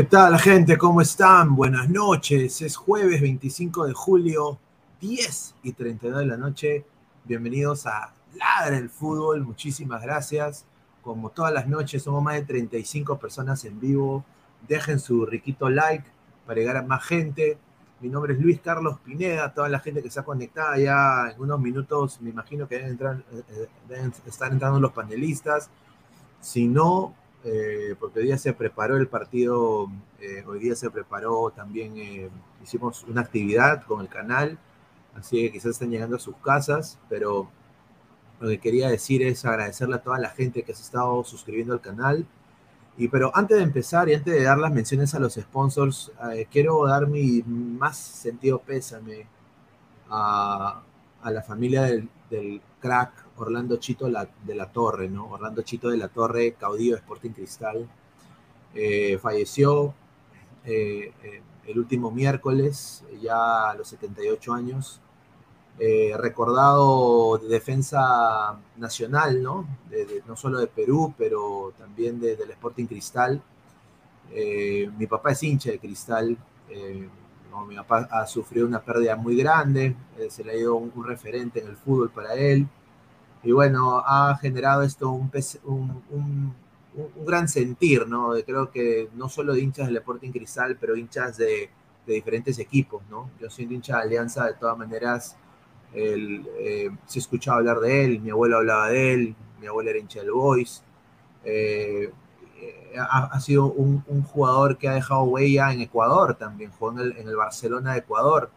¿Qué tal, gente? ¿Cómo están? Buenas noches. Es jueves 25 de julio, 10 y 32 de la noche. Bienvenidos a Ladra el Fútbol. Muchísimas gracias. Como todas las noches, somos más de 35 personas en vivo. Dejen su riquito like para llegar a más gente. Mi nombre es Luis Carlos Pineda. Toda la gente que está conectada ya en unos minutos, me imagino que deben, entrar, eh, deben estar entrando los panelistas. Si no, eh, porque hoy día se preparó el partido, eh, hoy día se preparó también, eh, hicimos una actividad con el canal, así que quizás están llegando a sus casas, pero lo que quería decir es agradecerle a toda la gente que se ha estado suscribiendo al canal. Y pero antes de empezar y antes de dar las menciones a los sponsors, quiero dar mi más sentido pésame a, la familia del crack Orlando Chito de la Torre, ¿no? Orlando Chito de la Torre, caudillo de Sporting Cristal, eh, falleció eh, eh, el último miércoles, ya a los 78 años, recordado de defensa nacional, ¿no? no solo de Perú, pero también del Sporting Cristal. mi papá es hincha de Cristal, mi papá ha sufrido una pérdida muy grande, se le ha ido un referente en el fútbol para él. Y bueno, ha generado esto un, un, un, gran sentir, ¿no? Creo que no solo de hinchas del Sporting Cristal, pero hinchas de, de, diferentes equipos, ¿no? Yo siendo hincha de Alianza, de todas maneras, eh, se escuchaba hablar de él, mi abuelo hablaba de él, mi abuelo era hincha del Boys. Eh, ha, ha, sido un, jugador que ha dejado huella en Ecuador también, jugó en el, en el Barcelona de Ecuador.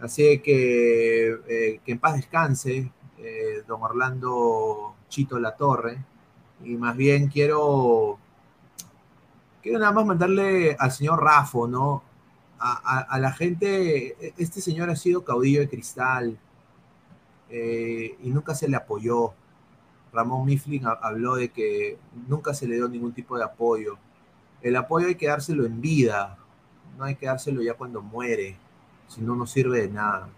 Así que eh, que en paz descanse, eh, don Orlando Chito La Torre, y más bien quiero, quiero nada más mandarle al señor Rafo, ¿no? A, la gente, e, este señor ha sido caudillo de cristal eh, y nunca se le apoyó. Ramón Mifflin habló de que nunca se le dio ningún tipo de apoyo. El apoyo hay que dárselo en vida, no hay que dárselo ya cuando muere, si no, no sirve de nada.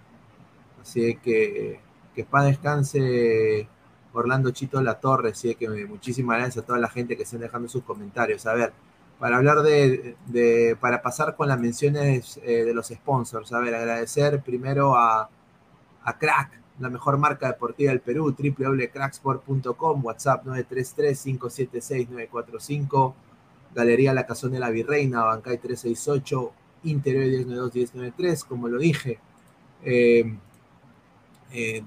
Así que que paz descanse Orlando Chito La Torre, así que muchísimas gracias a toda la gente que están dejando sus comentarios. A ver, para hablar de, para pasar con las menciones eh, de los sponsors, a ver, agradecer primero a, a Crack, la mejor marca deportiva del Perú, www.cracksport.com, WhatsApp 933-576-945, Galería La Cazón de la Virreina, Bancay 368, Interior 1092-1093, como lo dije. Eh, eh,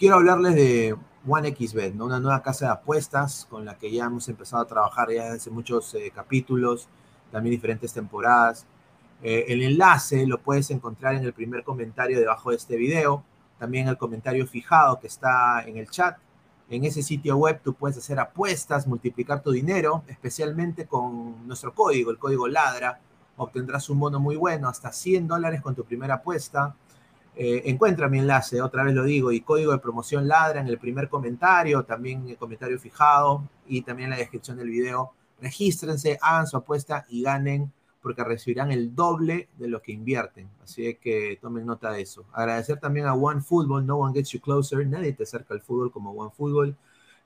quiero hablarles de OneXBet, ¿no? una nueva casa de apuestas con la que ya hemos empezado a trabajar ya hace muchos eh, capítulos, también diferentes temporadas. Eh, el enlace lo puedes encontrar en el primer comentario debajo de este video, también el comentario fijado que está en el chat En ese sitio web tú puedes hacer apuestas, multiplicar tu dinero, especialmente con nuestro código, el código LADRA. Obtendrás un bono muy bueno, hasta 100 dólares con tu primera apuesta. Eh, encuentra mi enlace, otra vez lo digo, y código de promoción LADRA en el primer comentario, también en el comentario fijado y también en la descripción del video. Regístrense, hagan su apuesta y ganen porque recibirán el doble de lo que invierten. Así que tomen nota de eso. Agradecer también a OneFootball, No One Gets You Closer, nadie te acerca al fútbol como OneFootball.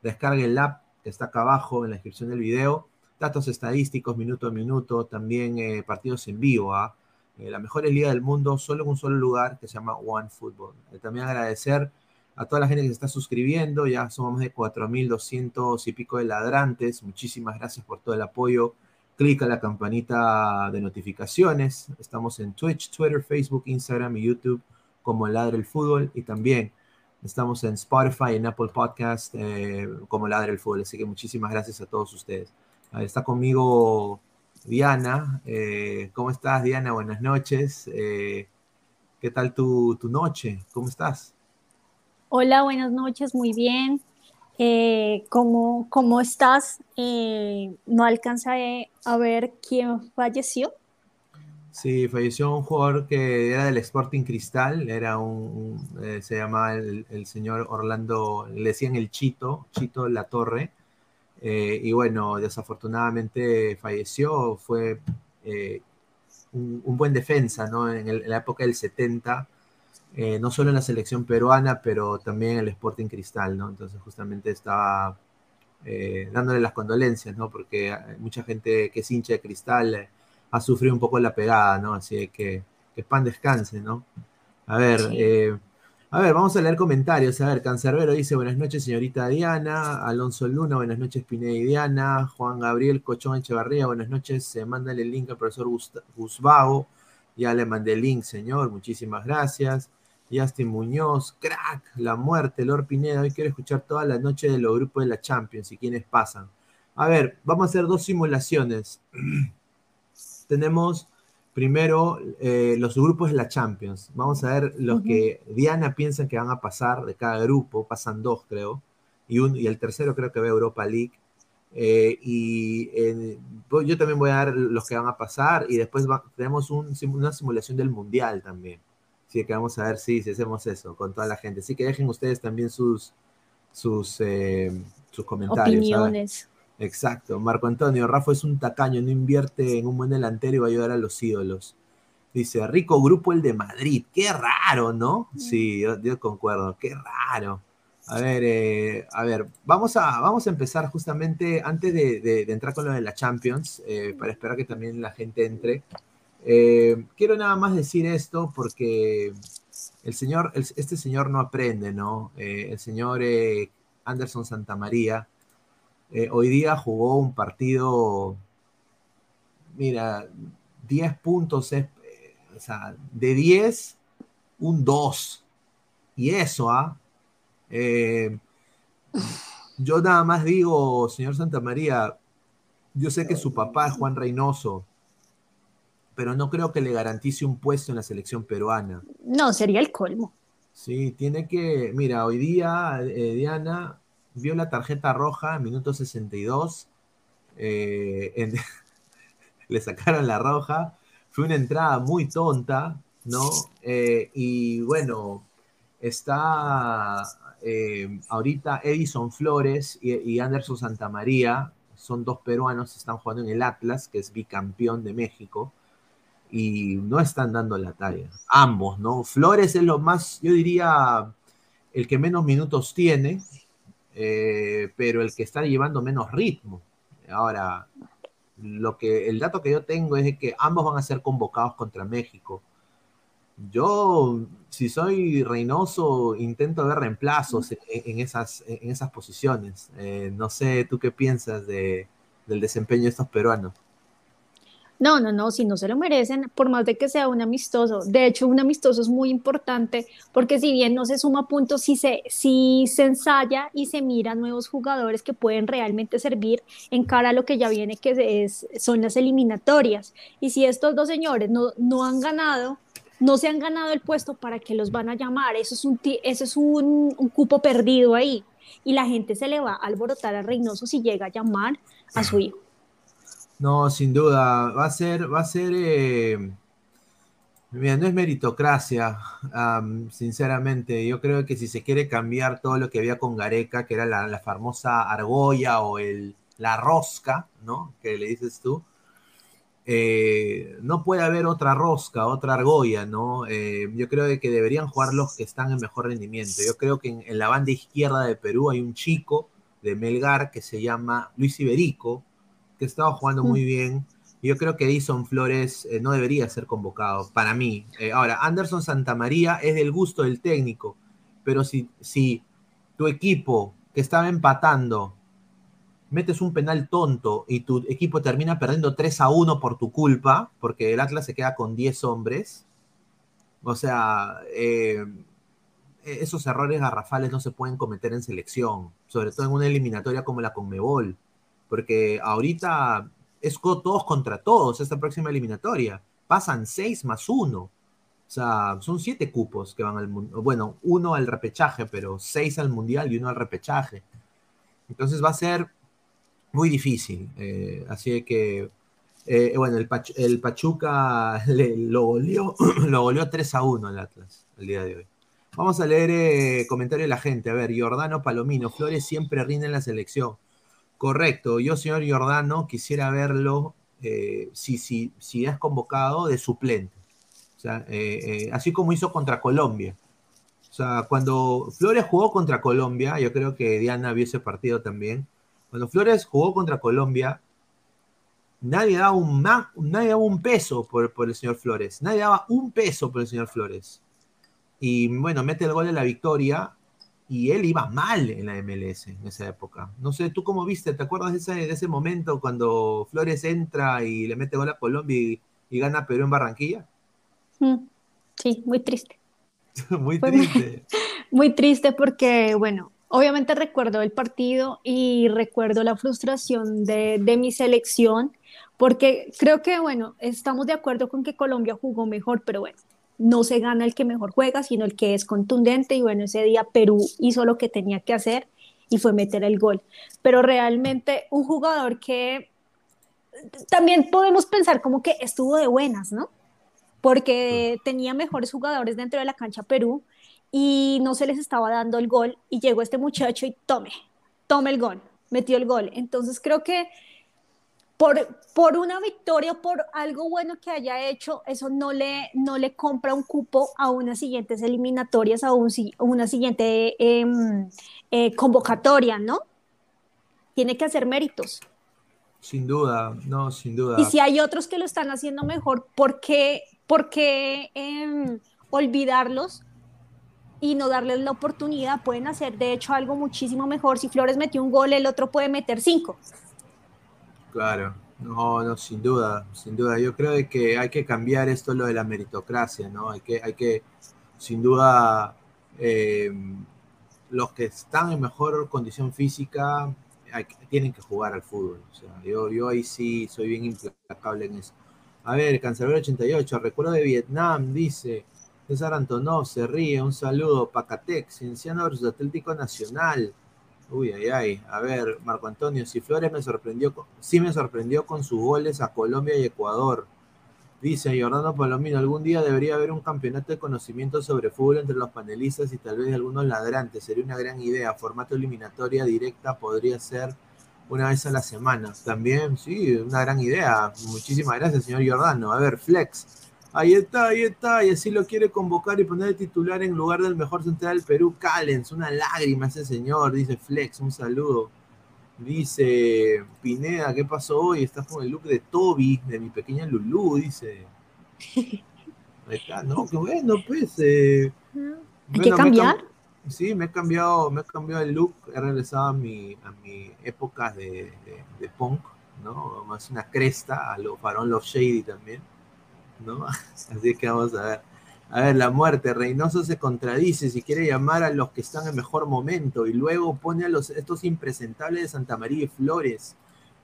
Descargue el app que está acá abajo en la descripción del video. Datos estadísticos, minuto a minuto, también eh, partidos en vivo. ¿ah? La mejor liga del mundo, solo en un solo lugar que se llama OneFootball. Eh, también agradecer a toda la gente que se está suscribiendo, ya somos más de 4.200 y pico de ladrantes. Muchísimas gracias por todo el apoyo clica la campanita de notificaciones. Estamos en Twitch, Twitter, Facebook, Instagram y YouTube como Ladre el Fútbol y también estamos en Spotify, en Apple Podcast eh, como Ladre el Fútbol. Así que muchísimas gracias a todos ustedes. está conmigo Diana. Eh, ¿Cómo estás, Diana? Buenas noches. Eh, ¿Qué tal tu, tu noche? ¿Cómo estás? Hola, buenas noches, muy bien. Eh, ¿cómo, ¿cómo, estás? Eh, no alcancé a ver quién falleció. Sí, falleció un jugador que era del Sporting Cristal, era un, eh, se llamaba el, señor Orlando, le decían el Chito, Chito La Torre, y bueno, desafortunadamente falleció, fue un, un, buen defensa, ¿no? En, en, la época del 70, eh, no solo en la selección peruana, pero también en el Sporting Cristal, ¿no? Entonces justamente estaba eh, dándole las condolencias, ¿no? Porque mucha gente que es hincha de Cristal eh, ha sufrido un poco la pegada, ¿no? Así que que pan descanse, ¿no? A ver, a ver, vamos a leer comentarios. A ver, Cancerbero dice, buenas noches, señorita Diana. Alonso Luna, buenas noches, Pineda y Diana. Juan Gabriel Cochón Echevarría, buenas noches. mándale el link al profesor Gusbago. Ya le mandé el link, señor. Muchísimas gracias. Justin Muñoz, crack, La Muerte, Lord Pineda. Hoy quiero escuchar toda la noche de los grupos de la Champions y quiénes pasan. A ver, vamos a hacer dos simulaciones. Tenemos primero eh, los grupos de la Champions. Vamos a ver los que Diana piensa que van a pasar de cada grupo. Pasan dos, creo. Y, un, y el tercero creo que ve Europa League. Eh, y yo también voy a dar los que van a pasar. Y después tenemos una simulación del Mundial también. Así que vamos a ver si, si hacemos eso con toda la gente. Así que dejen ustedes también sus, sus, eh, sus comentarios. Opiniones. Exacto. Marco Antonio, Rafa es un tacaño, no invierte en un buen delantero y va a ayudar a los ídolos. Dice, rico grupo el de Madrid. Qué raro, ¿no? Sí, yo, concuerdo. Qué raro. A ver, eh, a ver, vamos a, vamos a empezar justamente antes de, entrar con lo de la Champions, eh, para esperar que también la gente entre. Eh, quiero nada más decir esto porque el señor, este señor no aprende, ¿no? El señor Anderson Santamaría hoy día jugó un partido, mira, 10 puntos, o sea, de 10, un 2. Y eso, ¿ah? yo nada más digo, señor Santamaría, yo sé que su papá es Juan Reynoso, pero no creo que le garantice un puesto en la selección peruana. No, sería el colmo. Sí, tiene que, mira, hoy día eh, Diana vio la tarjeta roja en minuto 62, eh, le sacaron la roja, fue una entrada muy tonta, ¿no? Eh, y bueno, está ahorita Edison Flores y, y Anderson Santamaría, son dos peruanos, están jugando en el Atlas, que es bicampeón de México y no están dando la talla. Ambos, ¿no? Flores es lo más, yo diría, el que menos minutos tiene, eh, pero el que está llevando menos ritmo. Ahora, lo que, el dato que yo tengo es que ambos van a ser convocados contra México. Yo, si soy Reynoso, intento ver reemplazos en, esas, en esas posiciones. Eh, no sé, ¿tú qué piensas de, del desempeño de estos peruanos? No, no, no, si no se lo merecen, por más de que sea un amistoso. De hecho, un amistoso es muy importante porque si bien no se suma puntos, si se, si se ensaya y se mira nuevos jugadores que pueden realmente servir en cara a lo que ya viene, que es, son las eliminatorias. Y si estos dos señores no, no han ganado, no se han ganado el puesto para que los van a llamar, eso es un, eso es un, un cupo perdido ahí y la gente se le va a alborotar a Reynoso si llega a llamar a su hijo. No, sin duda, va a ser, va a ser, eh, mira, no es meritocracia, sinceramente, yo creo que si se quiere cambiar todo lo que había con Gareca, que era la, famosa argolla o el, la rosca, ¿no? Que le dices tú, eh, no puede haber otra rosca, otra argolla, ¿no? Eh, yo creo que deberían jugar los que están en mejor rendimiento. Yo creo que en, la banda izquierda de Perú hay un chico de Melgar que se llama Luis Iberico, que estaba jugando muy mm. bien. Yo creo que Edison Flores eh, no debería ser convocado, para mí. Eh, ahora, Anderson Santamaría es del gusto del técnico, pero si, si tu equipo que estaba empatando metes un penal tonto y tu equipo termina perdiendo 3 a 1 por tu culpa, porque el Atlas se queda con 10 hombres, o sea, eh, esos errores garrafales no se pueden cometer en selección, sobre todo en una eliminatoria como la Conmebol porque ahorita es todos contra todos esta próxima eliminatoria. Pasan seis más uno. O sea, son siete cupos que van al mundo. Bueno, uno al repechaje, pero seis al mundial y uno al repechaje. Entonces va a ser muy difícil. Eh, así que, eh, bueno, el, Pachuca lo, goleó, lo goleó 3 a 1 al Atlas el día de hoy. Vamos a leer eh, comentario de la gente. A ver, Giordano Palomino, Flores siempre rinde en la selección. Correcto, yo, señor Giordano, quisiera verlo eh, si, si, si es convocado de suplente. O sea, eh, eh, así como hizo contra Colombia. O sea, cuando Flores jugó contra Colombia, yo creo que Diana vio ese partido también. Cuando Flores jugó contra Colombia, nadie daba un, nadie daba un peso por, por el señor Flores. Nadie daba un peso por el señor Flores. Y bueno, mete el gol de la victoria y él iba mal en la MLS en esa época. No sé, ¿tú cómo viste? ¿Te acuerdas de ese, de ese momento cuando Flores entra y le mete gol a Colombia y, gana Perú en Barranquilla? Mm, sí, muy triste. muy triste. Muy, triste porque, bueno, obviamente recuerdo el partido y recuerdo la frustración de, de mi selección, porque creo que, bueno, estamos de acuerdo con que Colombia jugó mejor, pero bueno, no se gana el que mejor juega, sino el que es contundente. Y bueno, ese día Perú hizo lo que tenía que hacer y fue meter el gol. Pero realmente un jugador que también podemos pensar como que estuvo de buenas, ¿no? Porque tenía mejores jugadores dentro de la cancha Perú y no se les estaba dando el gol y llegó este muchacho y tome, tome el gol, metió el gol. Entonces creo que por, por una victoria o por algo bueno que haya hecho, eso no le, no le compra un cupo a unas siguientes eliminatorias, a, una siguiente em, eh, convocatoria, ¿no? Tiene que hacer méritos. Sin duda, no, sin duda. Y si hay otros que lo están haciendo mejor, ¿por qué, por qué em, olvidarlos y no darles la oportunidad? Pueden hacer, de hecho, algo muchísimo mejor. Si Flores metió un gol, el otro puede meter cinco. Claro, no, no, sin duda, sin duda. Yo creo que hay que cambiar esto lo de la meritocracia, ¿no? Hay que, hay que sin duda, eh, los que están en mejor condición física tienen que jugar al fútbol. O sea, yo, yo ahí sí soy bien implacable en eso. A ver, Cancelero 88, recuerdo de Vietnam, dice César Antonov, se ríe, un saludo, Pacatec, Cienciano versus Atlético Nacional. Uy, ay, ay. A ver, Marco Antonio, si Flores me sorprendió, sí me sorprendió con sus goles a Colombia y Ecuador. Dice Jordano Palomino, algún día debería haber un campeonato de conocimiento sobre fútbol entre los panelistas y tal vez algunos ladrantes. Sería una gran idea. Formato eliminatoria directa podría ser una vez a la semana. También, sí, una gran idea. Muchísimas gracias, señor Jordano. A ver, Flex. Ahí está, ahí está, y así lo quiere convocar y poner de titular en lugar del mejor central del Perú, Callens, una lágrima ese señor, dice Flex, un saludo. Dice Pineda, ¿qué pasó hoy? Estás con el look de Toby, de mi pequeña Lulú, dice. Ahí está, no, qué bueno, pues. Eh, ¿Hay que cambiar? sí, me he cambiado, me he cambiado el look, he regresado a mi, a mi época de, de, punk, ¿no? Más una cresta, a lo Farón Love Shady también ¿no? Así que vamos a ver. A ver, la muerte. Reynoso se contradice si quiere llamar a los que están en mejor momento y luego pone a los, estos impresentables de Santa María y Flores.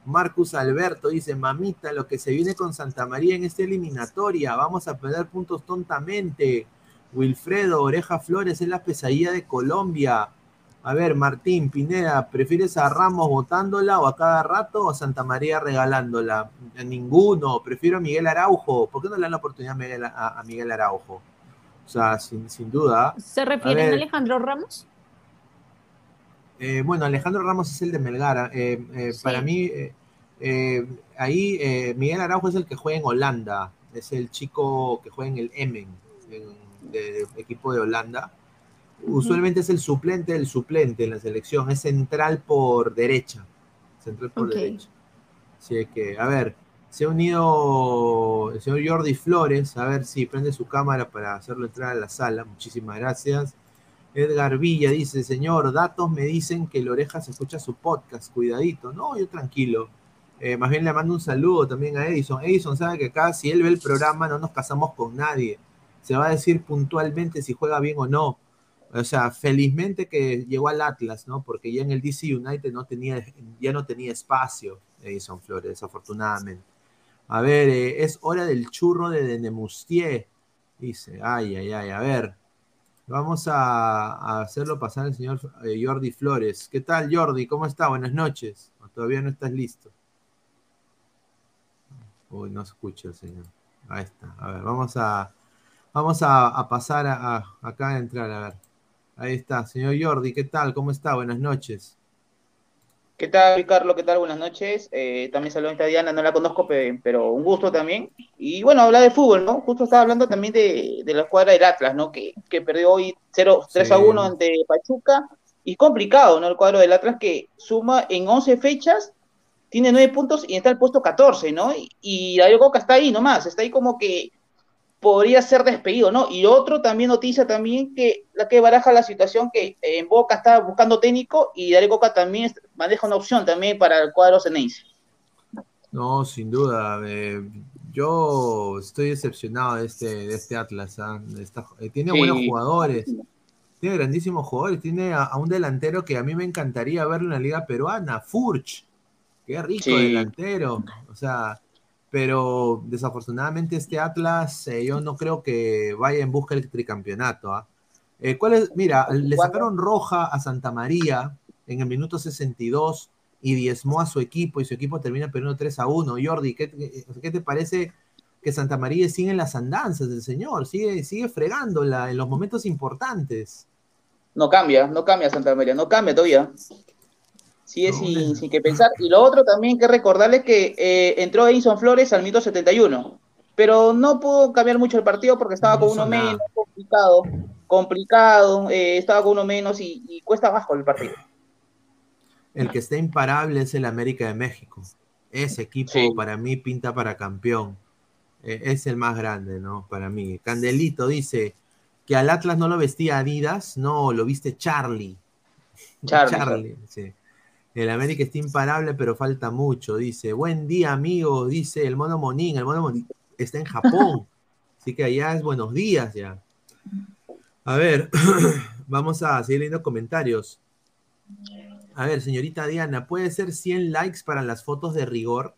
Marcus Alberto dice, mamita, lo que se viene con Santa María en esta eliminatoria, vamos a perder puntos tontamente. Wilfredo Oreja Flores es la pesadilla de Colombia. A ver, Martín Pineda, ¿prefieres a Ramos votándola o a cada rato o a Santa María regalándola? A ninguno, prefiero a Miguel Araujo. ¿Por qué no le dan la oportunidad a Miguel, a, a Miguel Araujo? O sea, sin, sin duda. ¿Se refieren a, a Alejandro Ramos? Eh, bueno, Alejandro Ramos es el de Melgar. Eh, eh, sí. Para mí, ahí Miguel Araujo es el que juega en Holanda. Es el chico que juega en el Emmen, en, de, de equipo de Holanda usualmente es el suplente del suplente en la selección, es central por derecha. Central por okay. derecha. Así que, a ver, se ha unido el señor Jordi Flores, a ver si prende su cámara para hacerlo entrar a la sala. Muchísimas gracias. Edgar Villa dice, señor, datos me dicen que el oreja se escucha su podcast, cuidadito. No, yo tranquilo. Eh, más bien le mando un saludo también a Edison. Edison sabe que acá, si él ve el programa, no nos casamos con nadie. Se va a decir puntualmente si juega bien o no. O sea, felizmente que llegó al Atlas, ¿no? Porque ya en el DC United no tenía, ya no tenía espacio Edison Flores, desafortunadamente. A ver, eh, es hora del churro de Denemustier. Dice, ay, ay, ay, a ver. Vamos a, hacerlo pasar al señor eh, Jordi Flores. ¿Qué tal, Jordi? ¿Cómo está? Buenas noches. ¿O todavía no estás listo. Uy, no escucha el señor. Ahí está. A ver, vamos a, vamos a, pasar a, acá a entrar, a ver. Ahí está, señor Jordi, ¿qué tal? ¿Cómo está? Buenas noches. ¿Qué tal, Carlos? ¿Qué tal? Buenas noches. Eh, también saludo a Diana, no la conozco, pero un gusto también. Y bueno, habla de fútbol, ¿no? Justo estaba hablando también de, de la escuadra del Atlas, ¿no? Que, que perdió hoy 0, 3 sí. a 1 ante Pachuca. Y complicado, ¿no? El cuadro del Atlas que suma en 11 fechas, tiene 9 puntos y está el puesto 14, ¿no? Y, y Darío Coca está ahí nomás, está ahí como que podría ser despedido, ¿no? Y otro también noticia también que la que baraja la situación que en Boca está buscando técnico y Darío Coca también maneja una opción también para el cuadro Ceneice. No, sin duda. Eh, yo estoy decepcionado de este, de este Atlas. ¿eh? Esta, eh, tiene sí. buenos jugadores, tiene grandísimos jugadores, tiene a, a, un delantero que a mí me encantaría verlo en la liga peruana, Furch. Qué rico sí. delantero. O sea, pero desafortunadamente este Atlas eh, yo no creo que vaya en busca del tricampeonato. ¿ah? Eh, ¿cuál es? Mira, le sacaron roja a Santa María en el minuto 62 y diezmó a su equipo y su equipo termina perdiendo 3 a 1. Jordi, ¿qué, qué, qué te parece que Santa María sigue en las andanzas del señor? Sigue, sigue fregándola en los momentos importantes. No cambia, no cambia Santa María, no cambia todavía sigue sin, sin, que pensar. Y lo otro también que recordarles que eh, entró Edison Flores al minuto 71, pero no pudo cambiar mucho el partido porque estaba no con uno nada. menos, complicado, complicado, eh, estaba con uno menos y, y, cuesta bajo el partido. El que está imparable es el América de México. Ese equipo sí. para mí pinta para campeón. Eh, es el más grande, ¿no? Para mí. Candelito dice que al Atlas no lo vestía Adidas, no, lo viste Charlie. Charlie. Charlie sí. El América está imparable, pero falta mucho. Dice, buen día, amigo. Dice el mono Monín. El mono Monín está en Japón. Así que allá es buenos días ya. A ver, vamos a seguir leyendo comentarios. A ver, señorita Diana, ¿puede ser 100 likes para las fotos de rigor?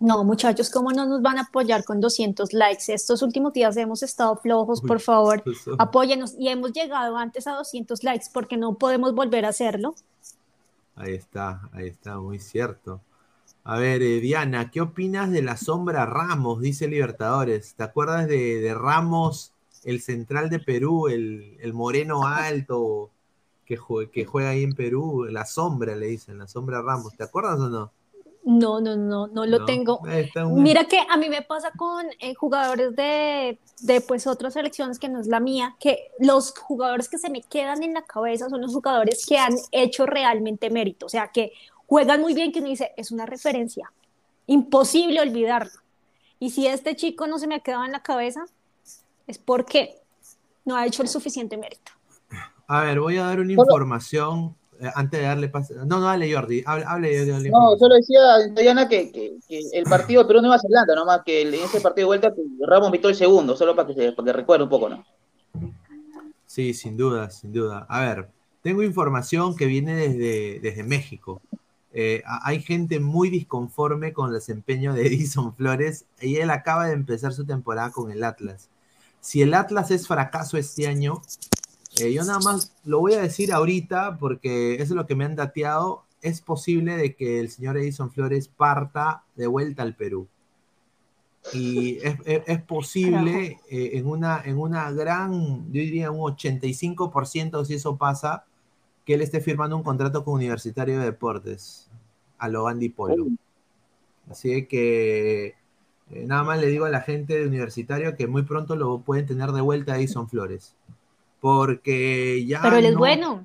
No, muchachos, ¿cómo no nos van a apoyar con 200 likes? Estos últimos días hemos estado flojos, por favor, apóyenos. Y hemos llegado antes a 200 likes porque no podemos volver a hacerlo. Ahí está, ahí está, muy cierto. A ver, eh, Diana, ¿qué opinas de la sombra Ramos? Dice Libertadores. ¿Te acuerdas de, Ramos, el central de Perú, el, el moreno alto que, que, juega ahí en Perú? La sombra, le dicen, la sombra Ramos. ¿Te acuerdas o no? No, no, no, no lo no. tengo. Un... Mira que a mí me pasa con eh, jugadores de, de pues otras selecciones que no es la mía, que los jugadores que se me quedan en la cabeza son los jugadores que han hecho realmente mérito, o sea, que juegan muy bien, que uno dice, es una referencia, imposible olvidarlo. Y si este chico no se me ha quedado en la cabeza, es porque no ha hecho el suficiente mérito. A ver, voy a dar una información antes de darle paso. No, no, dale, Jordi. Hable, hable, No, solo decía Diana que, que, que, el partido Perú Nueva Zelanda, nomás que en ese partido de vuelta Ramos invitó el segundo, solo para que, se, para que recuerde un poco, ¿no? Sí, sin duda, sin duda. A ver, tengo información que viene desde, desde México. eh, hay gente muy disconforme con el desempeño de Edison Flores y él acaba de empezar su temporada con el Atlas. Si el Atlas es fracaso este año, eh, yo nada más lo voy a decir ahorita porque eso es lo que me han dateado. Es posible de que el señor Edison Flores parta de vuelta al Perú. Y es, posible eh, en, una, en una gran, yo diría un 85% si eso pasa, que él esté firmando un contrato con Universitario de Deportes, a lo Andy Polo. Así que eh, nada más le digo a la gente de Universitario que muy pronto lo pueden tener de vuelta a Edison Flores. Porque ya. Pero él es bueno.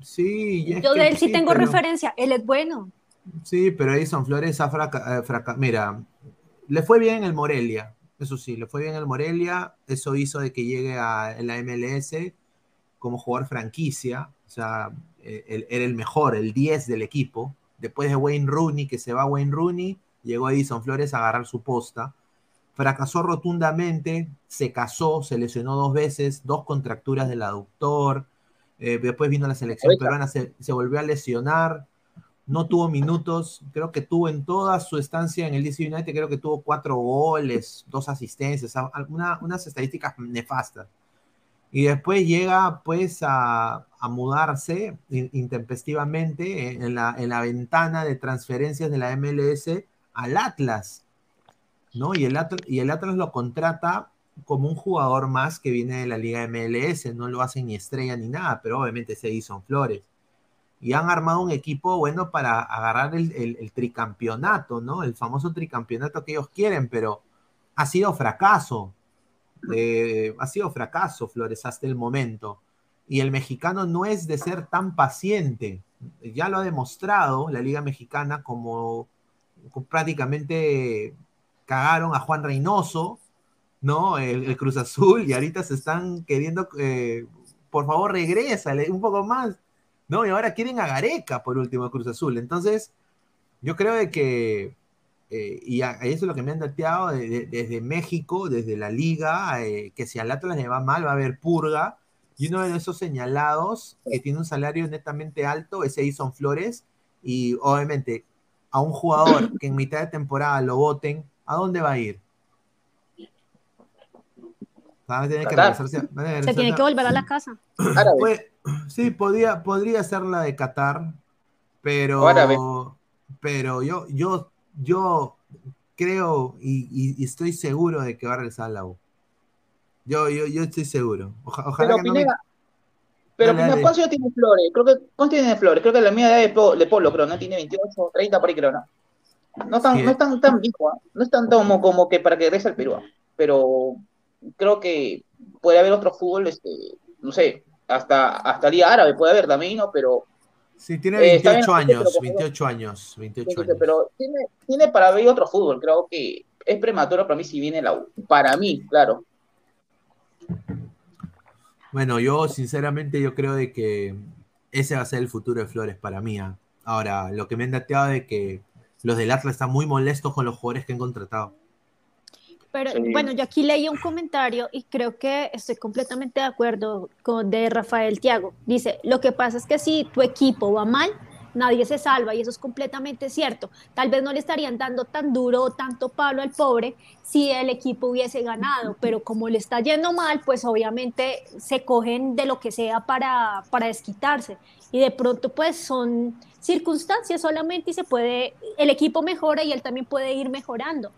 Sí, yo de él sí, tengo referencia, él es bueno. Sí, pero Edison Flores ha fracasado. Mira, le fue bien el Morelia, eso sí, le fue bien el Morelia, eso hizo de que llegue a la MLS como jugador franquicia, o sea, e, era el mejor, el 10 del equipo. Después de Wayne Rooney, que se va Wayne Rooney, llegó Edison Flores a agarrar su posta. Fracasó rotundamente, se casó, se lesionó dos veces, dos contracturas del aductor. Eh, después vino la selección peruana, se, se volvió a lesionar no tuvo minutos, creo que tuvo en toda su estancia en el DC United, creo que tuvo cuatro goles, dos asistencias, unas estadísticas nefastas. Y después llega pues a, mudarse intempestivamente en la, en la, ventana de transferencias de la MLS al Atlas, ¿no? Y el, Atlas, y el Atlas lo contrata como un jugador más que viene de la Liga MLS, no lo hace ni estrella ni nada, pero obviamente se hizo Flores y han armado un equipo bueno para agarrar el, tricampeonato, ¿no? El famoso tricampeonato que ellos quieren, pero ha sido fracaso. Eh, ha sido fracaso, Flores, hasta el momento. Y el mexicano no es de ser tan paciente. Ya lo ha demostrado la Liga Mexicana como, prácticamente cagaron a Juan Reynoso, ¿no? El, Cruz Azul, y ahorita se están queriendo, eh, por favor, regresa un poco más ¿no? Y ahora quieren a Gareca por último Cruz Azul. Entonces, yo creo que, eh, y, eso es lo que me han dateado desde México, desde la liga, eh, que si al Atlas le va mal va a haber purga. Y uno de esos señalados que tiene un salario netamente alto es Edison Flores. Y obviamente a un jugador que en mitad de temporada lo voten, ¿a dónde va a ir? Se tiene que volver a la casa. Pues, sí, podía, podría ser la de Qatar, pero, pero yo, yo, yo creo y, estoy seguro de que va a regresar a la U. Yo, yo, yo estoy seguro. ojalá pero que Pineda, no Pero ¿cuántos años tiene Flores? Creo que, ¿Cuántos tiene Flores? Creo que la mía de, de Polo, creo, ¿no? Tiene 28, 30 por ahí, creo, ¿no? No tan, no tan, tan viejo, ¿eh? no es tan como, como que para que regrese al Perú, ¿ah? pero creo que puede haber otro fútbol, este, no sé, hasta, hasta Liga Árabe puede haber también, ¿no? Pero. Sí, tiene 28 eh, años, 28 años, 28 años. Pero tiene, tiene para ver otro fútbol, creo que es prematuro para mí si viene la U. Para mí, claro. Bueno, yo sinceramente yo creo de que ese va a ser el futuro de Flores para mí. ¿ah? Ahora, lo que me han dateado de que los del Atlas están muy molestos con los jugadores que han contratado. Pero bueno, yo aquí leí un comentario y creo que estoy completamente de acuerdo con de Rafael Tiago. Dice, lo que pasa es que si tu equipo va mal, nadie se salva y eso es completamente cierto. Tal vez no le estarían dando tan duro o tanto palo al pobre si el equipo hubiese ganado, pero como le está yendo mal, pues obviamente se cogen de lo que sea para, para desquitarse. Y de pronto pues son circunstancias solamente y se puede, el equipo mejora y él también puede ir mejorando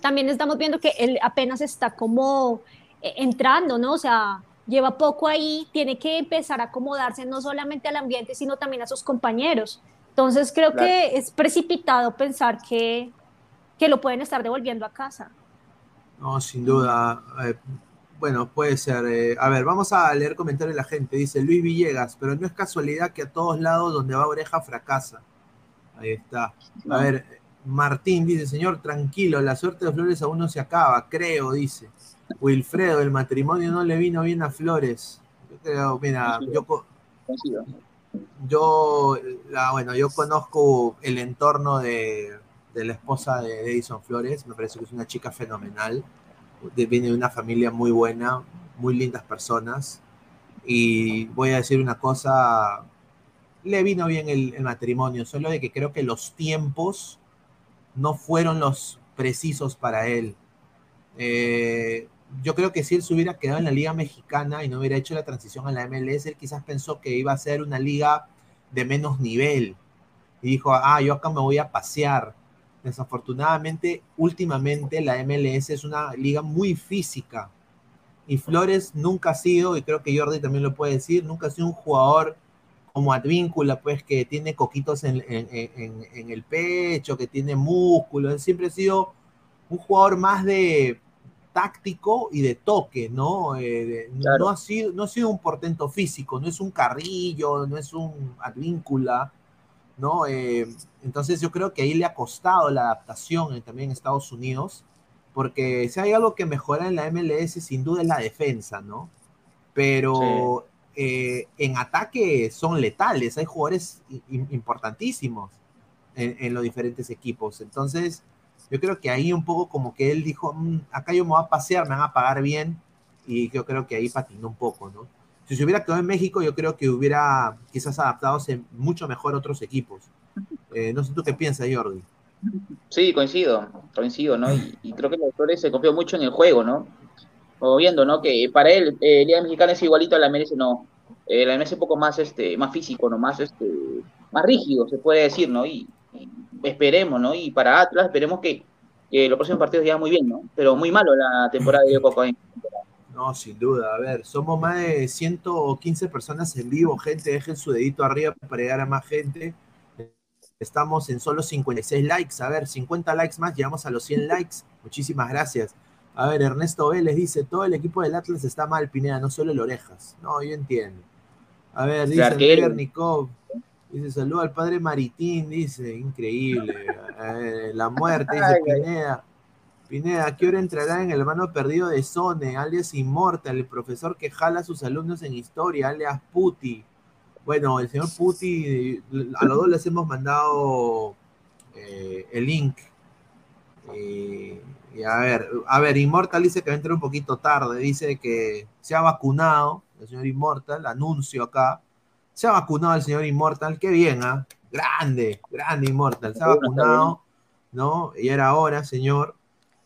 también estamos viendo que él apenas está como eh, entrando, ¿no? O sea, lleva poco ahí, tiene que empezar a acomodarse no solamente al ambiente, sino también a sus compañeros. Entonces creo que es precipitado pensar que, que, lo pueden estar devolviendo a casa. No, sin duda. Eh, bueno, puede ser. Eh, a ver, vamos a leer comentarios de la gente. Dice Luis Villegas, pero no es casualidad que a todos lados donde va oreja fracasa. Ahí está. A ver, Martín dice, señor, tranquilo, la suerte de Flores aún no se acaba, creo, dice. Wilfredo, el matrimonio no le vino bien a Flores. Yo creo, mira, yo, yo, bueno, yo conozco el entorno de, la esposa de Edison Flores, me parece que es una chica fenomenal, viene de una familia muy buena, muy lindas personas, y voy a decir una cosa, le vino bien el, matrimonio, solo de que creo que los tiempos no fueron los precisos para él. Eh, yo creo que si él se hubiera quedado en la liga mexicana y no hubiera hecho la transición a la MLS, él quizás pensó que iba a ser una liga de menos nivel. Y dijo, ah, yo acá me voy a pasear. Desafortunadamente, últimamente la MLS es una liga muy física. Y Flores nunca ha sido, y creo que Jordi también lo puede decir, nunca ha sido un jugador como Advíncula, pues que tiene coquitos en, en, en, en el pecho, que tiene músculos. Siempre ha sido un jugador más de, táctico y de toque, ¿no? Eh, claro. no, ha sido, no ha sido un portento físico, no es un carrillo, no es un advíncula, ¿no? Eh, entonces yo creo que ahí le ha costado la adaptación eh, también en Estados Unidos, porque si hay algo que mejora en la MLS sin duda es la defensa, ¿no? Pero sí. en ataque son letales, hay jugadores importantísimos en, en los diferentes equipos, entonces yo creo que ahí un poco como que él dijo, mmm, acá yo me voy a pasear, me van a pagar bien, y yo creo que ahí patinó un poco, ¿no? Si se hubiera quedado en México, yo creo que hubiera quizás adaptado mucho mejor otros equipos. Eh, no sé tú qué piensas, Jordi. Sí, coincido, coincido, ¿no? Y, creo que el doctor se confió mucho en el juego, ¿no? O viendo, ¿no? Que para él, eh, Liga Mexicana es igualito a la MLS, no. Eh, la MLS es un poco más, este, más físico, ¿no? Más, este, más rígido, se puede decir, ¿no? Y, esperemos, ¿no? Y para Atlas esperemos que, que los próximos partidos lleguen muy bien, ¿no? Pero muy malo la temporada de Coco No, sin duda. A ver, somos más de 115 personas en vivo, gente, dejen su dedito arriba para llegar a más gente. Estamos en solo 56 likes. A ver, 50 likes más, llegamos a los 100 likes. Muchísimas gracias. A ver, Ernesto Vélez dice, todo el equipo del Atlas está mal, Pineda, no solo el Orejas. No, yo entiendo. A ver, dice Nikov, Dice, saludo al padre Maritín, dice, increíble. Eh, la muerte, dice Pineda. Pineda, ¿a qué hora entrará en el mano perdido de Sone, alias Inmortal, el profesor que jala a sus alumnos en historia, alias Puti? Bueno, el señor Puti, a los dos les hemos mandado eh, el link. Eh, y a ver, a ver, Inmortal dice que va a entrar un poquito tarde, dice que se ha vacunado, el señor Inmortal, anuncio acá se ha vacunado el señor Inmortal, qué bien, ¿ah? ¿eh? Grande, grande Inmortal, se ha vacunado, ¿no? Y era hora, señor.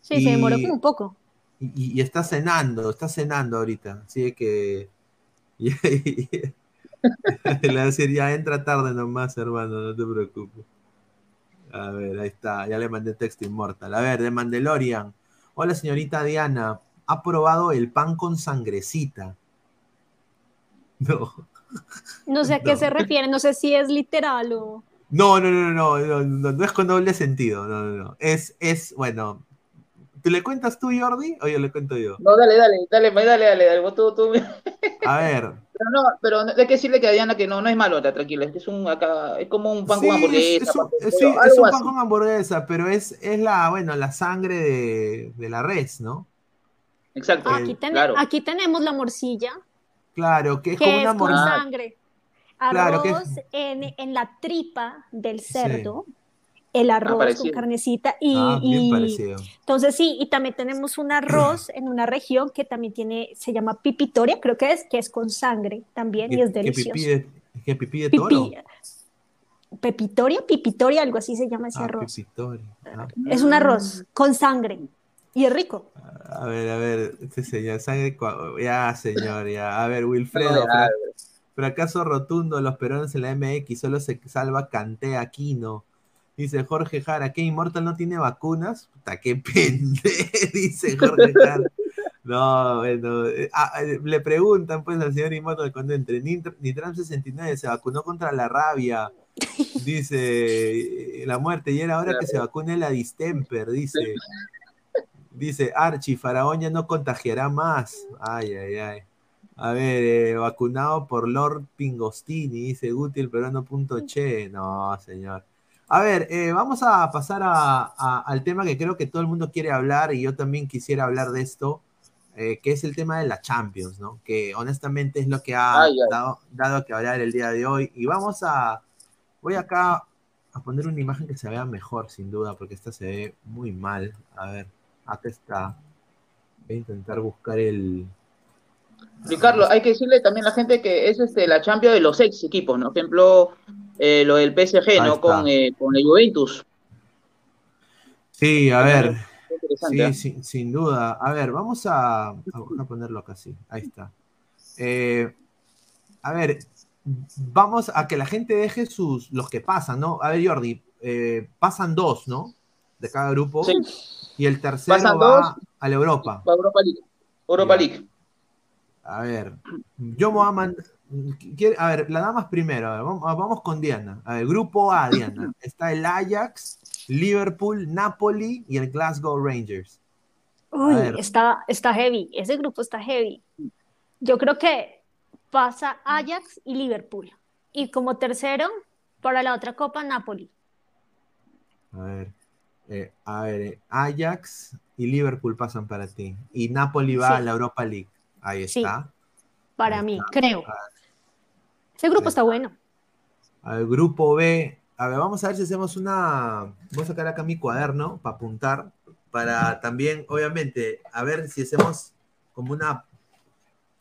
Sí, y, se demoró como un poco. Y, y, está cenando, está cenando ahorita, así que... Le a decir, ya entra tarde nomás, hermano, no te preocupes. A ver, ahí está, ya le mandé texto Inmortal. A ver, de Mandalorian. Hola, señorita Diana. ¿Ha probado el pan con sangrecita? No. No sé a qué no. se refiere, no sé si es literal o. No, no, no, no, no, no, no es con doble sentido, no, no, no. Es, es, bueno. ¿Tú le cuentas tú, Jordi, o yo le cuento yo? No, dale, dale, dale, dale, dale, dale, tú, tú. A ver. Pero no, pero hay que decirle que a Diana que no, no es malota, tranquila, es que es un acá, es como un pan sí, con hamburguesa. Es un, es, sí, es un pan con hamburguesa, pero es, es la, bueno, la sangre de, de la res, ¿no? Exacto. Aquí, ten, claro. aquí tenemos la morcilla. Claro, que es que como una es con sangre. Arroz claro, que es... en, en, la tripa del cerdo. Sí. El arroz ah, con carnecita y, ah, y entonces sí, y también tenemos un arroz en una región que también tiene, se llama pipitoria, creo que es, que es con sangre también y es delicioso. ¿Qué pipí de, qué pipí de toro? Pipí, pepitoria, pipitoria, algo así se llama ese ah, arroz. Pipitoria. Ah. Es un arroz con sangre y es rico. A ver, a ver, este señor, sangre, ya señor, ya. A ver, Wilfredo, fra fracaso rotundo, los peruanos en la MX, solo se salva Canté Aquino. Dice Jorge Jara, ¿qué Immortal no tiene vacunas? Puta, qué pende, dice Jorge Jara. No, bueno, ah, le preguntan pues al señor Immortal cuando entre Nitram 69 se vacunó contra la rabia. Dice la muerte, y era hora que se vacune la distemper, dice. Dice Archie, Faraón ya no contagiará más. Ay, ay, ay. A ver, eh, vacunado por Lord Pingostini, dice Guti, el peruano punto che. No, señor. A ver, eh, vamos a pasar a, a, al tema que creo que todo el mundo quiere hablar y yo también quisiera hablar de esto, eh, que es el tema de la Champions, ¿no? Que honestamente es lo que ha ay, ay. Dado, dado, que hablar el día de hoy. Y vamos a, voy acá a poner una imagen que se vea mejor, sin duda, porque esta se ve muy mal. A ver, acá está. Voy a intentar buscar el... Ricardo, hay que decirle también a la gente que es este, la Champions de los ex equipos, ¿no? Por ejemplo, eh, lo del PSG, Ahí ¿no? Con, eh, con el Juventus. Sí, a ver. Sí, ¿ah? sin, sin duda. A ver, vamos a, ponerlo acá, sí. Ahí está. Eh, a ver, vamos a que la gente deje sus, los que pasan, ¿no? A ver, Jordi, eh, pasan dos, ¿no? De cada grupo. Sí. Y el tercero Pasan va dos. a la Europa. Va Europa League. Europa Ya. League. A ver, yo me voy a mandar. A ver, las damas primero. a ver, vamos, con Diana. A ver, grupo A, Diana. Está el Ajax, Liverpool, Napoli y el Glasgow Rangers. Uy, está, está heavy, ese grupo está heavy. Yo creo que pasa Ajax y Liverpool. Y como tercero, para la otra copa, Napoli. A ver, eh, a ver, eh, Ajax y Liverpool pasan para ti. Y Napoli va Sí. a la Europa League. Ahí Sí. está. Para Ahí mí, está. creo. Ese grupo está bueno. A ver, grupo B. A ver, vamos a ver si hacemos una. Voy a sacar acá mi cuaderno para apuntar. Para también, obviamente, a ver si hacemos como una.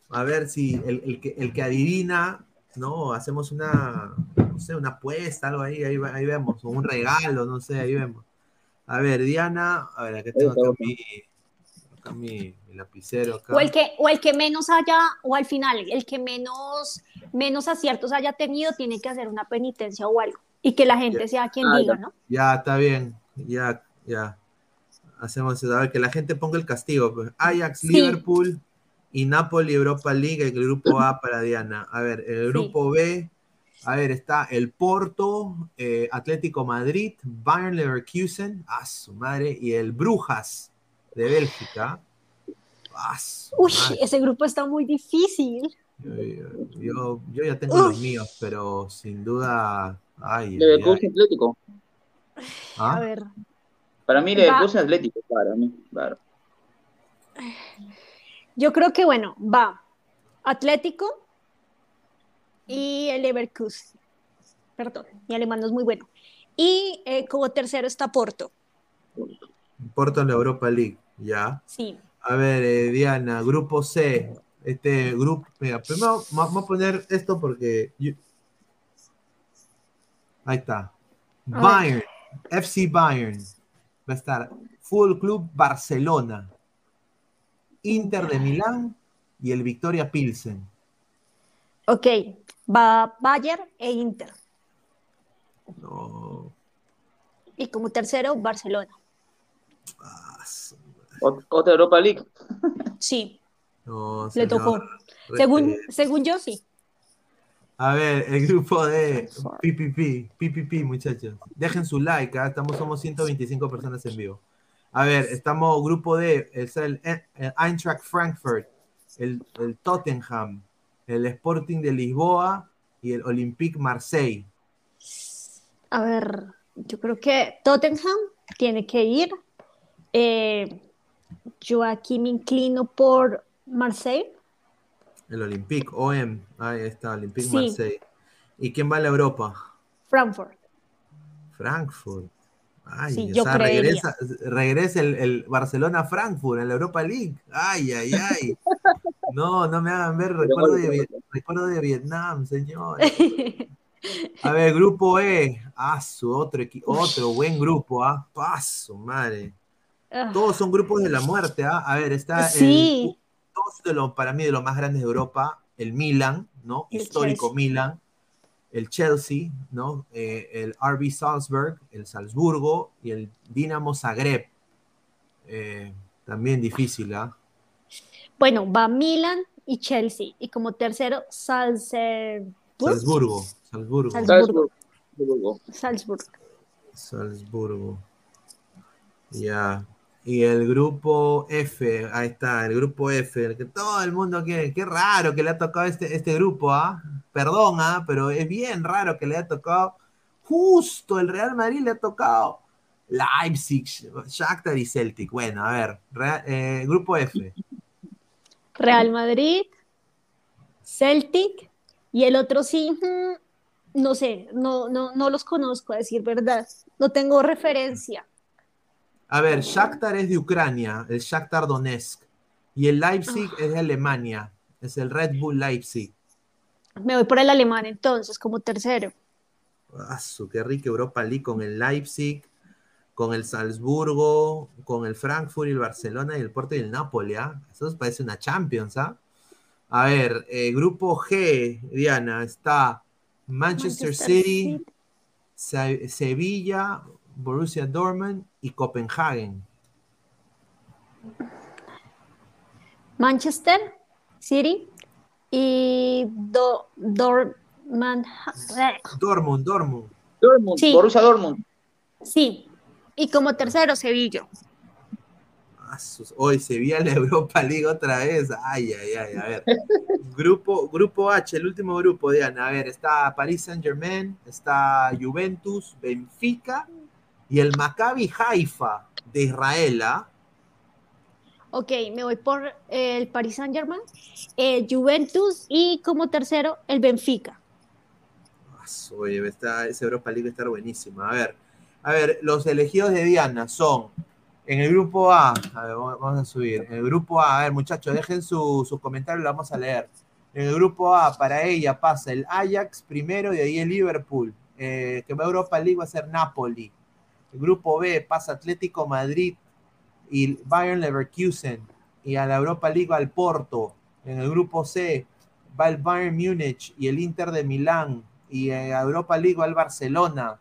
A ver si el, el que, el que adivina, ¿no? Hacemos una. No sé, una apuesta, algo ahí, ahí, ahí vemos. O un regalo, no sé, ahí vemos. A ver, Diana. A ver, acá tengo acá mi, acá mi, mi lapicero. Acá. O el que, o el que menos haya, o al final, el que menos, menos aciertos haya tenido, tiene que hacer una penitencia o algo. Y que la gente sea quien Ah, diga. ¿no? Ya, está bien. Ya, ya. Hacemos eso. A ver, que la gente ponga el castigo. pues. Ajax, Sí. Liverpool y Napoli, Europa League, el grupo A para Diana. A ver, el grupo B. A ver, está el Porto, eh, Atlético Madrid, Bayern Leverkusen, a su madre, y el Brujas de Bélgica. A su Uy, ese grupo está muy difícil. Yo, yo- yo ya tengo los míos, pero sin duda. Ay, Leverkusen. Atlético. ¿Ah? A ver, Para mí, Va. Leverkusen Atlético. Para mí, claro. yo creo que bueno, va Atlético y el Leverkusen. Perdón, mi alemán no es muy bueno. Y eh, como tercero está Porto. Porto en la Europa League, ya. Sí, A ver, eh, Diana, grupo C. Este grupo, mira, primero va- vamos a poner esto porque. yo- Ahí está. Bayern, FC Bayern. Va a estar Fútbol Club Barcelona, Inter de Milán y el Victoria Pilsen. ok, va Bayern e Inter. No. Y como tercero, Barcelona. ah, Ot- Otra Europa League. Sí, no, le tocó. Según, según yo, sí. A ver, el grupo de PPP, PPP, muchachos. Dejen su like, ¿ah? estamos, somos 125 personas en vivo. A ver, estamos grupo D, es el, el Eintracht Frankfurt, el, el Tottenham, el Sporting de Lisboa y el Olympique Marseille. A ver, yo creo que Tottenham tiene que ir. Eh, yo aquí me inclino por Marseille. El Olympique, OM, ahí está, Olympique Sí. Marseille. ¿Y quién va a la Europa? Frankfurt. Frankfurt. Ay, Sí, o yo sea, creería. regresa, regresa el, el Barcelona-Frankfurt en la Europa League. Ay, ay, ay. No, no me hagan ver recuerdo de, Vi- recuerdo de Vietnam, señor. A ver, grupo E. Ah, su otro, otro buen grupo, ¿ah? Paso, madre. Ah, Todos son grupos de la muerte, ¿ah? A ver, está Sí. Dos de los, para mí, de los más grandes de Europa, el Milan, ¿no? El Histórico Chelsea. Milan, el Chelsea, ¿no? Eh, el RB Salzburg, el Salzburgo y el Dinamo Zagreb. Eh, también difícil, ¿ah? Bueno, va Milan y Chelsea. Y como tercero, Salzburg. Salzburgo, Salzburgo, Salzburgo. Salzburgo. Salzburg. Salzburgo. Ya. Y el grupo F, ahí está, el grupo F, el que todo el mundo quiere. Qué raro que le ha tocado este, este grupo, ¿ah? Perdón, ¿ah? Pero es bien raro que le haya tocado. Justo el Real Madrid le ha tocado Leipzig, Shakhtar y Celtic. Bueno, a ver, eh, grupo F. Real Madrid, Celtic y el otro sí, mm, no sé, no, no, no los conozco, a decir verdad. No tengo referencia. A ver, Shakhtar es de Ucrania, el Shakhtar Donetsk. Y el Leipzig es de Alemania, Es el Red Bull Leipzig. Me voy por el alemán entonces, como tercero. Ah, qué rico Europa League con el Leipzig, con el Salzburgo, con el Frankfurt y el Barcelona y el Porto y el Napoli, ¿ah? Eso parece una Champions, ¿ah? A ver, eh, grupo G, Diana, está Manchester, Manchester City, City. Se- Sevilla, Borussia Dortmund y Copenhagen. Manchester City y Do, Dortmund. Dortmund, Dortmund. Dortmund, Sí. Borussia Dortmund. Sí. Y como tercero, Sevilla. Ah, Hoy Sevilla en la Europa League otra vez. Ay, ay, ay, a ver. Grupo, grupo H, el último grupo, Diana. A ver, está Paris Saint Germain, está Juventus, Benfica y el Maccabi Haifa de Israel. ¿ah? Ok, me voy por el Paris Saint-Germain, el Juventus y como tercero, el Benfica. Su- Oye, está, esa Europa League va a estar buenísima. A ver, a ver, los elegidos de Diana son en el grupo A. A ver, vamos a subir. En el grupo A, a ver, muchachos, dejen su- sus comentarios, lo vamos a leer. En el grupo A, para ella pasa el Ajax primero y de ahí el Liverpool. Eh, que va a Europa League va a ser Napoli. Grupo B pasa Atlético Madrid y Bayern Leverkusen. Y a la Europa League va el Porto. En el grupo C va el Bayern Múnich y el Inter de Milán. Y en Europa League va el Barcelona.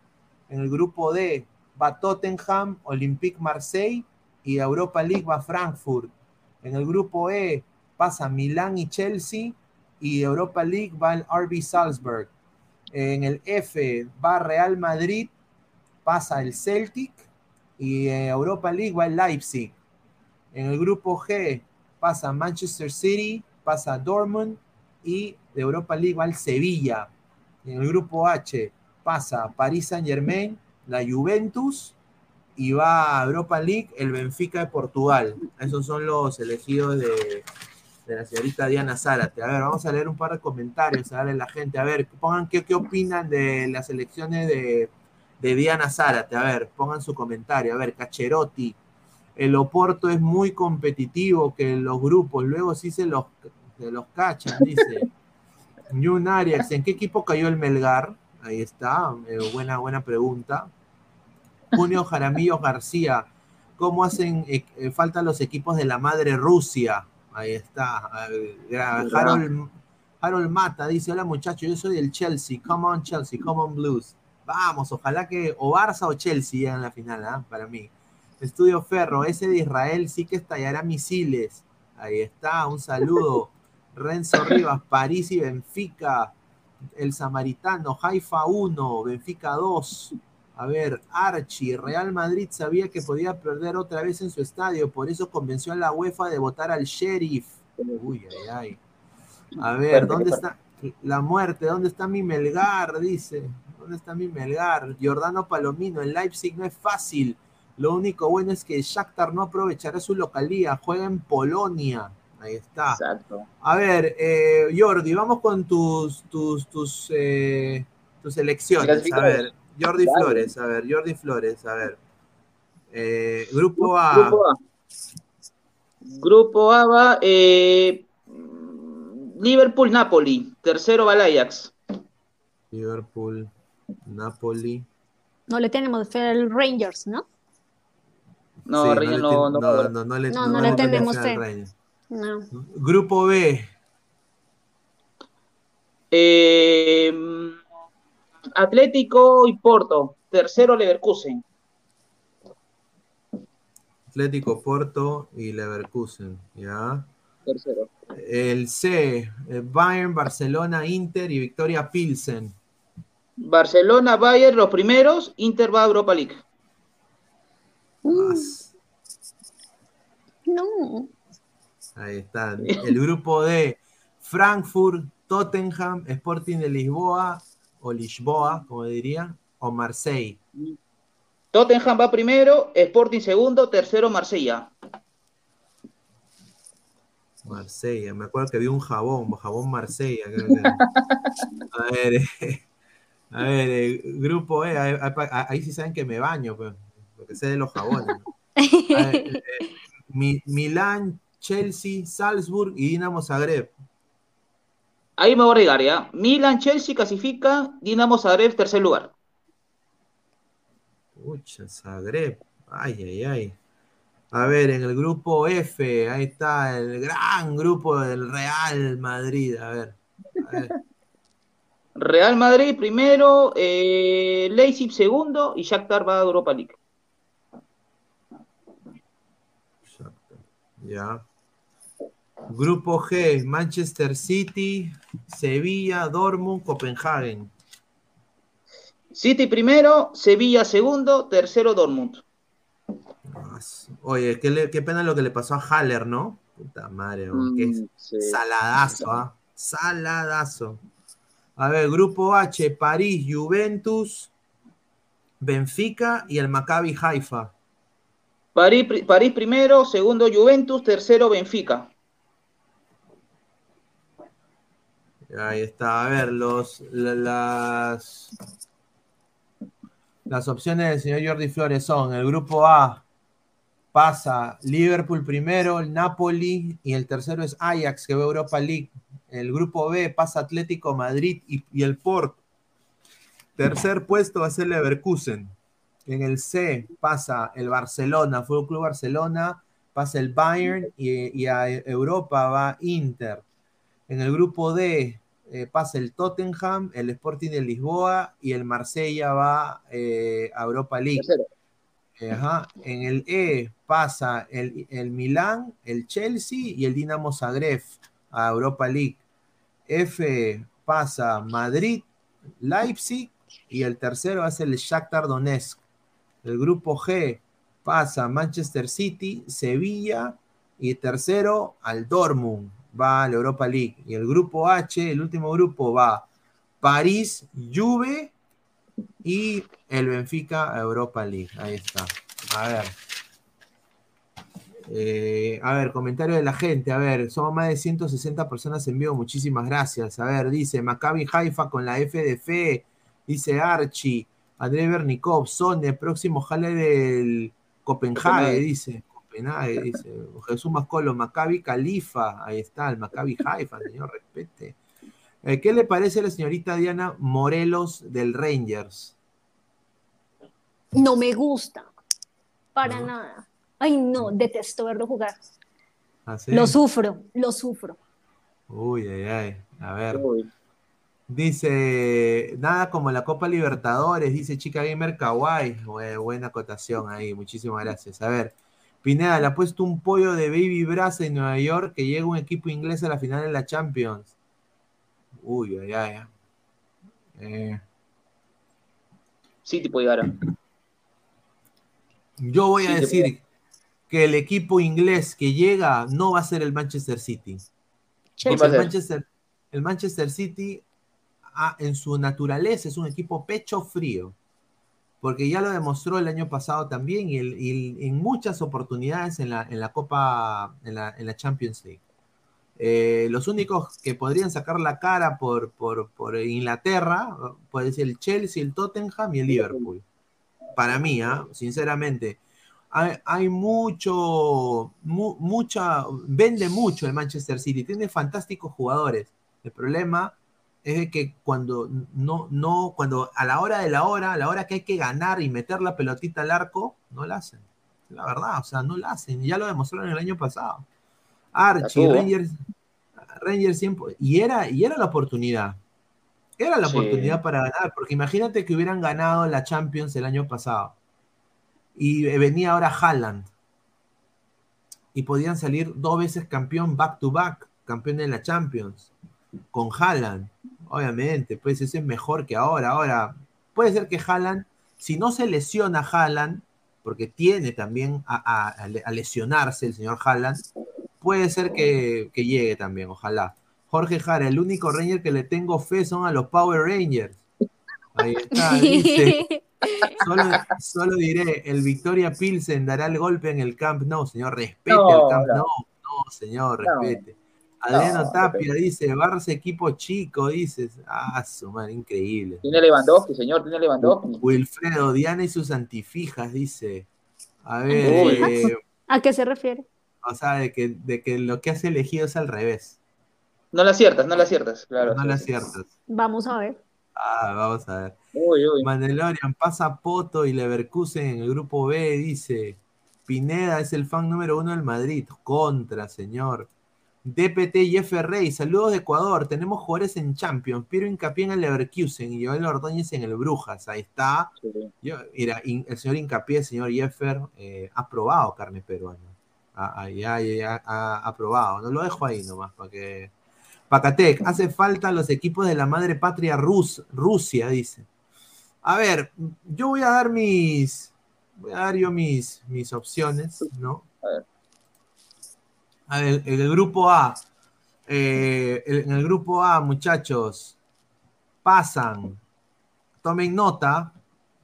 En el grupo D va Tottenham, Olympique Marseille y Europa League va Frankfurt. En el grupo E pasa Milán y Chelsea y Europa League va el RB Salzburg. En el F va Real Madrid, pasa el Celtic y en Europa League va el Leipzig. En el grupo G pasa Manchester City, pasa Dortmund y de Europa League va el Sevilla. En el grupo H pasa Paris Saint Germain, la Juventus y va a Europa League el Benfica de Portugal. Esos son los elegidos de, de la señorita Diana Zárate. A ver, vamos a leer un par de comentarios, a darle a la gente. A ver, pongan qué, qué opinan de las elecciones de, de Diana Zárate. A ver, pongan su comentario. A ver, Cacherotti. El Oporto es muy competitivo que los grupos, luego sí se los, se los cachan, dice. Jun Arias, ¿en qué equipo cayó el Melgar? Ahí está, eh, buena, buena pregunta. Junio Jaramillo García, ¿cómo hacen eh, eh, falta los equipos de la madre Rusia? Ahí está. Harold, Harold Mata dice: Hola muchachos, yo soy del Chelsea. Come on, Chelsea, come on, Blues. Vamos, ojalá que o Barça o Chelsea lleguen a la final, ¿ah? para mí. Estudio Ferro, ese de Israel sí que estallará misiles. Ahí está, un saludo. Renzo Rivas, París y Benfica. El Samaritano, Haifa 1, Benfica 2. A ver, Archie, Real Madrid sabía que podía perder otra vez en su estadio, por eso convenció a la UEFA de votar al sheriff. Uy, ay, ay. A ver, ¿dónde está la muerte? ¿Dónde está mi Melgar? Dice. ¿Dónde está mi Melgar? Giordano Palomino, en Leipzig no es fácil. Lo único bueno es que Shakhtar no aprovechará su localía, juega en Polonia. Ahí está. Exacto. A ver, eh, Jordi, vamos con tus tus tus, eh, tus elecciones. A ver, Jordi. Flores, a ver, Jordi Flores, a ver. Eh, grupo A. Grupo A. Grupo A va Liverpool-Napoli. Tercero va el Ajax. Liverpool, Napoli. No le tenemos fe al Rangers, ¿no? No, Sí, no, no, no, no, no le, No, no le tenemos fe al. No. Grupo B, Eh, Atlético y Porto. Tercero Leverkusen. Atlético Porto y Leverkusen, ¿ya? Tercero. El C, eh, Bayern, Barcelona, Inter y Victoria Pilsen. Barcelona, Bayern, los primeros. Inter va a Europa League. Mm, no. Ahí está. El grupo D, Frankfurt, Tottenham, Sporting de Lisboa o Lisboa, como diría, o Marseille. Tottenham va primero, Sporting segundo, tercero Marsella. Marsella, me acuerdo que vi un jabón, jabón Marsella. creo que era. A ver, eh, a ver, eh, grupo E, ahí, sí saben que me baño, pues, porque sé de los jabones. ¿no? Ver, eh, Mi- Milán, Chelsea, Salzburg y Dinamo Zagreb. ahí me voy a regar, ¿ya? Milan, Chelsea clasifica, Dinamo Zagreb, tercer lugar. Pucha, Zagreb. Ay, ay, ay. A ver, en el grupo F, ahí está el gran grupo del Real Madrid. A ver. A ver. Real Madrid primero, eh, Leipzig segundo y Shakhtar va a Europa League. Ya. Grupo G, Manchester City, Sevilla, Dortmund, Copenhagen. City primero, Sevilla segundo, tercero Dortmund. Oye, qué, le- qué pena lo que le pasó a Haller, ¿no? Puta madre, qué Mm, sí. saladazo, ¿ah? Saladazo. A ver, grupo H, París, Juventus, Benfica y el Maccabi Haifa. París, París primero, segundo Juventus, tercero Benfica. Ahí está, a ver, los, la- las, las opciones del señor Jordi Flores son, el grupo A pasa Liverpool primero, el Napoli y el tercero es Ajax que va a Europa League. El grupo B pasa Atlético Madrid y, y el Port. Tercer puesto va a ser Leverkusen. En el C pasa el Barcelona, Fútbol Club Barcelona, pasa el Bayern y, y a Europa va Inter. En el grupo D eh, pasa el Tottenham, el Sporting de Lisboa y el Marsella va eh, a Europa League. Tercero. Ajá. En el E pasa el, el Milán, el Chelsea y el Dinamo Zagreb a Europa League. F pasa Madrid, Leipzig y el tercero ser el Shakhtar Donetsk. El grupo G pasa Manchester City, Sevilla y tercero al Dortmund va a la Europa League. Y el grupo H, el último grupo va París, Juve y el Benfica a Europa League. Ahí está. A ver. Eh, a ver, comentario de la gente. A ver, somos más de 160 personas en vivo. Muchísimas gracias. A ver, dice Maccabi Haifa con la F de fe. Dice Archie. André Bernikov, Sone, próximo jale del Copenhague, Copenhague. dice. Copenhague, dice. Jesús Mascolo, Maccabi Califa. Ahí está, el Maccabi Haifa, señor, respete. Eh, ¿Qué le parece a la señorita Diana Morelos del Rangers? No me gusta. Para No. nada. Ay, no, detesto verlo jugar. ¿Ah, sí? Lo sufro, lo sufro. Uy, ay, ay. A ver. Uy. Dice, nada como la Copa Libertadores, dice Chica Gamer Kawaii. Bue- Buena acotación ahí, muchísimas gracias. A ver, Pineda, le ha puesto un pollo de Baby Brasa en Nueva York que llega un equipo inglés a la final de la Champions. Uy, ay, ay. Eh, City puede llegar. yo voy a Sí, decir que el equipo inglés que llega no va a ser el Manchester City. ¿Quién Porque va a el? Manchester, el Manchester City, ah, en su naturaleza, es un equipo pecho frío. Porque ya lo demostró el año pasado también y, el- y en muchas oportunidades en la, en la Copa, en la, en la Champions League. Eh, los únicos que podrían sacar la cara por, por, por Inglaterra puede ser el Chelsea, el Tottenham y el Liverpool. Para mí, ¿ah? sinceramente. Hay, hay mucho, mu- mucha, vende mucho el Manchester City, tiene fantásticos jugadores. El problema es que cuando no, no, cuando a la hora de la hora, a la hora que hay que ganar y meter la pelotita al arco, no la hacen. La verdad, o sea, no la hacen. Ya lo demostraron el año pasado. Archie. Rangers, Rangers siempre, y era, y era la oportunidad. Era la Sí. oportunidad para ganar, porque imagínate que hubieran ganado la Champions el año pasado. Y eh, venía ahora Haaland. Y podían salir dos veces campeón back to back, campeón de la Champions, con Haaland. Obviamente, pues ese es mejor que ahora. Ahora, puede ser que Haaland, si no se lesiona Haaland, porque tiene también a, lesionarse el señor Haaland, puede ser que, que llegue también, ojalá. Jorge Jara, el único Ranger que le tengo fe son a los Power Rangers. Ahí está, dice. Solo, solo diré, el Victoria Pilsen dará el golpe en el Camp Nou, señor, respete No, el Camp no. Nou. No, señor, No. respete. Adriano No, Tapia dice, Barça equipo chico, dices. Ah, su madre, increíble. Tiene Lewandowski, señor, tiene Lewandowski. Wilfredo, Diana y sus antifijas, dice. A ver, eh, ¿A qué se refiere? o sea, de que, de que lo que has elegido es al revés. No la aciertas, no la aciertas, claro. No la aciertas. Vamos a ver. Ah, vamos a ver. Uy, uy. Mandalorian pasa Poto y Leverkusen en el grupo B, dice. Pineda es el fan número uno del Madrid. Contra, señor. DPT y Rey, saludos de Ecuador. Tenemos jugadores en Champions. Piero Hincapié en el Leverkusen y Joel Ordóñez en el Brujas. Ahí está. Yo, mira, in- el señor Hincapié, el señor Jeffer, eh, ha probado carne peruana. Ah, ah, ya, ya, ya, ha, ha probado. No lo dejo ahí nomás para que. Pacatec, hace falta los equipos de la madre patria Rus, Rusia, dice. A ver, yo voy a dar mis. Voy a dar yo mis, mis opciones, ¿no? A ver. A ver, en el grupo A. eh, el- en el grupo A, muchachos, pasan. Tomen nota.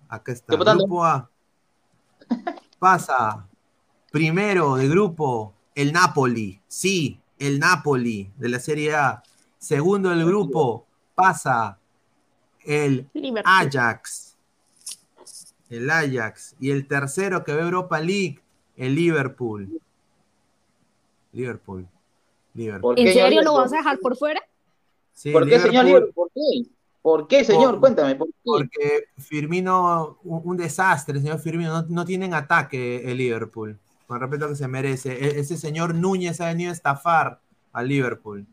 Acá está. ¿Qué votando? Grupo A. Pasa. Primero de grupo, el Napoli. Sí, el Napoli de la Serie A. Segundo del grupo, pasa el Liverpool. Ajax. El Ajax. Y el tercero que ve Europa League, el Liverpool. Liverpool. Liverpool. ¿Por ¿En serio lo vas a dejar por fuera? Sí, ¿Por qué, señor Liverpool? ¿Por qué? ¿Por qué, señor? Por- Cuéntame, ¿por qué? Porque Firmino, un, un desastre, señor Firmino. No, no tienen ataque el Liverpool. Con respeto que se merece. E- ese señor Núñez ha venido a estafar al Liverpool.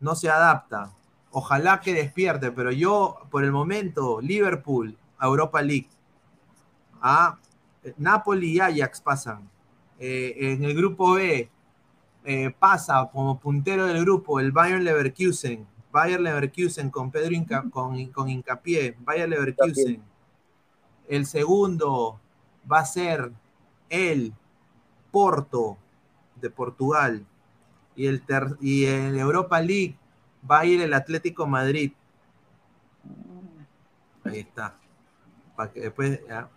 No se adapta. Ojalá que despierte, pero yo, por el momento, Liverpool, a Europa League. A Napoli y Ajax pasan. Eh, en el grupo B eh, pasa como puntero del grupo el Bayern Leverkusen. Bayern Leverkusen con Pedro Inca- con, con hincapié. Bayern Leverkusen. El segundo va a ser el Porto de Portugal. Y, el ter- y en Europa League va a ir el Atlético Madrid. Ahí está. Para que después, ya.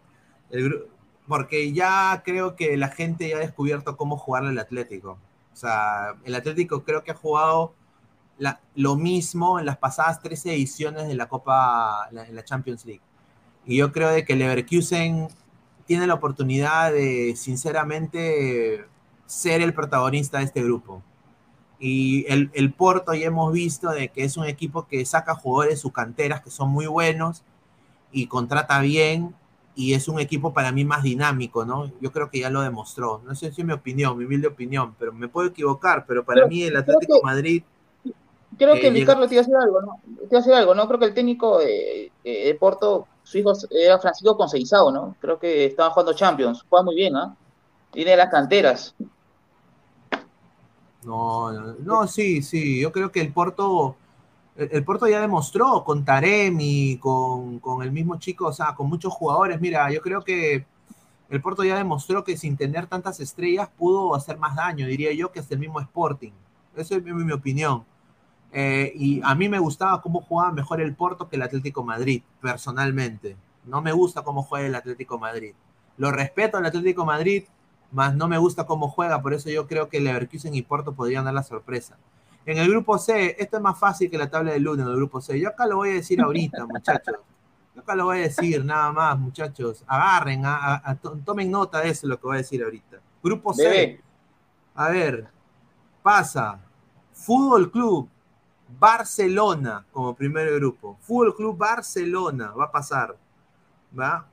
El porque ya creo que la gente ya ha descubierto cómo jugarle al Atlético. O sea, el Atlético creo que ha jugado la- lo mismo en las pasadas tres ediciones de la Copa, la, en la Champions League. Y yo creo de que el Leverkusen tiene la oportunidad de, sinceramente, ser el protagonista de este grupo. Y el, el Porto ya hemos visto de que es un equipo que saca jugadores de sus canteras que son muy buenos y contrata bien y es un equipo para mí más dinámico, ¿no? Yo creo que ya lo demostró. No sé si es mi opinión, mi humilde opinión, pero me puedo equivocar, pero para Creo- mí el Atlético que- Madrid Creo Eh, que llega- Carlos te iba a decir algo, ¿no? Te iba a decir algo, ¿no? Creo que el técnico de, eh, de Porto, su hijo era Francisco Conceizao, ¿no? Creo que estaban jugando Champions. Juega muy bien, ¿ah? Tiene las canteras. No, no, sí, sí, yo creo que el Porto, el, Porto ya demostró con Taremi, con, con el mismo chico, o sea, con muchos jugadores. Mira, yo creo que el Porto ya demostró que sin tener tantas estrellas pudo hacer más daño, diría yo, que hasta el mismo Sporting. Esa es mi opinión. Eh, y a mí me gustaba cómo jugaba mejor el Porto que el Atlético Madrid, personalmente. No me gusta cómo juega el Atlético Madrid. Lo respeto al Atlético Madrid, más no me gusta cómo juega, por eso yo creo que Leverkusen y Porto podrían dar la sorpresa. En el grupo C, esto es más fácil que la tabla del lunes en el grupo C. Yo acá lo voy a decir ahorita, muchachos. Yo acá lo voy a decir, nada más, muchachos. Agarren, a- a- a- to- tomen nota de eso, lo que voy a decir ahorita. Grupo C. Bebé. A ver, pasa Fútbol Club Barcelona como primer grupo. Fútbol Club Barcelona va a pasar. ¿Va?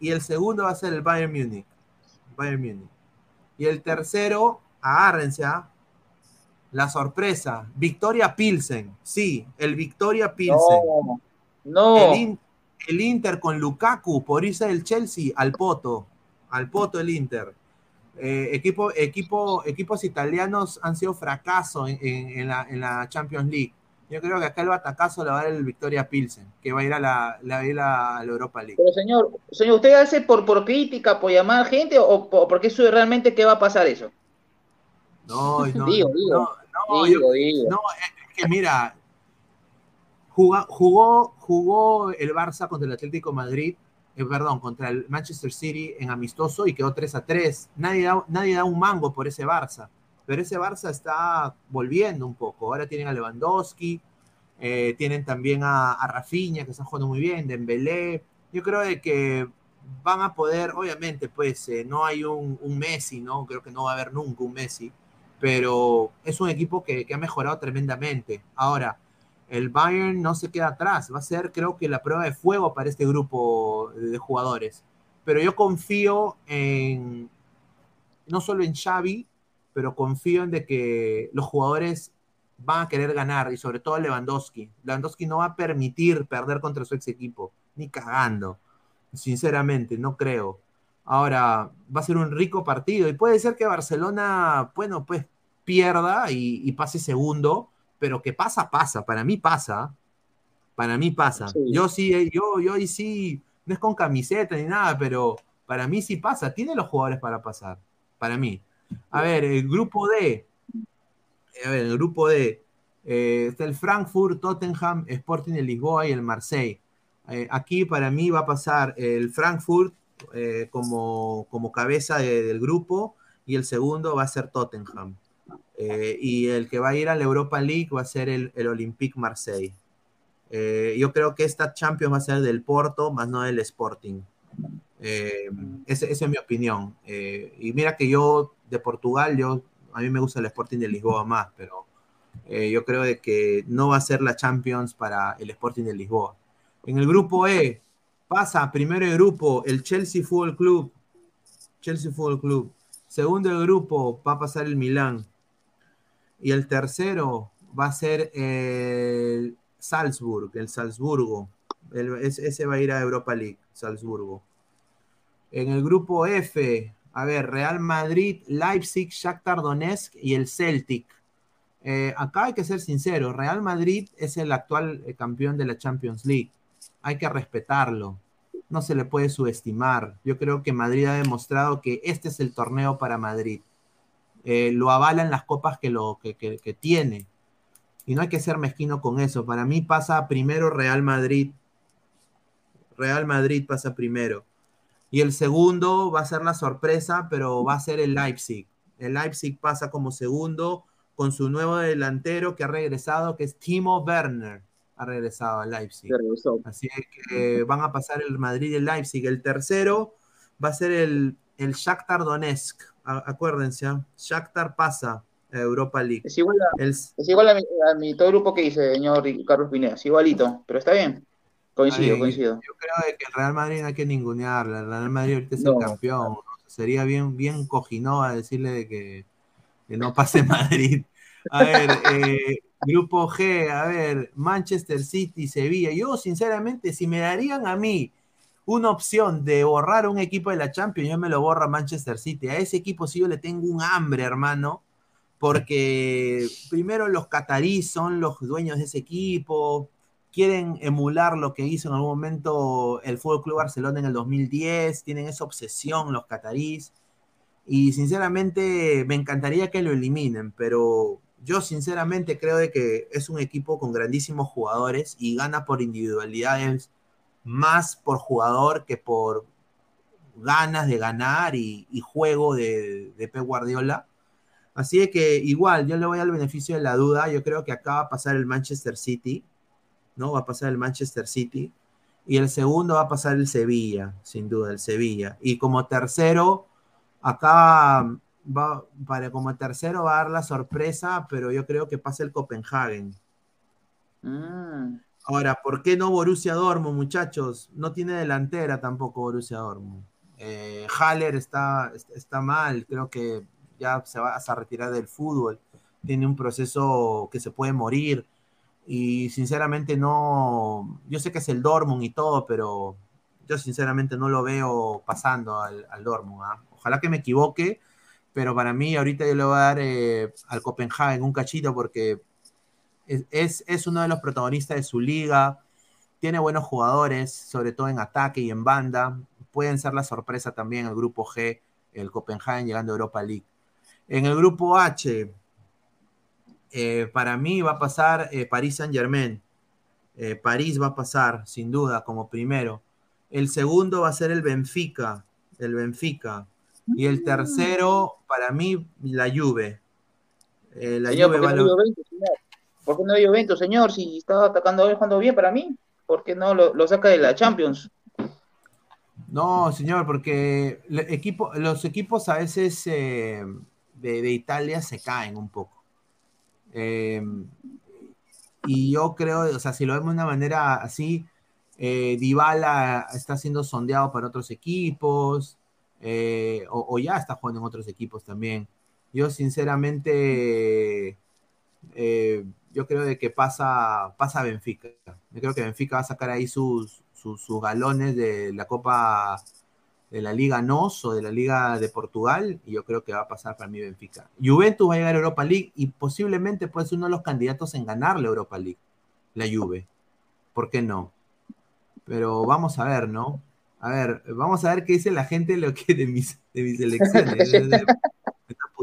Y el segundo va a ser el Bayern Múnich. Bayern Múnich. Y el tercero, agárrense, ¿ah? La sorpresa, Victoria Pilsen. Sí, el Victoria Pilsen. No, no. El, In- el Inter con Lukaku por irse del Chelsea al Poto. Al Poto el Inter. Eh, equipo, equipo, equipos italianos han sido fracaso en, en- en la, en la Champions League. Yo creo que acá el batacazo le va a dar el Victoria Pilsen, que va a ir a la, a Europa League. Pero señor, señor, ¿usted hace por, por crítica, por llamar gente o, por- porque eso realmente qué va a pasar eso? No, no, Digo, digo. no, no, digo, es que mira, juga- jugó, jugó el Barça contra el Atlético Madrid, eh, perdón, contra el Manchester City en amistoso y quedó 3 a 3. Nadie da, nadie da un mango por ese Barça, pero ese Barça está volviendo un poco. Ahora tienen a Lewandowski, eh, tienen también a, a Rafinha, que está jugando muy bien, Dembélé. Yo creo de que van a poder, obviamente, pues eh, no hay un, Messi, ¿no? Creo que no va a haber nunca un Messi, pero es un equipo que ha mejorado tremendamente. Ahora, el Bayern no se queda atrás, va a ser creo que la prueba de fuego para este grupo de jugadores. Pero yo confío en, no solo en Xavi, pero confío en de que los jugadores van a querer ganar y sobre todo Lewandowski. Lewandowski no va a permitir perder contra su ex equipo, ni cagando. Sinceramente, no creo. Ahora, va a ser un rico partido y puede ser que Barcelona, bueno, pues pierda y, y pase segundo, pero que pasa, pasa. Para mí pasa. Para mí pasa. Sí. Yo sí, yo, yo ahí sí, no es con camiseta ni nada, pero para mí sí pasa. Tiene los jugadores para pasar. Para mí. A ver, el grupo D. A ver, el grupo D. eh, está el Frankfurt, Tottenham, Sporting de Lisboa y el Marseille. Eh, aquí para mí va a pasar el Frankfurt eh, como, como cabeza de- del grupo y el segundo va a ser Tottenham. Eh, y el que va a ir a la Europa League va a ser el, el Olympique Marseille. Eh, yo creo que esta Champions va a ser del Porto, más no del Sporting. Eh, esa es mi opinión. Eh, y mira que yo de Portugal, yo, a mí me gusta el Sporting de Lisboa más, pero eh, yo creo de que no va a ser la Champions para el Sporting de Lisboa. En el grupo E pasa primero el grupo el Chelsea Football Club. Chelsea Football Club. Segundo el grupo va a pasar el Milán. Y el tercero va a ser el Salzburg, el Salzburgo. Ese va a ir a Europa League, Salzburgo. En el grupo F, a ver, Real Madrid, Leipzig, Shakhtar Donetsk y el Celtic. Eh, acá hay que ser sincero, Real Madrid es el actual eh, campeón de la Champions League. Hay que respetarlo. No se le puede subestimar. Yo creo que Madrid ha demostrado que este es el torneo para Madrid. Eh, lo avalan las copas que, lo, que, que- que tiene. Y no hay que ser mezquino con eso. Para mí pasa primero Real Madrid. Real Madrid pasa primero. Y el segundo va a ser la sorpresa, pero va a ser el Leipzig. El Leipzig pasa como segundo con su nuevo delantero que ha regresado, que es Timo Werner. Ha regresado al Leipzig. Así es que van a pasar el Madrid y el Leipzig. El tercero va a ser el, el Shakhtar Donetsk. A- acuérdense, ¿ah? Shakhtar pasa a Europa League. Es igual a, El, es igual a mi, a mi- todo el grupo que dice, señor Carlos Pineda, es igualito, pero está bien. Coincido, Ay, coincido. Yo creo que el Real Madrid no hay que ningunearla. El Real Madrid ahorita es el No. campeón. Sería bien, bien cojinova decirle de que, que no pase Madrid. A ver, eh, grupo G, a ver, Manchester City, Sevilla. Yo, sinceramente, si me darían a mí una opción de borrar un equipo de la Champions, yo me lo borro a Manchester City. A ese equipo sí yo le tengo un hambre, hermano, porque primero los cataríes son los dueños de ese equipo, quieren emular lo que hizo en algún momento el Fútbol Club Barcelona en el 2010, tienen esa obsesión los catarís y sinceramente me encantaría que lo eliminen, pero yo sinceramente creo de que es un equipo con grandísimos jugadores y gana por individualidades más por jugador que por ganas de ganar y, juego de, de Pep Guardiola. Así que igual, yo le voy al beneficio de la duda. Yo creo que acá va a pasar el Manchester City, ¿no? Va a pasar el Manchester City. Y el segundo va a pasar el Sevilla, sin duda, el Sevilla. Y como tercero, acá va, para como tercero va a dar la sorpresa, pero yo creo que pasa el Copenhagen. Mm, Ahora, ¿por qué no Borussia Dortmund, muchachos? No tiene delantera tampoco Borussia Dortmund. Eh, Haller está, está mal, creo que ya se va a retirar del fútbol. Tiene un proceso que se puede morir. Y sinceramente no, yo sé que es el Dortmund y todo, pero yo sinceramente no lo veo pasando al, al Dortmund. ¿ah? Ojalá que me equivoque, pero para mí ahorita yo le voy a dar eh, al Copenhagen un cachito porque es, es, es, uno de los protagonistas de su liga, tiene buenos jugadores, sobre todo en ataque y en banda. Pueden ser la sorpresa también el grupo G, el Copenhagen llegando a Europa League. En el grupo H, eh, para mí va a pasar eh, París Saint Germain. Eh, París va a pasar, sin duda, como primero. El segundo va a ser el Benfica, el Benfica. Y el tercero, para mí, la Juve. La Juve ¿por, qué no Juventus, señor? ¿Por qué no hay Juventus, señor? Si estaba atacando hoy, jugando bien para mí. ¿Por qué no lo, saca de la Champions? No, señor, porque los equipos a veces, eh, de, Italia se caen un poco. Eh, y yo creo, o sea, si lo vemos de una manera así, eh, Dybala está siendo sondeado para otros equipos, eh, o, ya está jugando en otros equipos también. Yo sinceramente, yo creo de que pasa, pasa Benfica. Yo creo que Benfica va a sacar ahí sus, sus, sus galones de la Copa de la Liga NOS o de la Liga de Portugal, y yo creo que va a pasar para mí Benfica. Juventus va a llegar a Europa League y posiblemente puede ser uno de los candidatos en ganar la Europa League, la Juve. ¿Por qué no? Pero vamos a ver, ¿no? A ver, vamos a ver qué dice la gente de, lo que, de, mis, de mis elecciones.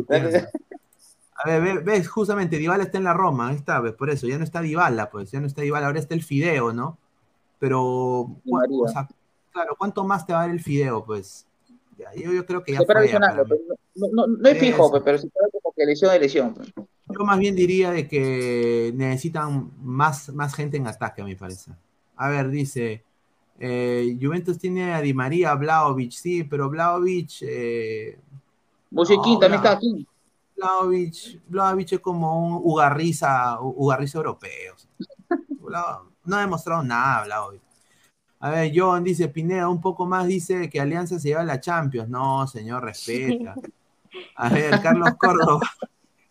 a ver, ves, justamente Dybala está en la Roma, ahí está, ves, por eso, ya no está Dybala, pues ya no está Dybala, ahora está el Fideo, ¿no? Pero, o sea, claro, ¿cuánto más te va a dar el fideo? Pues yo, yo creo que ya fue, no, no, no, es fijo, pues, pero puede como que lesión de lesión. Pues. Yo más bien diría de que necesitan más, más gente en ataque, a mi parece. A ver, dice, eh, Juventus tiene a Di María, Blaovic, sí, pero Blaovic... Eh, Musiquín también está aquí. Blaovic, es como un Ugarriza, Ugarriza europeo. No ha demostrado nada, Blaovic. A ver, John dice, Pineda, un poco más dice que Alianza se lleva a la Champions. No, señor, respeta. A ver, Carlos Córdoba.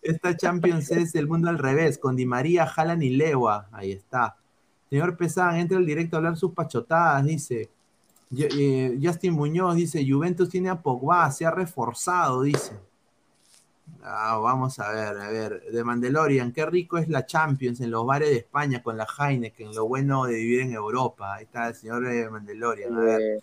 Esta Champions es el mundo al revés, con Di María, Jalan y Lewa. Ahí está. Señor Pesán, entra el directo a hablar sus pachotadas, dice. Eh, Justin Muñoz dice, Juventus tiene a Pogba, se ha reforzado, dice. Ah, vamos a ver, a ver, de Mandalorian, qué rico es la Champions en los bares de España con la Heineken, lo bueno de vivir en Europa. Ahí está el señor de Mandalorian. A ver.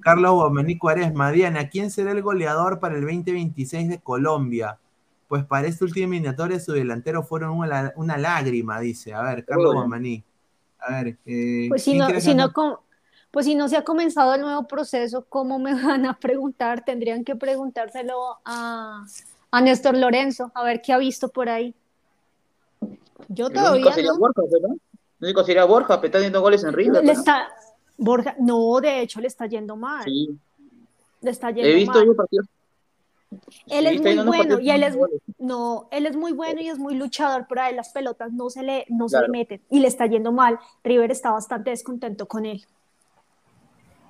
Carlos Domenico Aresma, Diana, ¿quién será el goleador para el 2026 de Colombia? Pues para esta última eliminatoria su delantero fueron una, lágrima, dice. A ver, Carlos Bomaní. A ver, eh, pues si no, si no pues si no se ha comenzado el nuevo proceso, ¿cómo me van a preguntar? Tendrían que preguntárselo a, a Néstor Lorenzo, a ver qué ha visto por ahí. Yo todavía no. Borja, ¿no? El único sería Borja, pero está haciendo goles en River. Le está, Borja, no, de hecho le está yendo mal. Sí. Le está yendo He visto mal. yo partidos. Él es muy bueno y él es no, él es muy bueno y es muy luchador, pero a él las pelotas no se le no se le meten y le está yendo mal. River está bastante descontento con él.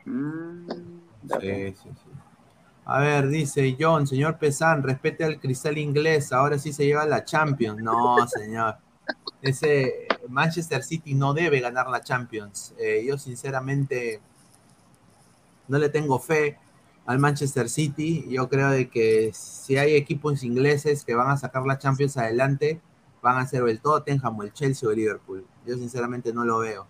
Mm, sí, sí, sí. A ver, dice John, señor Pesan, respete al cristal inglés, ahora sí se lleva la Champions. No, señor. Ese Manchester City no debe ganar la Champions. Eh, yo sinceramente no le tengo fe al Manchester City. Yo creo de que si hay equipos ingleses que van a sacar la Champions adelante, van a ser el Tottenham el Chelsea o el Liverpool. Yo sinceramente no lo veo.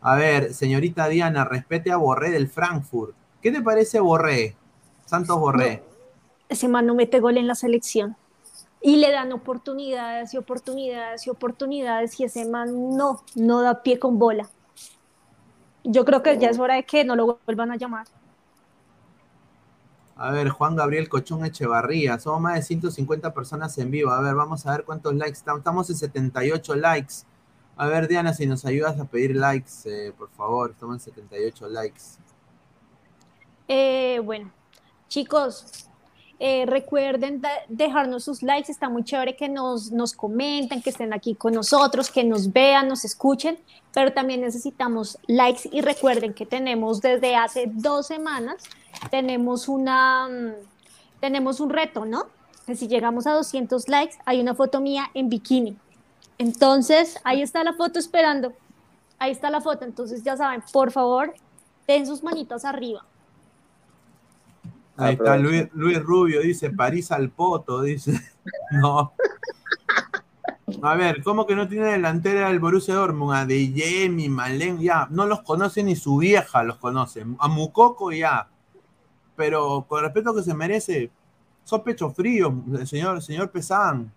A ver, señorita Diana, respete a Borré del Frankfurt. ¿Qué te parece Borré? Santos Borré. ese man no mete gol en la selección. Y le dan oportunidades y oportunidades y oportunidades y ese man no, no da pie con bola. Yo creo que ya es hora de que no lo vuelvan a llamar. A ver, Juan Gabriel Cochón Echevarría. Somos más de 150 personas en vivo. A ver, vamos a ver cuántos likes estamos. Estamos en 78 likes. A ver, Diana, si nos ayudas a pedir likes, eh, por favor. Estamos en 78 likes. Eh, bueno, Chicos, eh, recuerden dejarnos sus likes, está muy chévere que nos, nos comenten, que estén aquí con nosotros, que nos vean, nos escuchen, pero también necesitamos likes y recuerden que tenemos desde hace dos semanas, tenemos, una, mm, tenemos un reto, ¿no? Que si llegamos a 200 likes, hay una foto mía en bikini. Entonces, ahí está la foto esperando, ahí está la foto, entonces ya saben, por favor, den sus manitas arriba Ahí está Luis, Rubio, dice París al poto, dice. No. A ver, ¿cómo que no tiene delantera el Borussia Dortmund? A De Jemi, Malen, ya, no los conoce ni su vieja los conoce. A Mukoko ya. Pero con respeto que se merece, son pecho frío, señor, señor Pesán.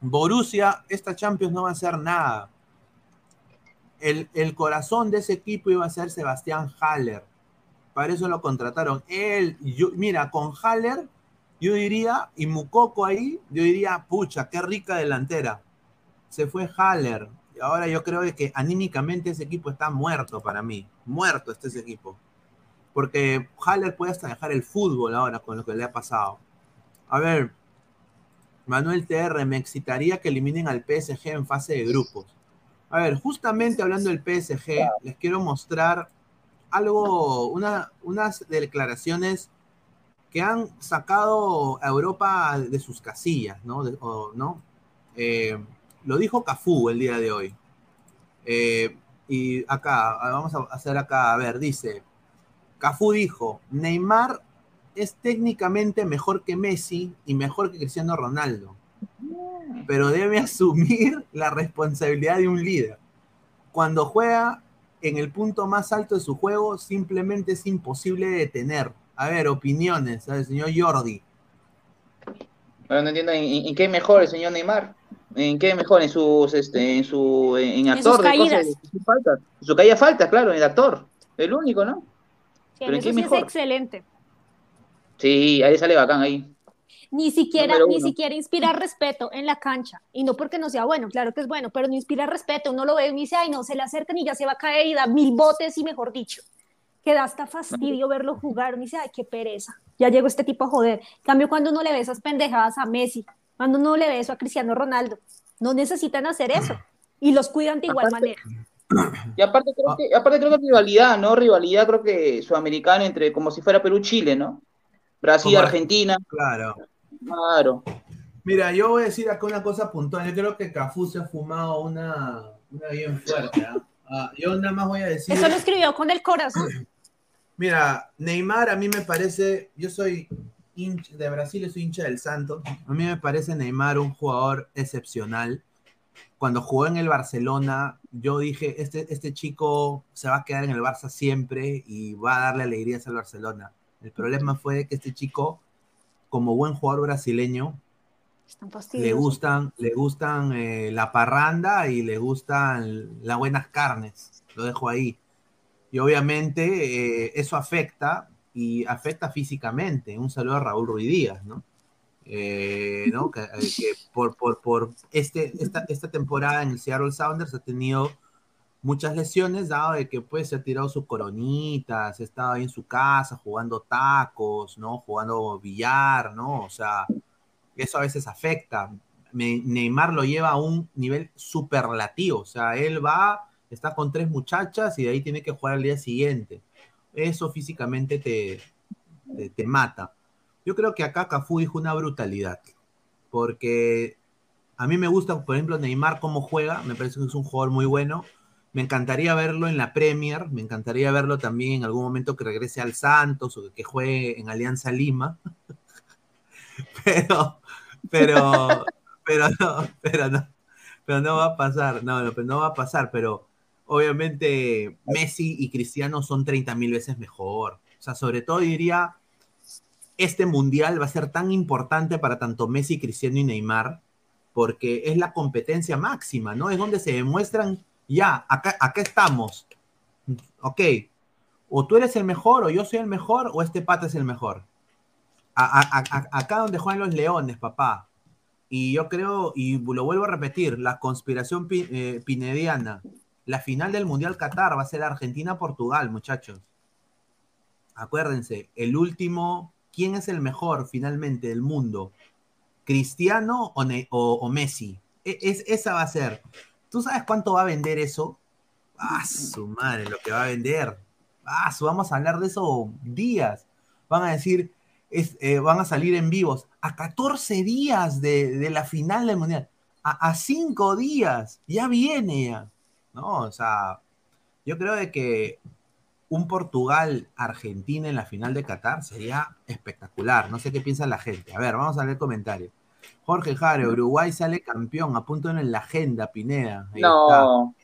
Borussia, esta Champions no va a hacer nada. El, el corazón de ese equipo iba a ser Sebastián Haller para eso lo contrataron. Él, yo, mira, con Haller, yo diría, y Mukoko ahí, yo diría, pucha, qué rica delantera. Se fue Haller. Y ahora yo creo que anímicamente ese equipo está muerto para mí. Muerto está ese equipo. Porque Haller puede hasta dejar el fútbol ahora con lo que le ha pasado. A ver, Manuel TR, me excitaría que eliminen al PSG en fase de grupos. A ver, justamente hablando del PSG, les quiero mostrar algo, una, unas declaraciones que han sacado a Europa de sus casillas, ¿no? ¿no? Eh, lo dijo Cafú el día de hoy. Eh, y acá, vamos a hacer acá, a ver, dice, Cafú dijo, Neymar es técnicamente mejor que Messi y mejor que Cristiano Ronaldo, pero debe asumir la responsabilidad de un líder. Cuando juega en el punto más alto de su juego, simplemente es imposible de detener. A ver, opiniones, al señor Jordi. Ahora no entiendo en, en- en qué mejor el señor Neymar. ¿En qué mejor? En sus, este, en su, en, En actor sus de cosas, caídas. en sus faltas. En su caída falta, claro, en el actor. El único, ¿no? Sí, ¿Pero en eso qué sí mejor? es excelente. Sí, ahí sale bacán ahí. Ni siquiera, ni siquiera inspira respeto en la cancha. Y no porque no sea bueno, claro que es bueno, pero no inspira respeto. Uno lo ve y dice, ay, no, se le acercan y ya se va a caer y da mil botes y mejor dicho. Que da hasta fastidio verlo jugar. Uno dice, ay, qué pereza. Ya llegó este tipo a joder. En cambio, cuando uno le ve esas pendejadas a Messi, cuando uno le ve eso a Cristiano Ronaldo, no necesitan hacer eso. Y los cuidan de igual Aparte- manera. Y aparte creo que, aparte creo que rivalidad, ¿no? Rivalidad creo que sudamericana entre como si fuera Perú-Chile, ¿no? Brasil, Argentina, Claro. Claro. Mira, yo voy a decir acá una cosa puntual. Yo creo que Cafú se ha fumado una, una bien fuerte. ¿ah? Ah, yo nada más voy a decir. Eso lo escribió con el corazón. Mira, Neymar a mí me parece, yo soy hincha de Brasil, soy hincha del Santos. A mí me parece Neymar un jugador excepcional. Cuando jugó en el Barcelona, yo dije, este, este chico se va a quedar en el Barça siempre y va a darle alegrías al Barcelona. El problema fue que este chico, como buen jugador brasileño, le gustan, le gustan eh, la parranda y le gustan las buenas carnes. Lo dejo ahí. Y obviamente eh, eso afecta y afecta físicamente. Un saludo a Raúl Ruiz Díaz, ¿no? Eh, ¿no? Que, eh, que por, por, por este, esta, esta temporada en el Seattle Sounders ha tenido muchas lesiones, dado de que pues se ha tirado sus coronitas, estaba ahí en su casa jugando tacos, ¿no? Jugando billar, ¿no? O sea, eso a veces afecta. Me- Neymar lo lleva a un nivel superlativo, o sea, él va, está con tres muchachas y de ahí tiene que jugar al día siguiente. Eso físicamente te, te, te mata. Yo creo que acá Cafú dijo una brutalidad, porque a mí me gusta, por ejemplo, Neymar cómo juega, me parece que es un jugador muy bueno. Me encantaría verlo en la Premier, me encantaría verlo también en algún momento que regrese al Santos o que juegue en Alianza Lima. Pero, pero, pero no, pero no, pero no va a pasar, no, no, pero no va a pasar, pero obviamente Messi y Cristiano son 30 mil veces mejor. O sea, sobre todo diría, este mundial va a ser tan importante para tanto Messi, Cristiano y Neymar, porque es la competencia máxima, ¿no? Es donde se demuestran, ya, acá, acá estamos, ok, o tú eres el mejor, o yo soy el mejor, o este pata es el mejor. A- a- a- acá donde juegan los leones, papá. Y yo creo, y lo vuelvo a repetir, la conspiración pi- eh, pinediana, la final del Mundial Qatar va a ser Argentina-Portugal, muchachos. Acuérdense, el último, ¿quién es el mejor finalmente del mundo? ¿Cristiano o Messi? E- es, esa va a ser. ¿Tú sabes cuánto va a vender eso? Ah, su madre, lo que va a vender. Ah, vamos a hablar de eso días. Van a decir, eh, van a salir en vivos a 14 días de, de la final del Mundial. A, a 5 días. Ya viene ya. ¿No? O sea, yo creo de que un Portugal-Argentina en la final de Qatar sería espectacular. No sé qué piensa la gente. A ver, vamos a leer comentarios. Jorge Jare, Uruguay sale campeón. Apúntenlo en la agenda, Pineda. Ahí está. No,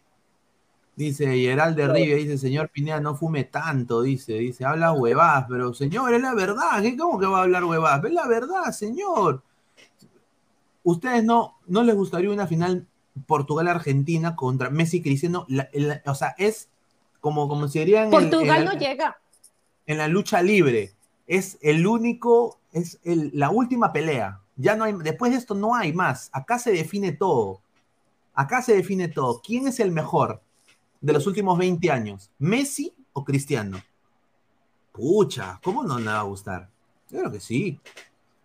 Dice Gerald de Rivia, dice, señor Pineda, no fume tanto, dice, dice, habla huevadas, pero señor, es la verdad, ¿qué? ¿cómo que va a hablar huevadas? Es la verdad, señor. ¿Ustedes no, no les gustaría una final Portugal-Argentina contra Messi y Cristiano? La- la- o sea, es como, como si dirían en Portugal en no la- llega. en la lucha libre. Es el único, es el- la última pelea. Ya no hay, después de esto no hay más. Acá se define todo. Acá se define todo. ¿Quién es el mejor de los últimos 20 años? ¿Messi o Cristiano? Pucha, ¿cómo no me va a gustar? Creo que sí.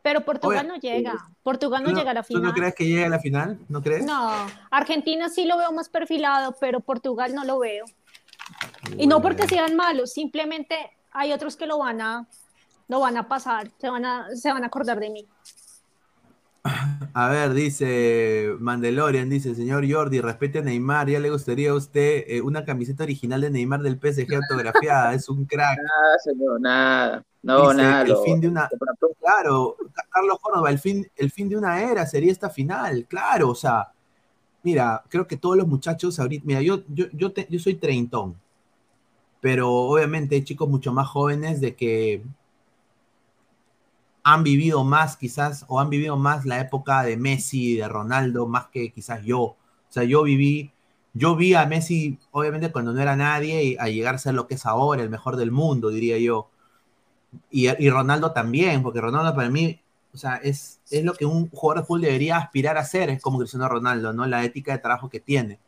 Pero Portugal Oye, no llega. Portugal no ¿Tú no- llega a la ¿Tú no final. crees que llegue a la final? ¿No crees? No, Argentina sí lo veo más perfilado, pero Portugal no lo veo. Y no porque sean malos, simplemente hay otros que lo van a, lo van a pasar, se van a, se van a acordar de mí. A ver, dice Mandalorian, dice, señor Jordi, respete a Neymar, ya le gustaría a usted eh, una camiseta original de Neymar del PSG autografiada, es un crack. Nada, señor, nada. No, Dice, nada. el lo- fin de una- Claro, Ca- Carlos Córdoba, el fin, el fin de una era sería esta final, claro, o sea, mira, creo que todos los muchachos ahorita, mira, yo, yo, yo, te- yo soy treintón, pero obviamente hay chicos mucho más jóvenes de que han vivido más quizás, o han vivido más la época de Messi, de Ronaldo, más que quizás yo. O sea, yo viví, yo vi a Messi, obviamente cuando no era nadie, y a llegar a ser lo que es ahora, el mejor del mundo, diría yo. Y, y Ronaldo también, porque Ronaldo para mí, o sea, es, es lo que un jugador de fútbol debería aspirar a ser, es como Cristiano Ronaldo, ¿no? La ética de trabajo que tiene.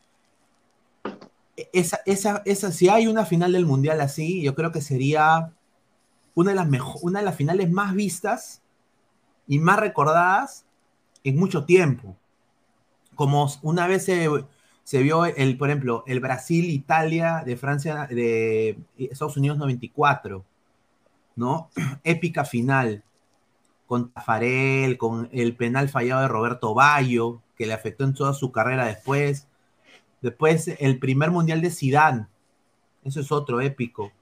E- Esa, esa, esa, si hay una final del Mundial así, yo creo que sería una de las, una de las finales más vistas y más recordadas en mucho tiempo. Como una vez se, se vio, el, por ejemplo, el Brasil-Italia de Francia, de Estados Unidos 94, ¿no? Épica final con Tafarel, con el penal fallado de Roberto Bayo, que le afectó en toda su carrera después. Después, el primer mundial de Zidane, eso es otro épico.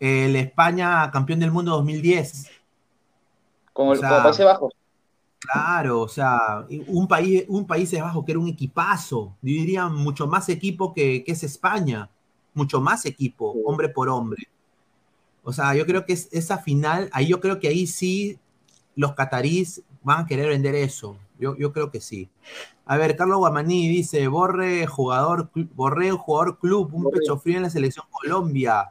El España campeón del mundo 2010, Con, el, o sea, con Países Bajos. Claro, o sea, un país, un Países Bajos que era un equipazo, yo diría mucho más equipo que, que es España, mucho más equipo, Sí. hombre por hombre. O sea, yo creo que es, esa final, ahí yo creo que ahí sí los catarís van a querer vender eso. Yo, yo creo que sí. A ver, Carlos Guamaní dice, Borre jugador, Borré jugador club, un pecho frío en la selección Colombia.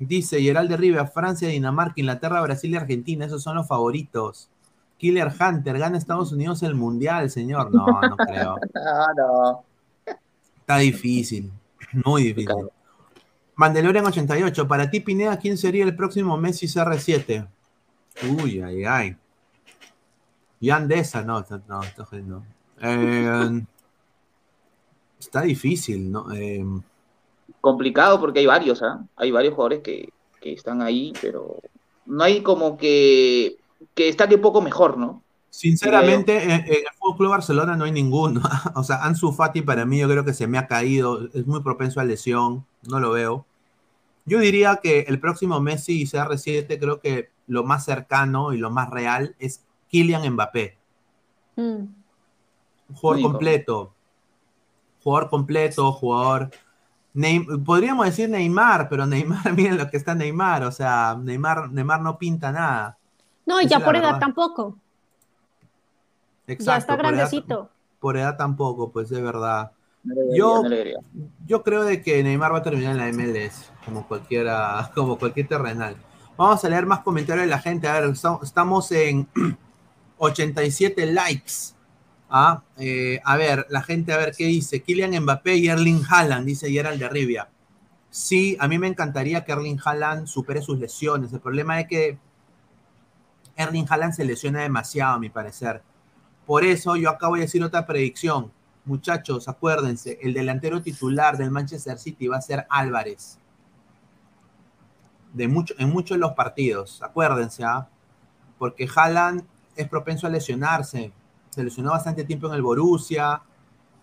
Dice Gerald de Francia, Dinamarca, Inglaterra, Brasil y Argentina, esos son los favoritos. Killer Hunter, gana Estados Unidos el Mundial, señor. No, no creo. Ah, no. Está difícil, muy difícil. Claro. Mandalorian 88, para ti, Pineda, ¿quién sería el próximo Messi CR7? Uy, ay, ay. Jan Deza, no, no, está jodiendo. Eh, está difícil, ¿no? Eh, Complicado porque hay varios, ¿ah? Hay varios jugadores que, que están ahí, pero no hay como que, que destaque un poco mejor, ¿no? Sinceramente, en, en el Fútbol Club Barcelona no hay ninguno. O sea, Ansu Fati para mí yo creo que se me ha caído, es muy propenso a lesión, no lo veo. Yo diría que el próximo Messi y CR7 creo que lo más cercano y lo más real es Kylian Mbappé. Mm. Un jugador Único. completo. Jugador completo, jugador... Neym- podríamos decir Neymar, pero Neymar, miren lo que está Neymar, o sea, Neymar, Neymar no pinta nada. No, y ya por edad verdad. tampoco. ya Exacto, está por edad- grandecito. por edad tampoco, pues es verdad. Yo-. Yo creo de que Neymar va a terminar en la MLS, como cualquiera, como cualquier terrenal. Vamos a leer más comentarios de la gente. A ver, esta- estamos en 87 likes. Ah, eh, a ver, la gente, a ver qué dice. Kylian Mbappé y Erling Haaland, dice Gerald de. Sí, a mí me encantaría que Erling Haaland supere sus lesiones. El problema es que Erling Haaland se lesiona demasiado, a mi parecer. Por eso yo acá voy a decir otra predicción. Muchachos, acuérdense, el delantero titular del Manchester City va a ser Álvarez. De mucho, en muchos de los partidos, acuérdense, ¿ah? porque Haaland es propenso a lesionarse. Se lesionó bastante tiempo en el Borussia,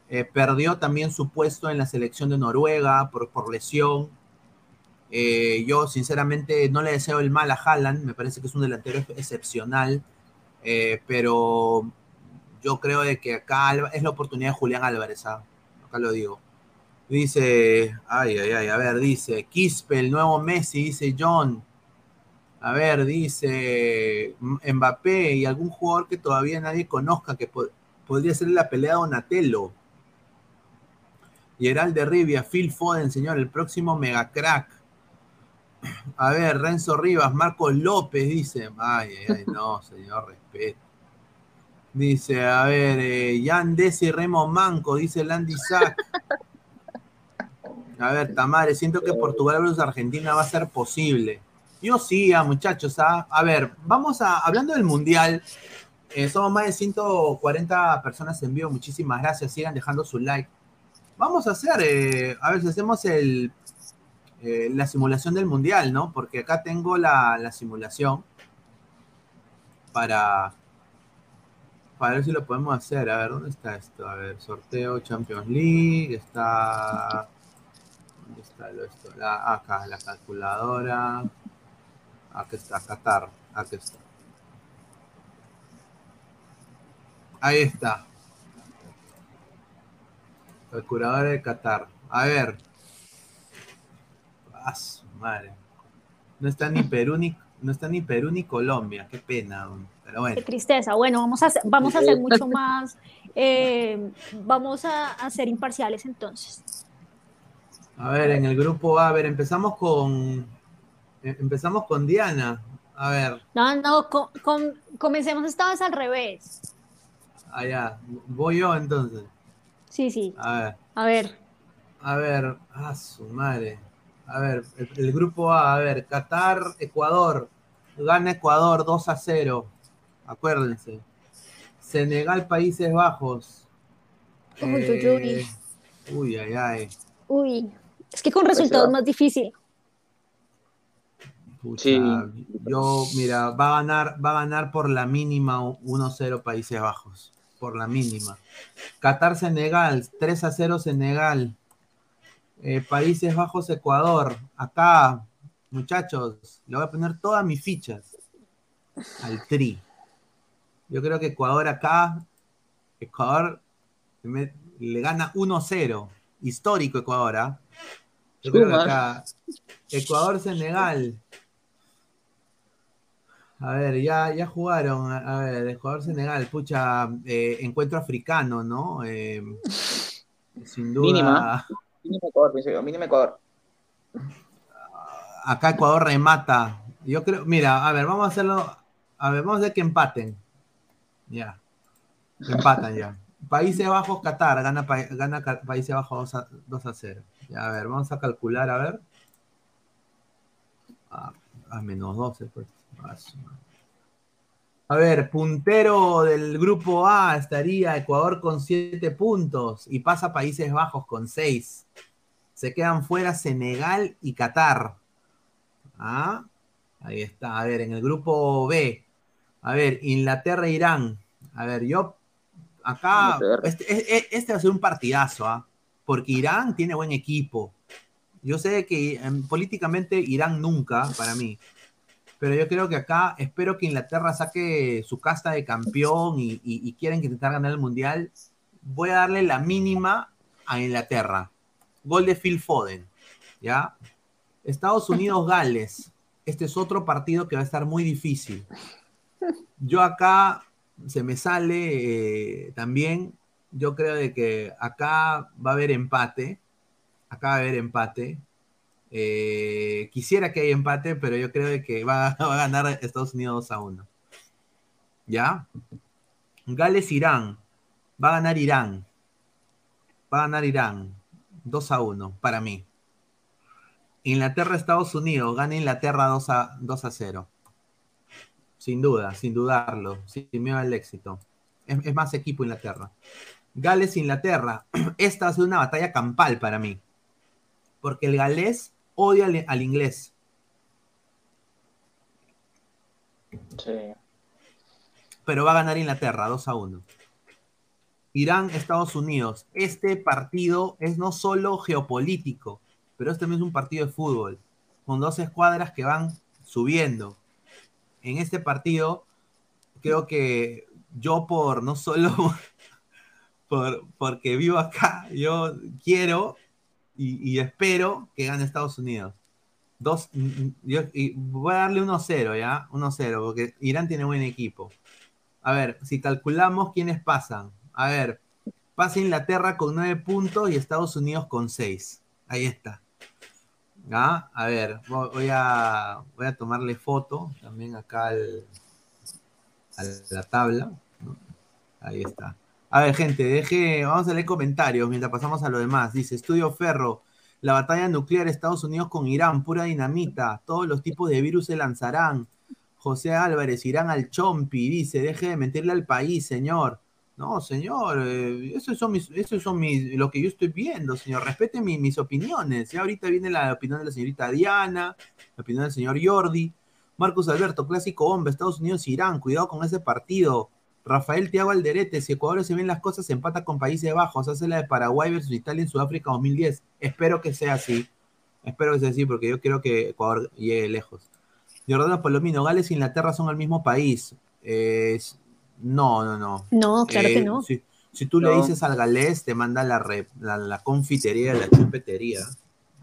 eh, perdió también su puesto en la selección de Noruega por, por lesión. Eh, yo sinceramente no le deseo el mal a Haaland, me parece que es un delantero excepcional, eh, pero yo creo de que acá es la oportunidad de Julián Álvarez, ¿ah? acá lo digo. Dice, ay, ay, ay, a ver, dice, Quispe, el nuevo Messi, dice John. A ver, dice Mbappé y algún jugador que todavía nadie conozca que po- podría ser la pelea Donatello. Gerald de Rivia, Phil Foden, señor, el próximo mega crack. A ver, Renzo Rivas, Marcos López, dice. Ay, ay, ay, no, señor, respeto. Dice, a ver, eh, Jan Desi Remo Manco, dice Landy Sack. A ver, Tamare, siento que Portugal versus Argentina va a ser posible. Yo sí, a muchachos. ¿ah? A ver, vamos a, hablando del Mundial, eh, somos más de 140 personas en vivo. Muchísimas gracias. Sigan dejando su like. Vamos a hacer, eh, a ver si hacemos el, eh, la simulación del Mundial, ¿no? Porque acá tengo la, la simulación para, para ver si lo podemos hacer. A ver, ¿dónde está esto? A ver, sorteo Champions League. Está. ¿Dónde está esto? Acá, la calculadora. Aquí está, Qatar. Aquí está. Ahí está. Calculadora de Qatar. A ver. Ah, su madre. No está ni Perú ni, no está ni Perú ni Colombia. Qué pena. Pero bueno. Qué tristeza. Bueno, vamos a, vamos a hacer mucho más. eh, vamos a, a ser imparciales entonces. A ver, en el grupo A, a ver, empezamos con. Eh, Empezamos con Diana. A ver, No, no, co- com- comencemos esta vez al revés. allá. Voy yo entonces. Sí, sí. A ver, A ver, a ver. A su madre. A ver, el, el grupo A, a ver, Qatar, Ecuador. Gana Ecuador 2 a 0. Acuérdense. Senegal, Países Bajos. Uy, uy, Eh, uy, ay, ay. uy, es que con resultados más difícil. Pucha, Sí. Yo, mira, va a ganar, va a ganar por la mínima 1-0 Países Bajos. Por la mínima. Qatar Senegal, 3 a 0 Senegal. Eh, Países Bajos Ecuador. Acá, muchachos, le voy a poner todas mis fichas al tri. Yo creo que Ecuador acá, Ecuador me- le gana 1-0. Histórico Ecuador, ¿ah? Yo creo que Suma. acá, Ecuador-Senegal. A ver, ya, ya jugaron. A ver, Ecuador-Senegal, pucha, eh, encuentro africano, ¿no? Eh, sin duda. Mínima. Mínimo Ecuador, pienso yo. Mínimo Ecuador. Acá Ecuador remata. Yo creo, mira, a ver, vamos a hacerlo. A ver, vamos a hacer que empaten. Ya. Empatan ya. Países Bajos, Qatar, gana, gana Países Bajos 2 a, 2 a 0. Ya, a ver, vamos a calcular, a ver. A, a menos 12, pues. A ver, puntero del grupo A estaría Ecuador con 7 puntos y pasa Países Bajos con 6. Se quedan fuera Senegal y Qatar. Ah, ahí está. A ver, en el grupo B. A ver, Inglaterra e Irán. A ver, yo acá. Este, e- e- este va a ser un partidazo, ¿ah? Porque Irán tiene buen equipo. Yo sé que em, políticamente Irán nunca, para mí. Pero yo creo que acá espero que Inglaterra saque su casta de campeón y, y- y quieren intentar ganar el mundial. Voy a darle la mínima a Inglaterra. Gol de Phil Foden. ¿Ya? Estados Unidos-Gales. Este es otro partido que va a estar muy difícil. Yo acá se me sale eh, también. Yo creo de que acá va a haber empate. Acá va a haber empate. Eh, quisiera que haya empate, pero yo creo que va, a ganar Estados Unidos 2 a 1. ¿Ya? Gales-Irán. Va a ganar Irán. Va a ganar Irán. 2 a 1, para mí. Inglaterra-Estados Unidos. Gana Inglaterra 2 a, 2 a 0. Sin duda, sin dudarlo. Sin miedo al éxito. Es, es más equipo Inglaterra. Gales-Inglaterra. Esta va a ser una batalla campal para mí. Porque el galés odia al, al inglés. Sí. pero va a ganar Inglaterra 2 a 1. Irán, Estados Unidos. Este partido es no solo geopolítico, pero este también es un partido de fútbol, con dos escuadras que van subiendo. En este partido, creo que yo por no solo por, porque vivo acá, yo quiero y, y espero que gane Estados Unidos. Dos, yo, y voy a darle 1-0, ¿ya? 1-0, porque Irán tiene buen equipo. A ver, si calculamos quiénes pasan. A ver, pasa Inglaterra con 9 puntos y Estados Unidos con 6. Ahí está. A ver, vo- voy a, voy a tomarle foto también acá al, a la tabla. Ahí está. A ver, gente, deje, vamos a leer comentarios mientras pasamos a lo demás. Dice Estudio Ferro, La batalla nuclear Estados Unidos con Irán, pura dinamita. Todos los tipos de virus se lanzarán. José Álvarez, Irán al Chompi, dice, deje de mentirle al país, señor. No, señor, eh, eso son mis, eso son mis, lo que yo estoy viendo, señor. Respete mis opiniones. Ya ahorita viene la opinión de la señorita Diana, la opinión del señor Jordi. Marcos Alberto, clásico hombre, Estados Unidos, Irán, cuidado con ese partido. Rafael Tiago Alderete, si Ecuador se ven las cosas, se empata con Países Bajos, hace la de Paraguay versus Italia en Sudáfrica 2010. Espero que sea así. Espero que sea así, porque yo quiero que Ecuador llegue lejos. Jordano Palomino, Gales e Inglaterra son el mismo país. no, no, no. No, claro que eh, no. Si, tú le dices al galés, te manda la, la, confitería, la chumpetería.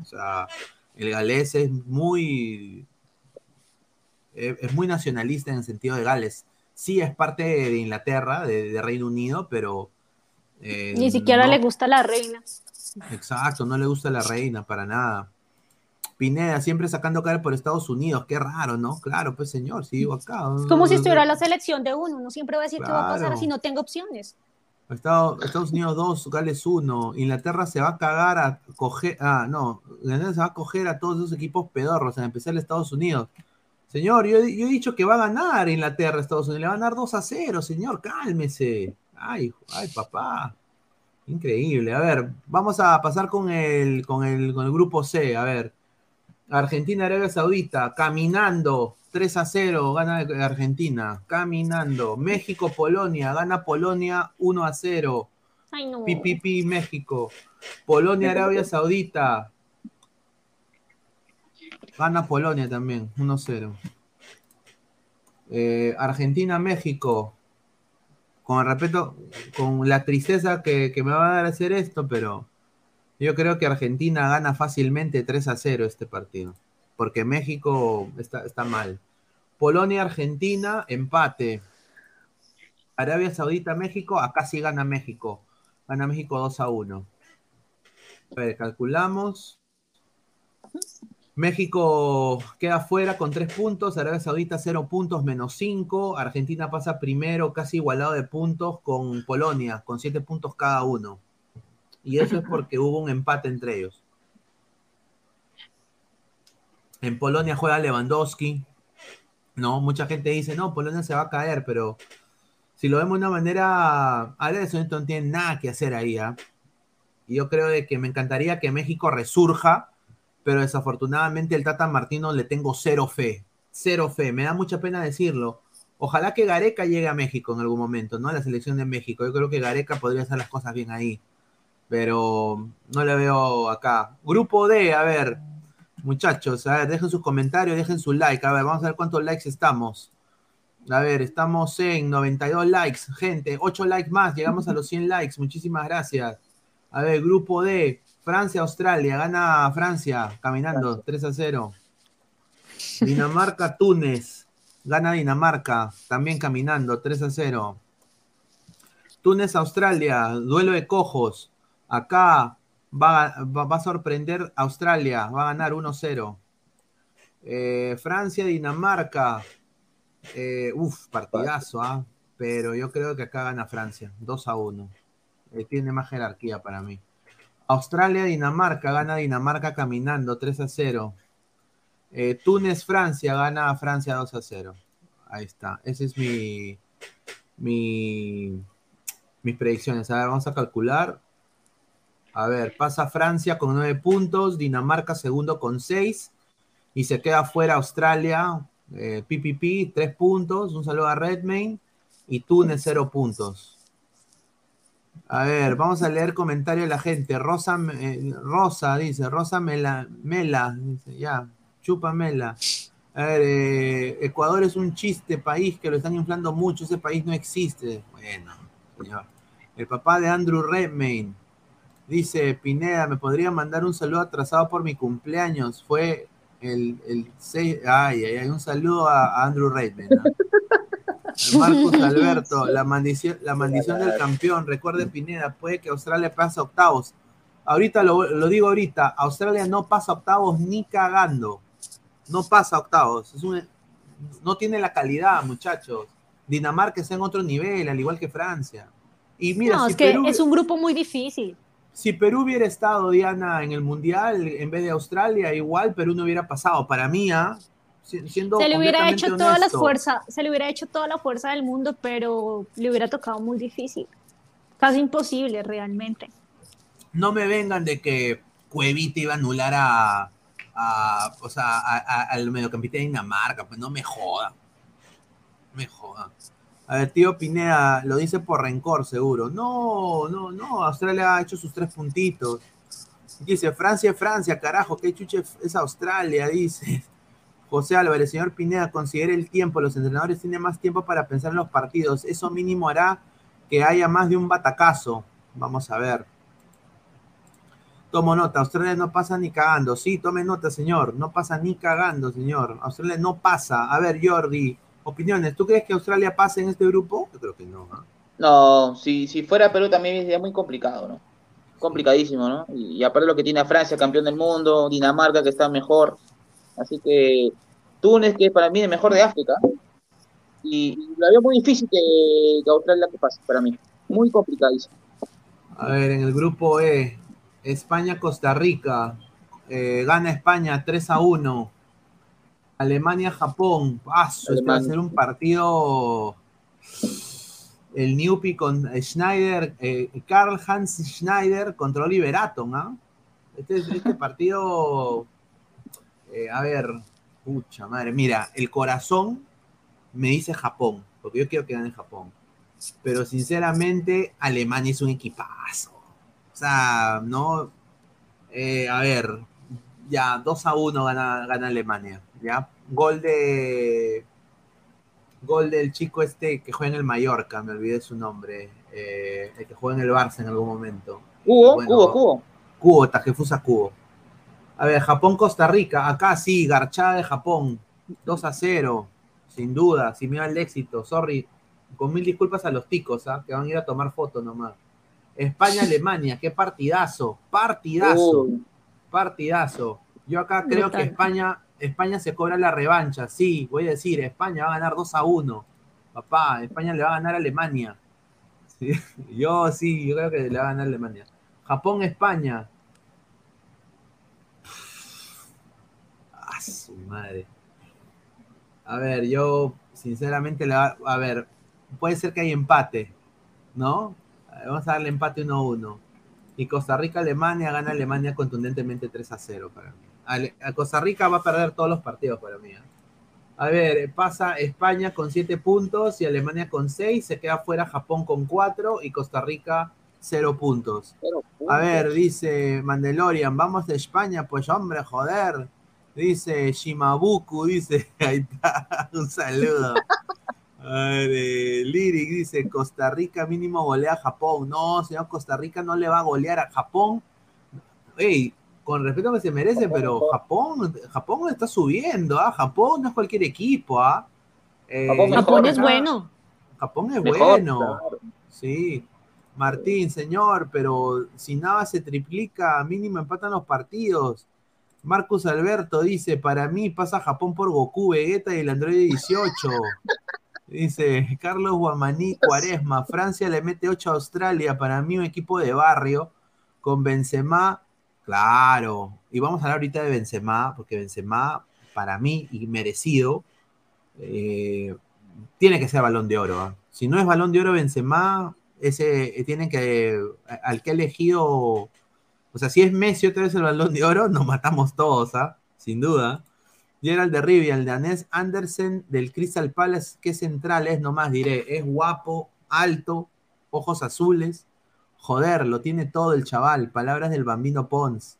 O sea, el galés es muy es muy nacionalista en el sentido de Gales sí es parte de Inglaterra, de, Reino Unido, pero... Eh, Ni siquiera le gusta la reina. Exacto, no le gusta la reina para nada. Pineda, siempre sacando cara por Estados Unidos, qué raro, ¿no? Claro, pues señor, si vivo acá. Es como si estuviera la selección de uno, uno siempre va a decir qué va a pasar si no tengo opciones. Estados, Unidos 2, Gales 1, Inglaterra se va a cagar a coger, ah, no, Inglaterra se va a coger a todos esos equipos pedorros, en especial Estados Unidos. Señor, yo, he dicho que va a ganar Inglaterra, Estados Unidos. Le va a ganar 2 a 0, señor, cálmese. Ay, ay, papá. Increíble. A ver, vamos a pasar con el, con el, con el grupo C. A ver. Argentina, Arabia Saudita, caminando. 3 a 0, gana Argentina. Caminando. México, Polonia, gana Polonia 1 a 0. Ay, no. Pipipi, México. Polonia, Arabia Saudita. Gana Polonia también, 1-0. Eh, Argentina-México. Con respeto, con la tristeza que, me va a dar hacer esto, pero yo creo que Argentina gana fácilmente 3 a 0 este partido. Porque México está, está mal. Polonia-Argentina, empate. Arabia Saudita-México, acá sí gana México. Gana México 2 a 1. A ver, calculamos. México queda fuera con tres puntos, Arabia Saudita cero puntos menos cinco, Argentina pasa primero casi igualado de puntos con Polonia, con siete puntos cada uno. Y eso es porque hubo un empate entre ellos. En Polonia juega Lewandowski. No, mucha gente dice, no, Polonia se va a caer, pero si lo vemos de una manera, Arabia Saudita no tiene nada que hacer ahí. ¿ah? Y yo creo de que me encantaría que México resurja pero desafortunadamente el Tata Martino le tengo cero fe, cero fe, me da mucha pena decirlo. Ojalá que Gareca llegue a México en algún momento, ¿no? A la selección de México. Yo creo que Gareca podría hacer las cosas bien ahí, pero no le veo acá. Grupo D, a ver, muchachos, a ver, dejen sus comentarios, dejen su like, a ver, vamos a ver cuántos likes estamos. A ver, estamos en 92 likes, gente, 8 likes más, llegamos a los 100 likes, muchísimas gracias. A ver, grupo D, Francia-Australia, gana Francia caminando 3 a 0. Dinamarca-Túnez, gana Dinamarca también caminando 3 a 0. Túnez-Australia, duelo de cojos. Acá va, a sorprender Australia, va a ganar 1 0. Eh, Francia-Dinamarca, eh, uf, partidazo, ¿ah? pero yo creo que acá gana Francia, 2 a 1. Eh, tiene más jerarquía para mí. Australia-Dinamarca, gana Dinamarca caminando 3 a 0. Eh, Túnez-Francia, gana Francia 2 a 0. Ahí está. Ese es mi, mi, mis predicciones. A ver, vamos a calcular. A ver, pasa Francia con 9 puntos, Dinamarca segundo con 6 y se queda fuera Australia, eh, PPP, 3 puntos. Un saludo a Redmayne y Túnez 0 puntos. A ver, vamos a leer comentarios de la gente. Rosa, eh, Rosa dice, Rosa Mela, Mela, dice, ya, chupa Mela. A ver, eh, Ecuador es un chiste país que lo están inflando mucho, ese país no existe. Bueno, señor. El papá de Andrew Redmayne dice, Pineda, ¿me podría mandar un saludo atrasado por mi cumpleaños? Fue el, el 6, ay, ay, ay, un saludo a, Andrew Redmayne. Marcos Alberto, la maldición, la maldición del campeón. Recuerde, Pineda, puede que Australia pase octavos. Ahorita lo, digo ahorita, Australia no pasa octavos ni cagando. No pasa octavos. no tiene la calidad, muchachos. Dinamarca está en otro nivel, al igual que Francia. Y mira, no, es que es un grupo muy difícil. Si Perú hubiera estado, Diana, en el Mundial en vez de Australia, igual Perú no hubiera pasado. Para mí, ¿ah? Siendo se le hubiera hecho toda la fuerza, se le hubiera hecho toda la fuerza del mundo, pero le hubiera tocado muy difícil. Casi imposible realmente. no me vengan de que Cuevita iba a anular a, a- o sea, a- a- al mediocampista de Dinamarca, pues no me jodan. No me jodan. A ver, tío Pineda, lo dice por rencor, seguro. No, no, no, Australia ha hecho sus tres puntitos. Dice, Francia es Francia, carajo, qué chuche es Australia, dice. José Álvarez, señor Pineda, considere el tiempo, los entrenadores tienen más tiempo para pensar en los partidos. Eso mínimo hará que haya más de un batacazo. Vamos a ver. Tomo nota, Australia no pasa ni cagando. Sí, tome nota, señor. No pasa ni cagando, señor. Australia no pasa. A ver, Jordi, opiniones. ¿Tú crees que Australia pase en este grupo? Yo creo que no. ¿ah? No, si, si fuera Perú también sería muy complicado, ¿no? Complicadísimo, ¿no? Y, y aparte lo que tiene a Francia, campeón del mundo, Dinamarca que está mejor. Así que Túnez, que para mí es el mejor de África. Y, y lo veo muy difícil que, que Australia que pase para mí. Muy complicadísimo. A ver, en el grupo E, España-Costa Rica. Eh, gana España 3 a 1. Alemania-Japón. Ah, este va a ser un partido. El Newpi con Schneider, eh, Karl Hans Schneider contra Oliver Atom, ¿ah? Este, este partido. eh, a ver, pucha madre. Mira, el corazón me dice Japón, porque yo quiero que gane Japón. Pero sinceramente, Alemania es un equipazo. O sea, no. eh, a ver, ya 2 a 1 gana, gana Alemania. Ya, gol de. Gol del chico este que juega en el Mallorca, me olvidé su nombre. eh, el que juega en el Barça en algún momento. Cubo, Bueno, Cubo, Cubo. Cubo, Tajefusa Cubo. A ver, Japón-Costa Rica. Acá sí, garchada de Japón. 2 a 0. Sin duda, sin miedo al éxito. Sorry. Con mil disculpas a los ticos, ¿ah? que van a ir a tomar fotos nomás. España-Alemania, qué partidazo. Partidazo. Uy, Partidazo. Yo acá creo que. España, España se cobra la revancha. Sí, voy a decir, España va a ganar 2 a 1. Papá, España le va a ganar a Alemania. Sí, Yo sí, yo creo que le va a ganar a Alemania. Japón-España. Su madre. A ver, yo sinceramente le va, a ver, puede ser que hay empate, ¿no? Vamos a darle empate 1-1. Y Costa Rica-Alemania gana Alemania contundentemente 3 a 0 para mí. Ale- a Costa Rica va a perder todos los partidos para mí. ¿eh? A ver, pasa España con 7 puntos y Alemania con 6. Se queda fuera Japón con 4 y Costa Rica 0 puntos. pero, A ver, dice Mandalorian, vamos de España, pues hombre, joder. Dice Shimabuku, dice, ahí está, un saludo. A ver, eh, Lyric dice, Costa Rica mínimo golea a Japón. No, señor, Costa Rica no le va a golear a Japón. Ey, con respeto que se merece, pero Japón, Japón está subiendo, ¿ah? Japón no es cualquier equipo, ¿ah? Eh, Japón mejor, es bueno. Japón es Mejor, bueno. claro. Sí. Martín, señor, pero si nada se triplica, mínimo empatan los partidos. Marcus Alberto dice, para mí pasa Japón por Goku, Vegeta y el Android 18. Dice Carlos Guamaní Cuaresma, Francia le mete 8 a Australia, para mí un equipo de barrio, con Benzema, claro. Y vamos a hablar ahorita de Benzema, porque Benzema, para mí, y merecido, eh, tiene que ser balón de oro. ¿ah? Si no es balón de oro Benzema, ese eh, tienen que, al que ha elegido, o sea, si es Messi otra vez el balón de oro, nos matamos todos, ¿ah? sin duda. Gerald de Rivia, el danés Andersen del Crystal Palace, qué central es, nomás diré, es guapo, alto, ojos azules, joder, lo tiene todo el chaval, palabras del bambino Pons.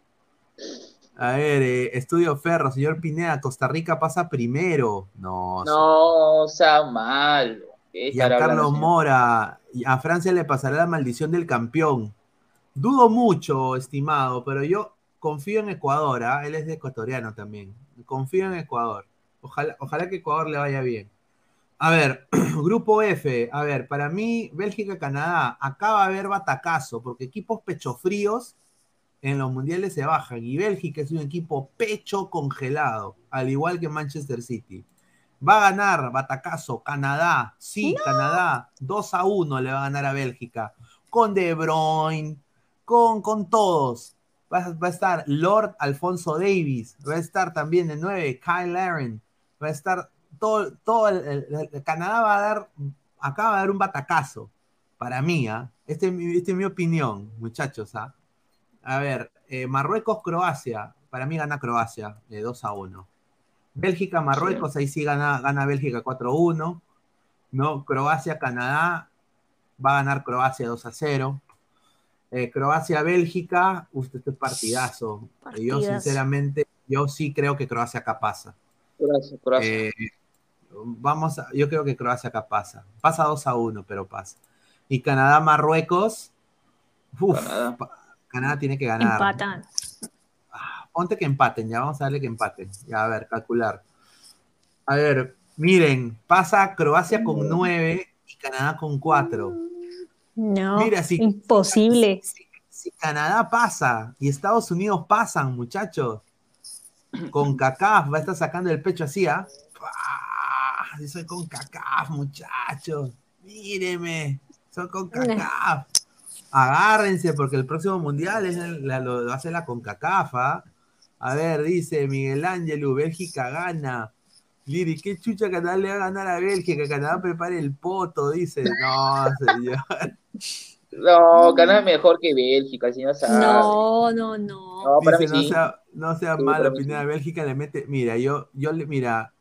A ver, eh, Estudio Ferro, señor Pineda, Costa Rica pasa primero. No, No, sea malo. ¿Qué y a Carlos? Mora, a Francia le pasará la maldición del campeón. Dudo mucho, estimado, pero yo confío en Ecuador, ¿ah? él es de ecuatoriano también. Confío en Ecuador. Ojalá, ojalá que Ecuador le vaya bien. A ver, grupo F, a ver, para mí, Bélgica-Canadá, acá va a haber batacazo, porque equipos pechofríos en los mundiales se bajan, y Bélgica es un equipo pecho congelado, al igual que Manchester City. Va a ganar, batacazo, Canadá. Sí, Canadá. 2 a 1 le va a ganar a Bélgica. Con De Bruyne, con, con todos. Va, va, a estar Lord Alfonso Davis, va a estar también de 9 Kyle Laren, va a estar todo, todo el, el, el, Canadá va a dar, acá va a dar un batacazo, para mí, ¿ah? Esta es, este es mi opinión, muchachos, ¿ah? A ver, eh, Marruecos-Croacia, para mí gana Croacia, de 2 a 1. Bélgica-Marruecos, sí. ahí sí gana, gana Bélgica 4-1. ¿no? Croacia-Canadá, va a ganar Croacia 2 a 0. Eh, Croacia-Bélgica, usted este partidazo. Partidas. Yo sinceramente, yo sí creo que Croacia acá pasa. Croacia, Croacia. Eh, vamos a, yo creo que Croacia acá pasa. Pasa 2 a 1, pero pasa. Y Canadá-Marruecos, Canadá. Canadá tiene que ganar. Empatan. Ponte que empaten, ya vamos a darle que empaten. Ya, a ver, calcular. A ver, miren, pasa Croacia con 9 y Canadá con 4. No, Mira, si, imposible. Si, si, Canadá pasa y Estados Unidos pasan, muchachos, con CACAF va a estar sacando el pecho así, ¿ah? ¿eh? Soy con CACAF, muchachos. Míreme, soy con CACAF. Agárrense porque el próximo mundial es el, la, lo hace la CONCACAF. ¿ah? A ver, dice Miguel Ángel, Bélgica gana. Liri, ¿qué chucha Canadá le va a ganar a Bélgica? Canadá prepare el poto, dice. No, señor. No, Canadá es mejor que Bélgica, si no sabe. No, no, no. No, para dice, mí no sí. sea, no sea Sí, mala para mí opinión sí. de Bélgica, le mete. Mira, yo, yo le, mira,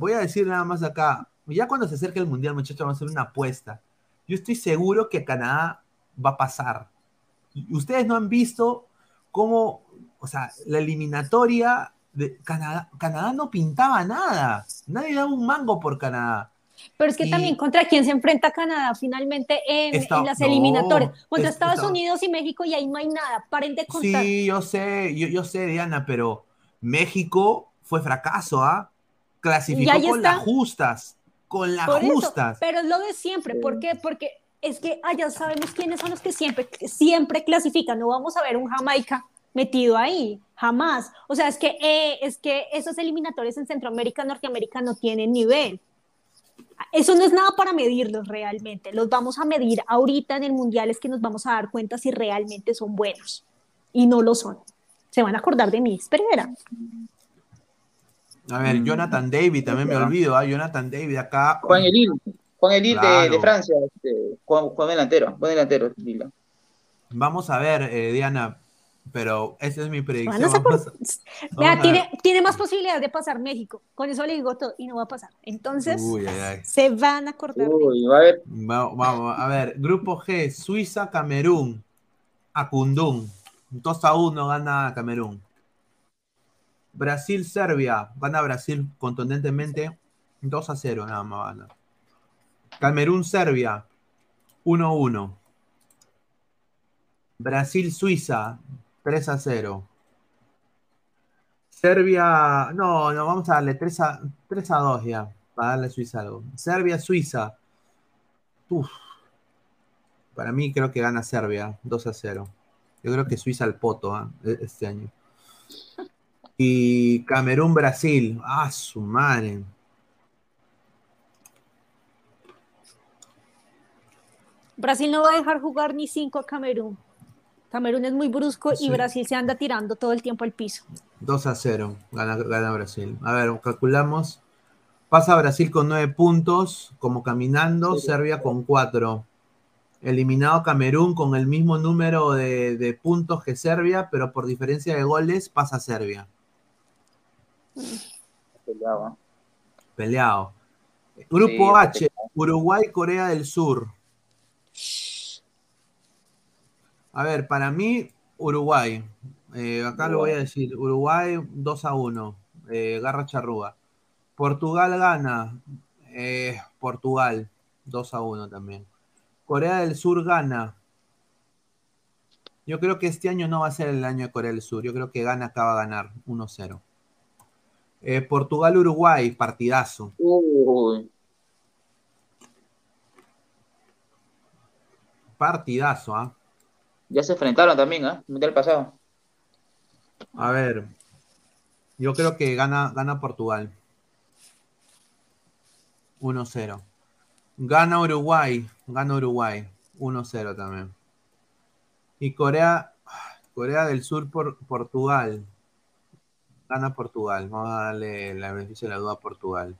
voy a decir nada más acá. Ya cuando se acerque el mundial, muchachos, vamos a hacer una apuesta. Yo estoy seguro que Canadá va a pasar. Ustedes no han visto cómo, o sea, la eliminatoria de Canadá, Canadá no pintaba nada. Nadie daba un mango por Canadá. Pero es que Y- también contra quién se enfrenta Canadá finalmente en, las no, eliminatorias. Contra es- Estados está- Unidos y México y ahí no hay nada. Paren de contar. Sí, yo sé, yo, yo sé, Diana, pero México fue fracaso, ¿ah? Clasificó con está. las justas, con las Por eso, justas. pero es lo de siempre. ¿Por qué? Porque es que allá sabemos quiénes son los que siempre, siempre clasifican. No vamos a ver un Jamaica metido ahí, jamás. O sea, es que, eh, es que esos eliminatorios en Centroamérica, Norteamérica no tienen nivel. Eso no es nada para medirlos realmente. Los vamos a medir ahorita en el Mundial, es que nos vamos a dar cuenta si realmente son buenos. Y no lo son. Se van a acordar de mí, espera. A ver, Jonathan David, también me olvido, ¿ah? Jonathan David acá. Juan Elil, Juan Elil de- de. Francia, este, Juan, Juan delantero, Juan delantero, Lila. Vamos a ver, eh, Diana, pero esa es mi predicción. Van a sacar- Vamos a- Vea, tiene, tiene más posibilidades de pasar México. Con eso le digo todo y no va a pasar. Entonces, Uy, ay, ay. se van a acordar. Uy, va a Va- Vamos, a ver, grupo G, Suiza, Camerún, Acundún. 2 a 1 gana Camerún. Brasil, Serbia, gana Brasil contundentemente 2 a 0, nada más gana. Camerún, Serbia, 1 a 1. Brasil, Suiza, 3 a 0. Serbia, no, no, vamos a darle 3 a, 3 a 2 ya, para darle a Suiza algo. Serbia, Suiza, Uf. Para mí creo que gana Serbia 2 a 0. Yo creo que Suiza al poto ¿ah? E- este año. Y Camerún, Brasil. Ah, su madre. Brasil no va a dejar jugar ni cinco a Camerún. Camerún es muy brusco Sí. y Brasil se anda tirando todo el tiempo al piso. 2 a 0. Gana, gana Brasil. A ver, calculamos. Pasa Brasil con 9 puntos, como caminando. Sí. Serbia con 4. Eliminado Camerún con el mismo número de, de puntos que Serbia, pero por diferencia de goles pasa Serbia. peleaba. Peleado. Grupo Sí, H, Uruguay, Corea del Sur. A ver, para mí, Uruguay. Eh, acá lo voy a decir. Uruguay 2 a 1. Eh, Garra Charrúa. Portugal gana. Eh, Portugal 2 a 1 también. Corea del Sur gana. Yo creo que este año no va a ser el año de Corea del Sur. Yo creo que gana acá va a ganar 1-0. Eh, Portugal-Uruguay, partidazo. Uy, Partidazo, ¿ah? Ya se enfrentaron también, ¿ah? Mundial pasado. A ver. Yo creo que gana, gana Portugal. 1-0. Gana Uruguay. Gana Uruguay. 1-0 también. Y Corea, Corea del Sur por Portugal. Gana Portugal. Vamos a darle la beneficio de la duda a Portugal.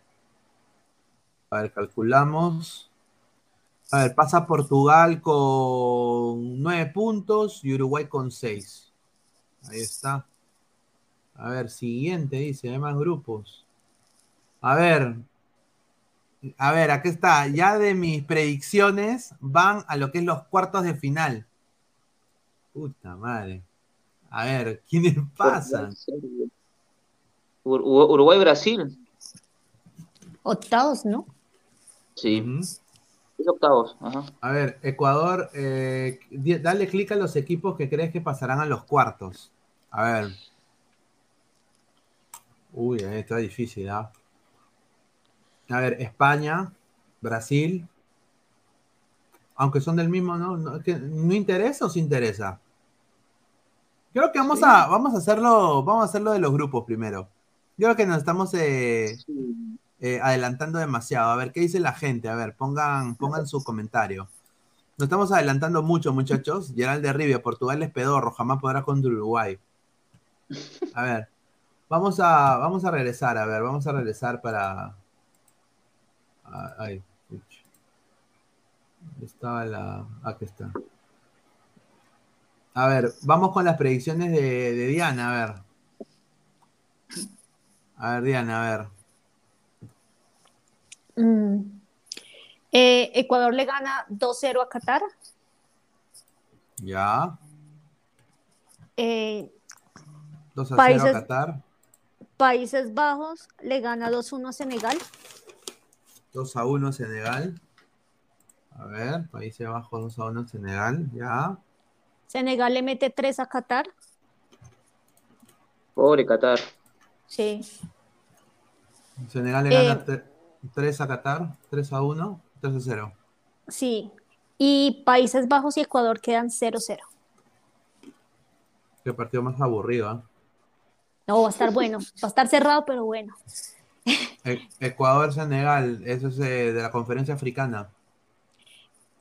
A ver, calculamos. A ver, pasa Portugal con nueve puntos y Uruguay con seis. Ahí está. A ver, siguiente, dice, hay más grupos. A ver, a ver, aquí está. Ya de mis predicciones van a lo que es los cuartos de final. Puta madre. A ver, ¿quiénes pasan? Uruguay-Brasil. Octavos, ¿no? Sí. Es octavos. A ver, Ecuador, eh, dale clic a los equipos que crees que pasarán a los cuartos. A ver. Uy, está difícil, ¿ah? A ver, España, Brasil. Aunque son del mismo, ¿no? ¿No, ¿no interesa o se interesa? Creo que vamos a vamos a hacerlo, vamos a hacerlo de los grupos primero. Yo creo que nos estamos eh, eh, adelantando demasiado. A ver, ¿qué dice la gente? A ver, pongan, pongan su comentario. Nos estamos adelantando mucho, muchachos. Gerald de Rivia, Portugal es pedorro, jamás podrá contra Uruguay. A ver, vamos a, vamos a regresar, a ver, vamos a regresar para, ay, estaba la. Aquí está. A ver, vamos con las predicciones de, Diana, a ver. A ver, Diana, a ver. Mm. Eh, Ecuador le gana 2-0 a Qatar. Ya. Eh, 2 0 a Qatar. Países Bajos le gana 2-1 a Senegal. 2 a 1 Senegal. A ver, Países Bajos 2 a 1 Senegal, ya. Senegal le mete 3 a Qatar. Pobre Qatar. Sí. Senegal le gana 3 eh, a Qatar, 3 a 1, 3 a 0. Sí. Y Países Bajos y Ecuador quedan 0-0. Qué partido más aburrido, ¿eh? No, va a estar bueno. Va a estar cerrado, pero bueno. E-, Ecuador-Senegal, eso es eh, de la conferencia africana.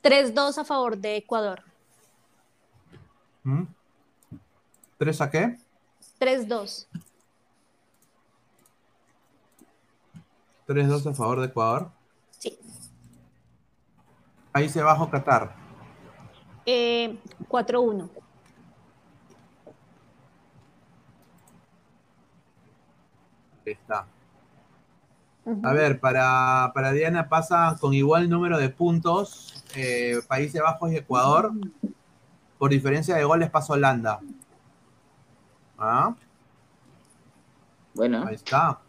3-2 a favor de Ecuador. ¿Mm? ¿3 a qué? 3-2. 3-2 a favor de Ecuador. Sí. Ahí se bajó Qatar. Eh, 4-1. Ahí está. A ver, para, Diana pasa con igual número de puntos eh, Países Bajos y Ecuador. Por diferencia de goles pasa Holanda. ¿Ah? Bueno. Ahí está.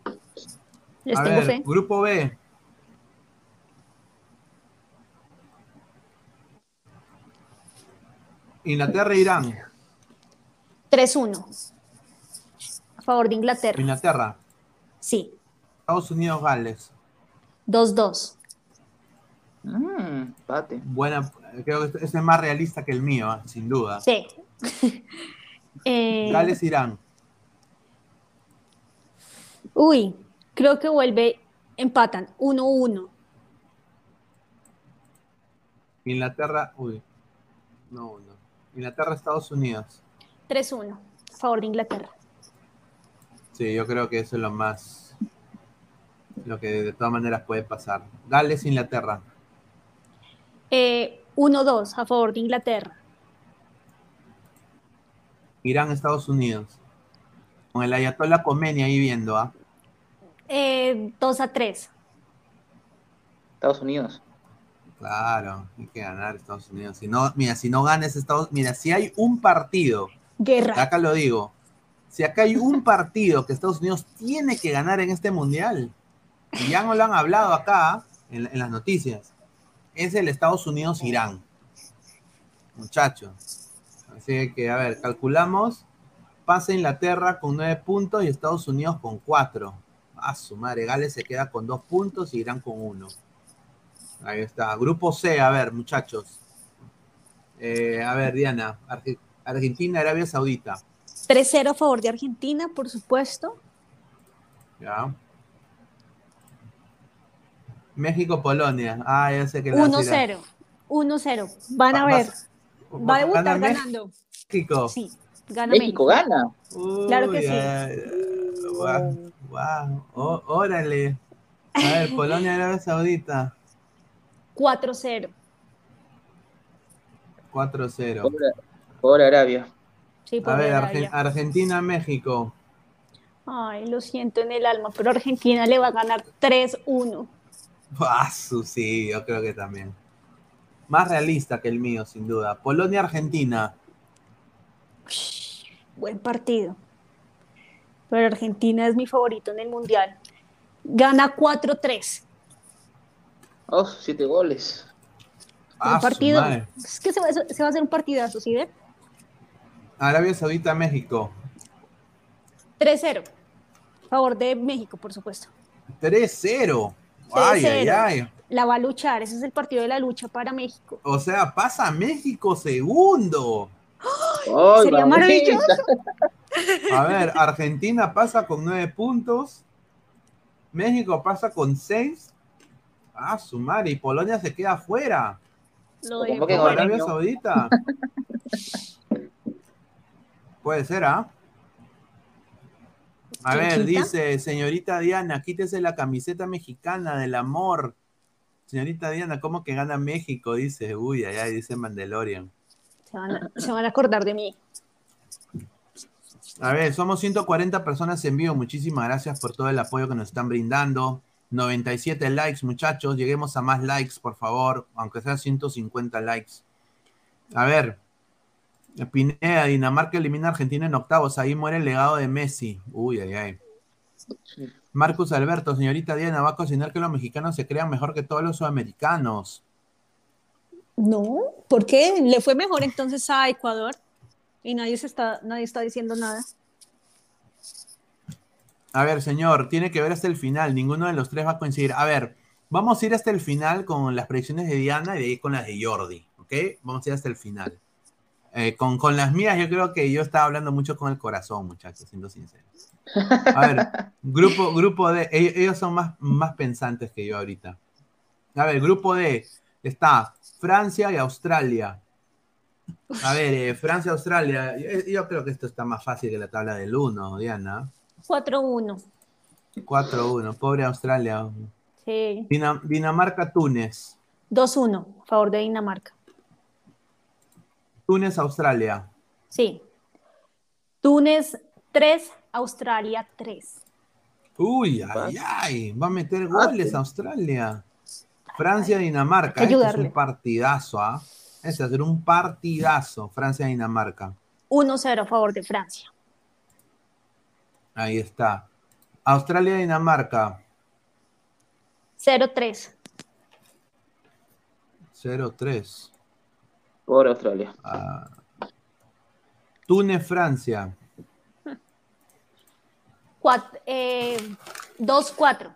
A ver, grupo B. Inglaterra e Irán. 3-1. A favor de Inglaterra. Inglaterra. Sí. Estados Unidos, Gales. 2-2. Mm, Buena, creo que este es más realista que el mío, ¿eh? sin duda. Sí. Eh, Gales, Irán. Uy, creo que vuelve, empatan, 1-1. Inglaterra, uy, no, no. Inglaterra, Estados Unidos. 3-1, a favor de Inglaterra. Sí, yo creo que eso es lo más lo que de todas maneras puede pasar. Gales, Inglaterra. 1-2 eh, a favor de Inglaterra. Irán, Estados Unidos. Con el Ayatollah Khomeini ahí viendo, ¿ah? 2 eh, a 3. Estados Unidos. Claro, hay que ganar Estados Unidos. Si no, mira, si no ganes Estados mira, si hay un partido, guerra. Acá lo digo. Si acá hay un partido que Estados Unidos tiene que ganar en este mundial, y ya no lo han hablado acá en, las noticias, es el Estados Unidos-Irán. Muchachos. Así que, a ver, calculamos. Pasa Inglaterra con nueve puntos y Estados Unidos con cuatro. A su madre, Gales se queda con dos puntos y Irán con uno. Ahí está. Grupo C, a ver, muchachos. Eh, a ver, Diana. Argentina, Arabia Saudita. 3-0 a favor de Argentina, por supuesto. Ya. México-Polonia. Ah, ya sé que 1-0. 1-0. Van a ver. Va a debutar ¿Gana ganando. México. Sí, gana México México. gana. Claro que Uy, sí. ay, Guau. Ó- órale. A ver, Polonia, Arabia Saudita. 4-0. 4-0. Por, por Arabia. Sí, por A ver, Arabia. Argen- Argentina, México. Ay, lo siento en el alma, pero Argentina le va a ganar 3-1. Ah, sí, yo creo que también. Más realista que el mío, sin duda. Polonia, Argentina. Ush, Buen partido. Pero Argentina es mi favorito en el Mundial. Gana 4-3. Oh, siete goles. Ah, su partido. Es que se va, se va a hacer un partidazo, ¿sí ve? Arabia Saudita, México. 3-0. Favor de México, por supuesto. 3-0. Ay, ay, 3-0. ay. La va a luchar. Ese es el partido de la lucha para México. O sea, pasa México segundo. Ay, Sería mamita. maravilloso. A ver, Argentina pasa con 9 puntos. México pasa con 6. Ah, su madre. Y Polonia se queda afuera. De que Arabia. Saudita. Puede ser, ¿ah? A ¿Quién ver, quita? dice señorita Diana, quítese la camiseta mexicana del amor. Señorita Diana, ¿cómo que gana México? Dice, uy, allá dice Mandalorian. Se van, a, se van a acordar de mí. A ver, somos 140 personas en vivo. Muchísimas gracias por todo el apoyo que nos están brindando. 97 likes, muchachos. Lleguemos a más likes, por favor. Aunque sea 150 likes. A ver. Pineda, Dinamarca elimina a Argentina en octavos. Ahí muere el legado de Messi. Uy, ay, ay. Marcus Alberto, señorita Diana, va a cocinar que los mexicanos se crean mejor que todos los sudamericanos. No, ¿por qué? Le fue mejor entonces a Ecuador y nadie, se está, nadie está diciendo nada. A ver, señor, tiene que ver hasta el final. Ninguno de los tres va a coincidir. A ver, vamos a ir hasta el final con las predicciones de Diana y de ahí con las de Jordi, ¿ok? Vamos a ir hasta el final. Eh, con, con las mías, yo creo que yo estaba hablando mucho con el corazón, muchachos, siendo sincero. A ver, grupo, grupo D, ellos, ellos son más, más pensantes que yo ahorita. A ver, grupo D está Francia y Australia. A ver, eh, Francia, Australia. Yo, yo creo que esto está más fácil que la tabla del 1, Diana. 4-1. 4-1, pobre Australia. Sí. Dina- Dinamarca, Túnez. 2-1, a favor de Dinamarca. Túnez, Australia. Sí. Túnez 3, Australia 3. Uy, ay, ay, va a meter goles Australia. Francia, Dinamarca. Hay que Este es un partidazo, ¿ah? Este va a ser un partidazo. Francia, Dinamarca. 1-0 a favor de Francia. Ahí está. Australia, Dinamarca. 0-3. 0-3. Por Australia. Ah. Túnez, Francia. Cuat- eh, 2-4.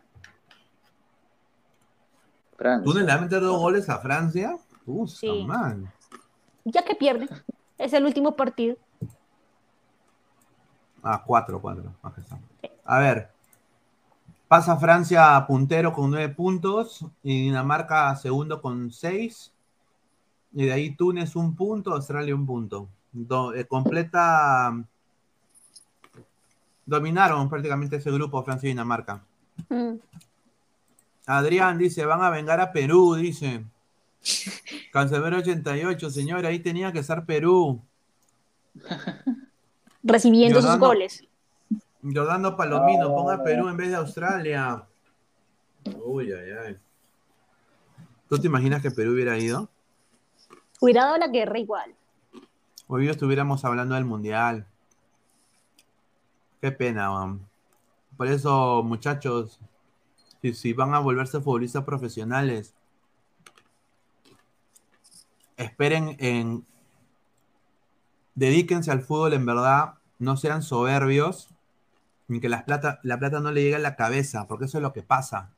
Francia. ¿Túnez le va a meter dos goles a Francia? Sí. man. Ya que pierde. Es el último partido. Ah, 4, 4. A ver. Pasa Francia puntero con 9 puntos. Y Dinamarca segundo con 6. Y de ahí Túnez un punto, Australia un punto. Do- eh, completa. Dominaron prácticamente ese grupo Francia y Dinamarca. Mm. Adrián dice: van a vengar a Perú, dice. Cancelero 88, señor, ahí tenía que estar Perú. Recibiendo sus goles. Jordano Palomino, ponga Perú en vez de Australia. Uy, ay, ay. ¿Tú te imaginas que Perú hubiera ido? Hubiera dado la guerra igual. Hoy estuviéramos hablando del Mundial. Qué pena, man. Por eso, muchachos, si, si van a volverse futbolistas profesionales, esperen en... Dedíquense al fútbol en verdad, no sean soberbios, ni que las plata, la plata no le llegue a la cabeza, porque eso es lo que pasa.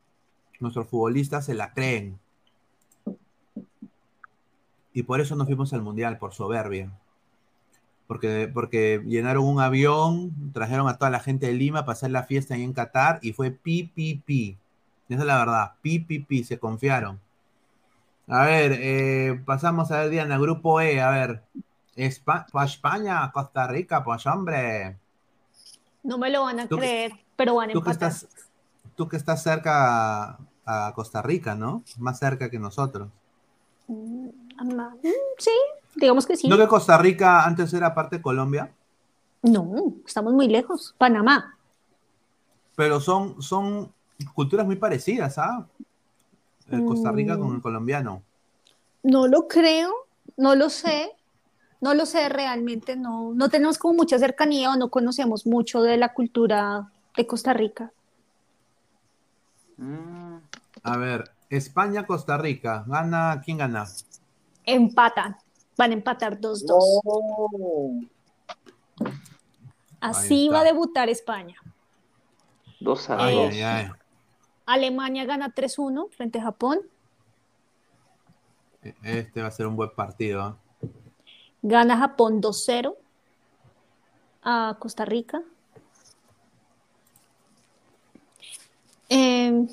Nuestros futbolistas se la creen. Y por eso nos fuimos al Mundial, por soberbia. Porque, porque llenaron un avión, trajeron a toda la gente de Lima para hacer la fiesta ahí en Qatar y fue pi. Esa es la verdad, pi, se confiaron. A ver, eh, pasamos a ver, Diana, grupo E, a ver. Espa España, Costa Rica, pues hombre. No me lo van a que- creer, pero van a Tú que empatar. estás, tú que estás cerca a, a Costa Rica, ¿no? Más cerca que nosotros. Mm, mm, Sí, digamos que sí. ¿No que Costa Rica antes era parte de Colombia? No, estamos muy lejos. Panamá. Pero son, son culturas muy parecidas, ¿ah? El Costa Rica con Mm. el colombiano. No lo creo, no lo sé, no lo sé realmente, no, no tenemos como mucha cercanía o no conocemos mucho de la cultura de Costa Rica. Mm, A ver, España, Costa Rica. Gana, ¿quién gana? Empatan, van a empatar 2-2. Oh, Así va a debutar España. dos a Ay, dos. ay, ay. Alemania gana 3-1 frente a Japón. Este va a ser un buen partido. ¿eh? Gana Japón 2-0 a Costa Rica. Eh, hmm.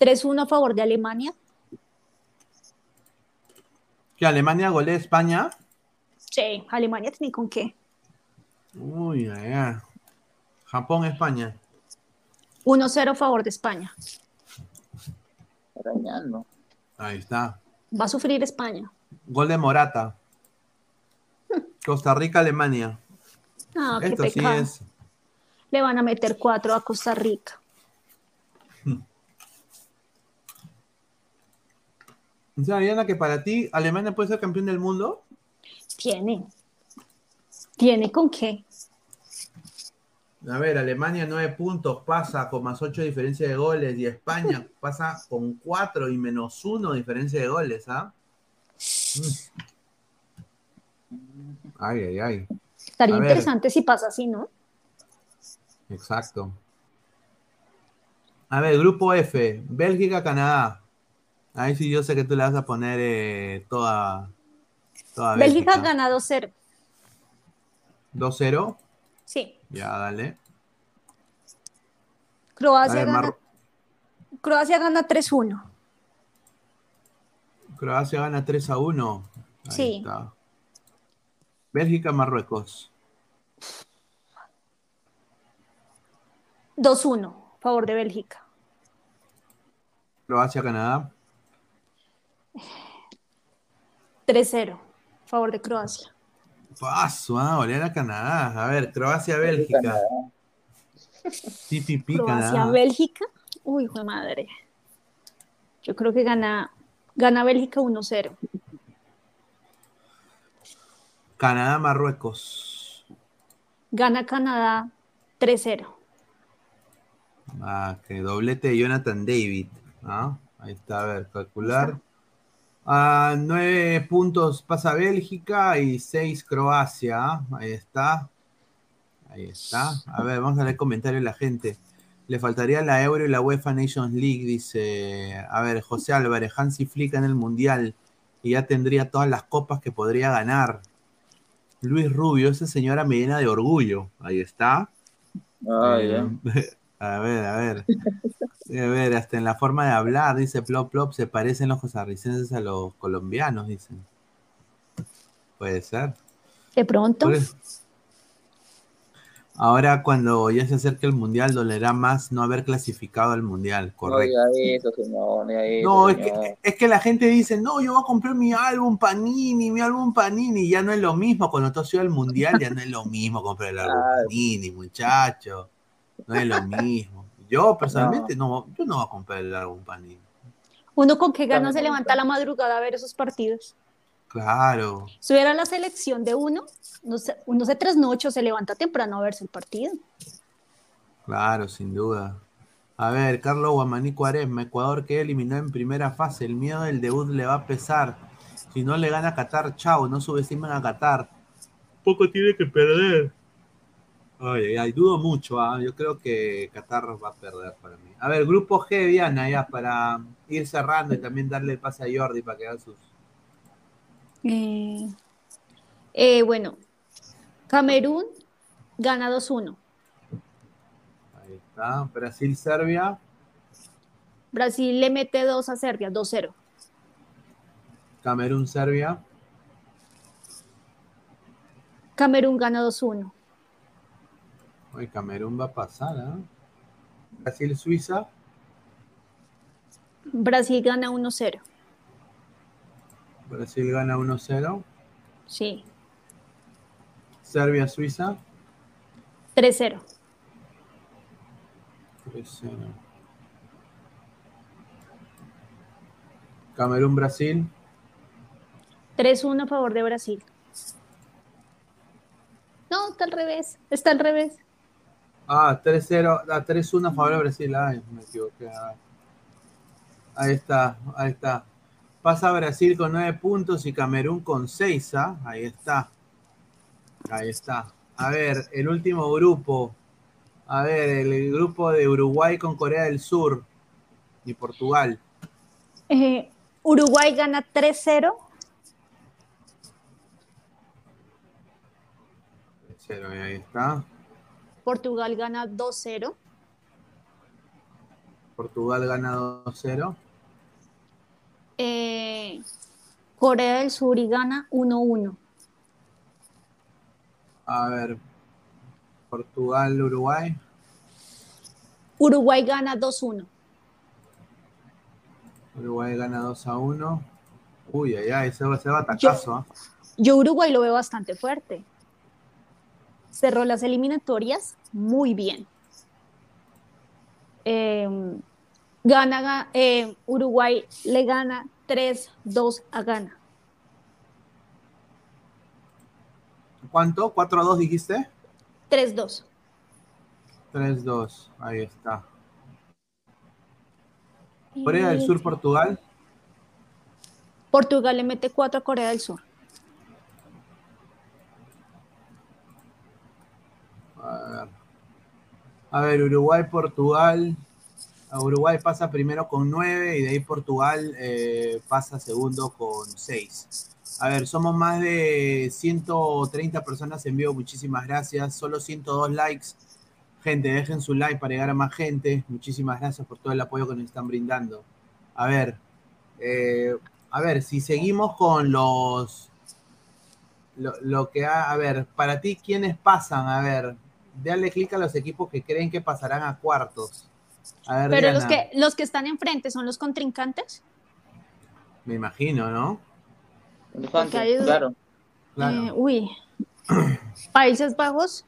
3-1 a favor de Alemania. ¿Que Alemania golea a España? Sí, Alemania tiene con qué. Uy, ay. Japón, España. 1-0 a favor de España. Arañando. Ahí está. Va a sufrir España. Gol de Morata. Costa Rica, Alemania. Ah, qué Esto sí es. Le van a meter 4 a Costa Rica. O sea, Diana, que para ti Alemania puede ser campeón del mundo. Tiene. ¿Tiene con qué? A ver, Alemania 9 puntos, pasa con más 8 diferencia de goles y España pasa con 4 y menos 1 diferencia de goles, ¿ah? Mm. Ay, ay, ay. Estaría A ver. interesante si pasa así, ¿no? Exacto. A ver, grupo F, Bélgica, Canadá. Ahí sí yo sé que tú le vas a poner eh, toda, toda Bélgica Bélgica. gana 2-0. 2-0. Sí. Ya, dale. Croacia gana, Croacia gana 3-1. Croacia gana 3 a 1. Ahí Sí. está. Bélgica, Marruecos. 2-1 a favor de Bélgica. Croacia, Canadá. 3-0 a favor de Croacia. Paso, ah, golear a Canadá. A ver, Croacia, Bélgica. Pipi, Croacia, Canadá. Bélgica. Uy, hijo de madre. Yo creo que gana, gana Bélgica 1-0. Canadá, Marruecos. Gana Canadá 3-0. Ah, que doblete de Jonathan David. ¿ah? Ahí está, a ver, calcular. A nueve puntos pasa Bélgica y seis Croacia. ¿ah? Ahí está. Ahí está. A ver, vamos a leer comentarios de la gente. Le faltaría la Euro y la UEFA Nations League, dice. A ver, José Álvarez, Hansi Flick en el Mundial y ya tendría todas las copas que podría ganar. Luis Rubio, esa señora me llena de orgullo. Ahí está. Ah, Eh, A ver, a ver. Sí, A ver, hasta en la forma de hablar, dice Plop Plop, se parecen los costarricenses a los colombianos, dicen. Puede ser. De pronto. Ahora, cuando ya se acerque el mundial, dolerá más no haber clasificado al mundial, No correcto. diga eso, señor. No, diga eso, No, es que, es que la gente dice, no, yo voy a comprar mi álbum Panini, mi álbum Panini, ya no es lo mismo, cuando tú has ido al mundial ya no es lo mismo comprar el álbum. Panini, muchacho, no es lo mismo. Yo personalmente no, yo no voy a comprar el álbum Panini. Uno con qué ganas se levanta a la madrugada a ver esos partidos. Claro, Si hubiera la selección de uno, no se, uno se trasnocha o se levanta temprano a verse el partido. claro, sin duda. A ver, Carlos Guamaní Cuaresma, Ecuador que eliminó en primera fase, el miedo del debut le va a pesar. Si no le gana a Qatar, chao, no subestimen a Qatar. Poco tiene que perder. Ay, ay, dudo mucho, ah, yo creo que Qatar va a perder para mí. A ver, grupo G, Diana, ya, para ir cerrando y también darle el pase a Jordi para que haga sus... Eh, eh, bueno, Camerún gana 2-1. Ahí está, Brasil, Serbia. Brasil le mete 2 a Serbia, 2-0. Camerún, Serbia. Camerún gana 2-1. Uy, Camerún va a pasar, ¿ah? Brasil, Suiza. Brasil gana 1-0. Brasil gana 1-0. Sí. Serbia, Suiza. 3-0. 3-0. Camerún, Brasil. 3-1 a favor de Brasil. No, está al revés. Está al revés. Ah, 3-0, ah, 3-1 a favor de Brasil. Ay, me equivoqué. ah. Ahí está, ahí está. Pasa Brasil con 9 puntos y Camerún con 6. ¿ah? Ahí está. Ahí está. A ver, el último grupo. A ver, el grupo de Uruguay con Corea del Sur y Portugal. Eh, Uruguay gana 3-0. 0, ahí está. Portugal gana 2-0. Portugal gana 2-0. Eh, Corea del Sur y gana 1-1. A ver, Portugal, Uruguay. Uruguay gana 2-1. Uruguay gana 2 a 1. Uy, ay, ay, ese va a ser batacazo. ¿ah? Yo Uruguay lo veo bastante fuerte. Cerró las eliminatorias muy bien. Eh, gana, ga- eh, Uruguay le gana 3-2 a Ghana. ¿Cuánto? ¿4 a 2 dijiste? 3-2. 3-2, ahí está. Corea del Sur, Portugal. Portugal le mete 4 a Corea del Sur. A ver, Uruguay, Portugal. A Uruguay pasa primero con 9 y de ahí Portugal eh, pasa segundo con 6. A ver, somos más de 130 personas en vivo, muchísimas gracias. Solo 102 likes. Gente, dejen su like para llegar a más gente. Muchísimas gracias por todo el apoyo que nos están brindando. A ver, eh, a ver, si seguimos con los... Lo, que a ver, para ti, ¿quiénes pasan? A ver, dale clic a los equipos que creen que pasarán a cuartos. A ver, Pero los que, los que están enfrente son los contrincantes. me imagino, ¿no? Hay- claro. Claro. Eh, uy. Países Bajos,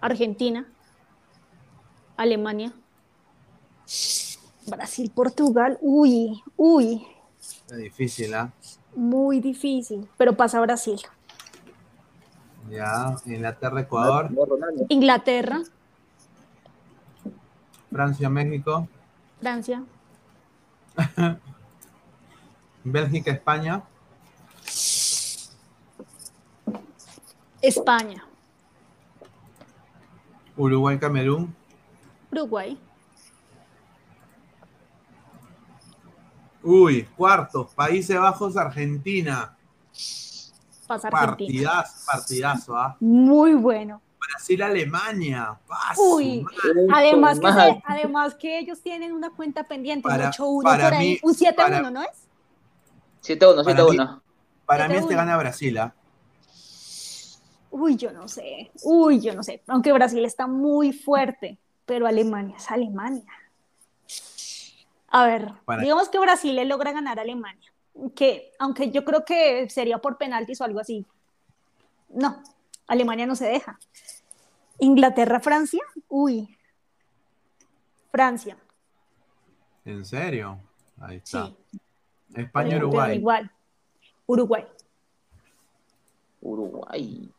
Argentina, Alemania, Brasil, Portugal. Uy, uy, Es difícil, ¿ah? muy difícil, pero pasa Brasil. Ya, Inglaterra, Ecuador. Inglaterra, Francia, México, Francia, Bélgica, España, España, Uruguay, Camerún, Uruguay, Uy, cuartos, Países Bajos, Argentina. Pasa Argentina. Partidazo, partidazo, ¿ah? Muy bueno. Brasil, Alemania. Paso, Uy. Además que, se- además que ellos tienen una cuenta pendiente, un Para- 8-1 para por ahí, mí- un 7-1, para- ¿no es? 7-1, Para 7-1. Para mí 7-1. este gana Brasil, ¿ah? Uy, yo no sé. Uy, yo no sé. Aunque Brasil está muy fuerte, pero Alemania es Alemania. A ver, Para- digamos que Brasil le logra ganar a Alemania. Que, aunque yo creo que sería por penaltis o algo así. No, Alemania no se deja. Inglaterra, Francia. Uy. Francia. ¿En serio? Ahí está. Sí. España, Pero Uruguay. Igual. Uruguay. Uruguay.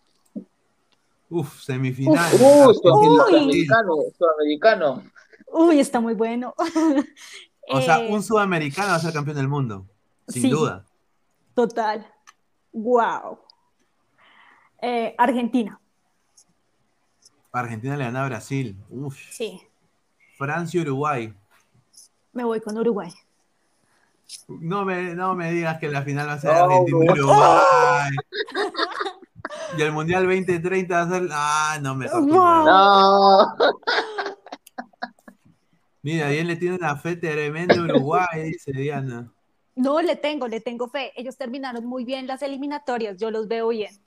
Uf, semifinal. Uh, Argentina, Brasil. sudamericano, sudamericano. Uy, está muy bueno. O sea, Eh, un sudamericano va a ser campeón del mundo. Sin sí. duda. Total. Wow. Eh, Argentina. Argentina le gana a Brasil. Uf. Sí. Francia, Uruguay. Me voy con Uruguay. No me, no me digas que la final va a ser No, Argentina-Uruguay. Y el Mundial 2030 va a ser. Ah, no me Wow. No. Mira, bien le tiene una fe tremenda a Uruguay, dice Diana. No, le tengo, le tengo fe. Ellos terminaron muy bien las eliminatorias, yo los veo bien.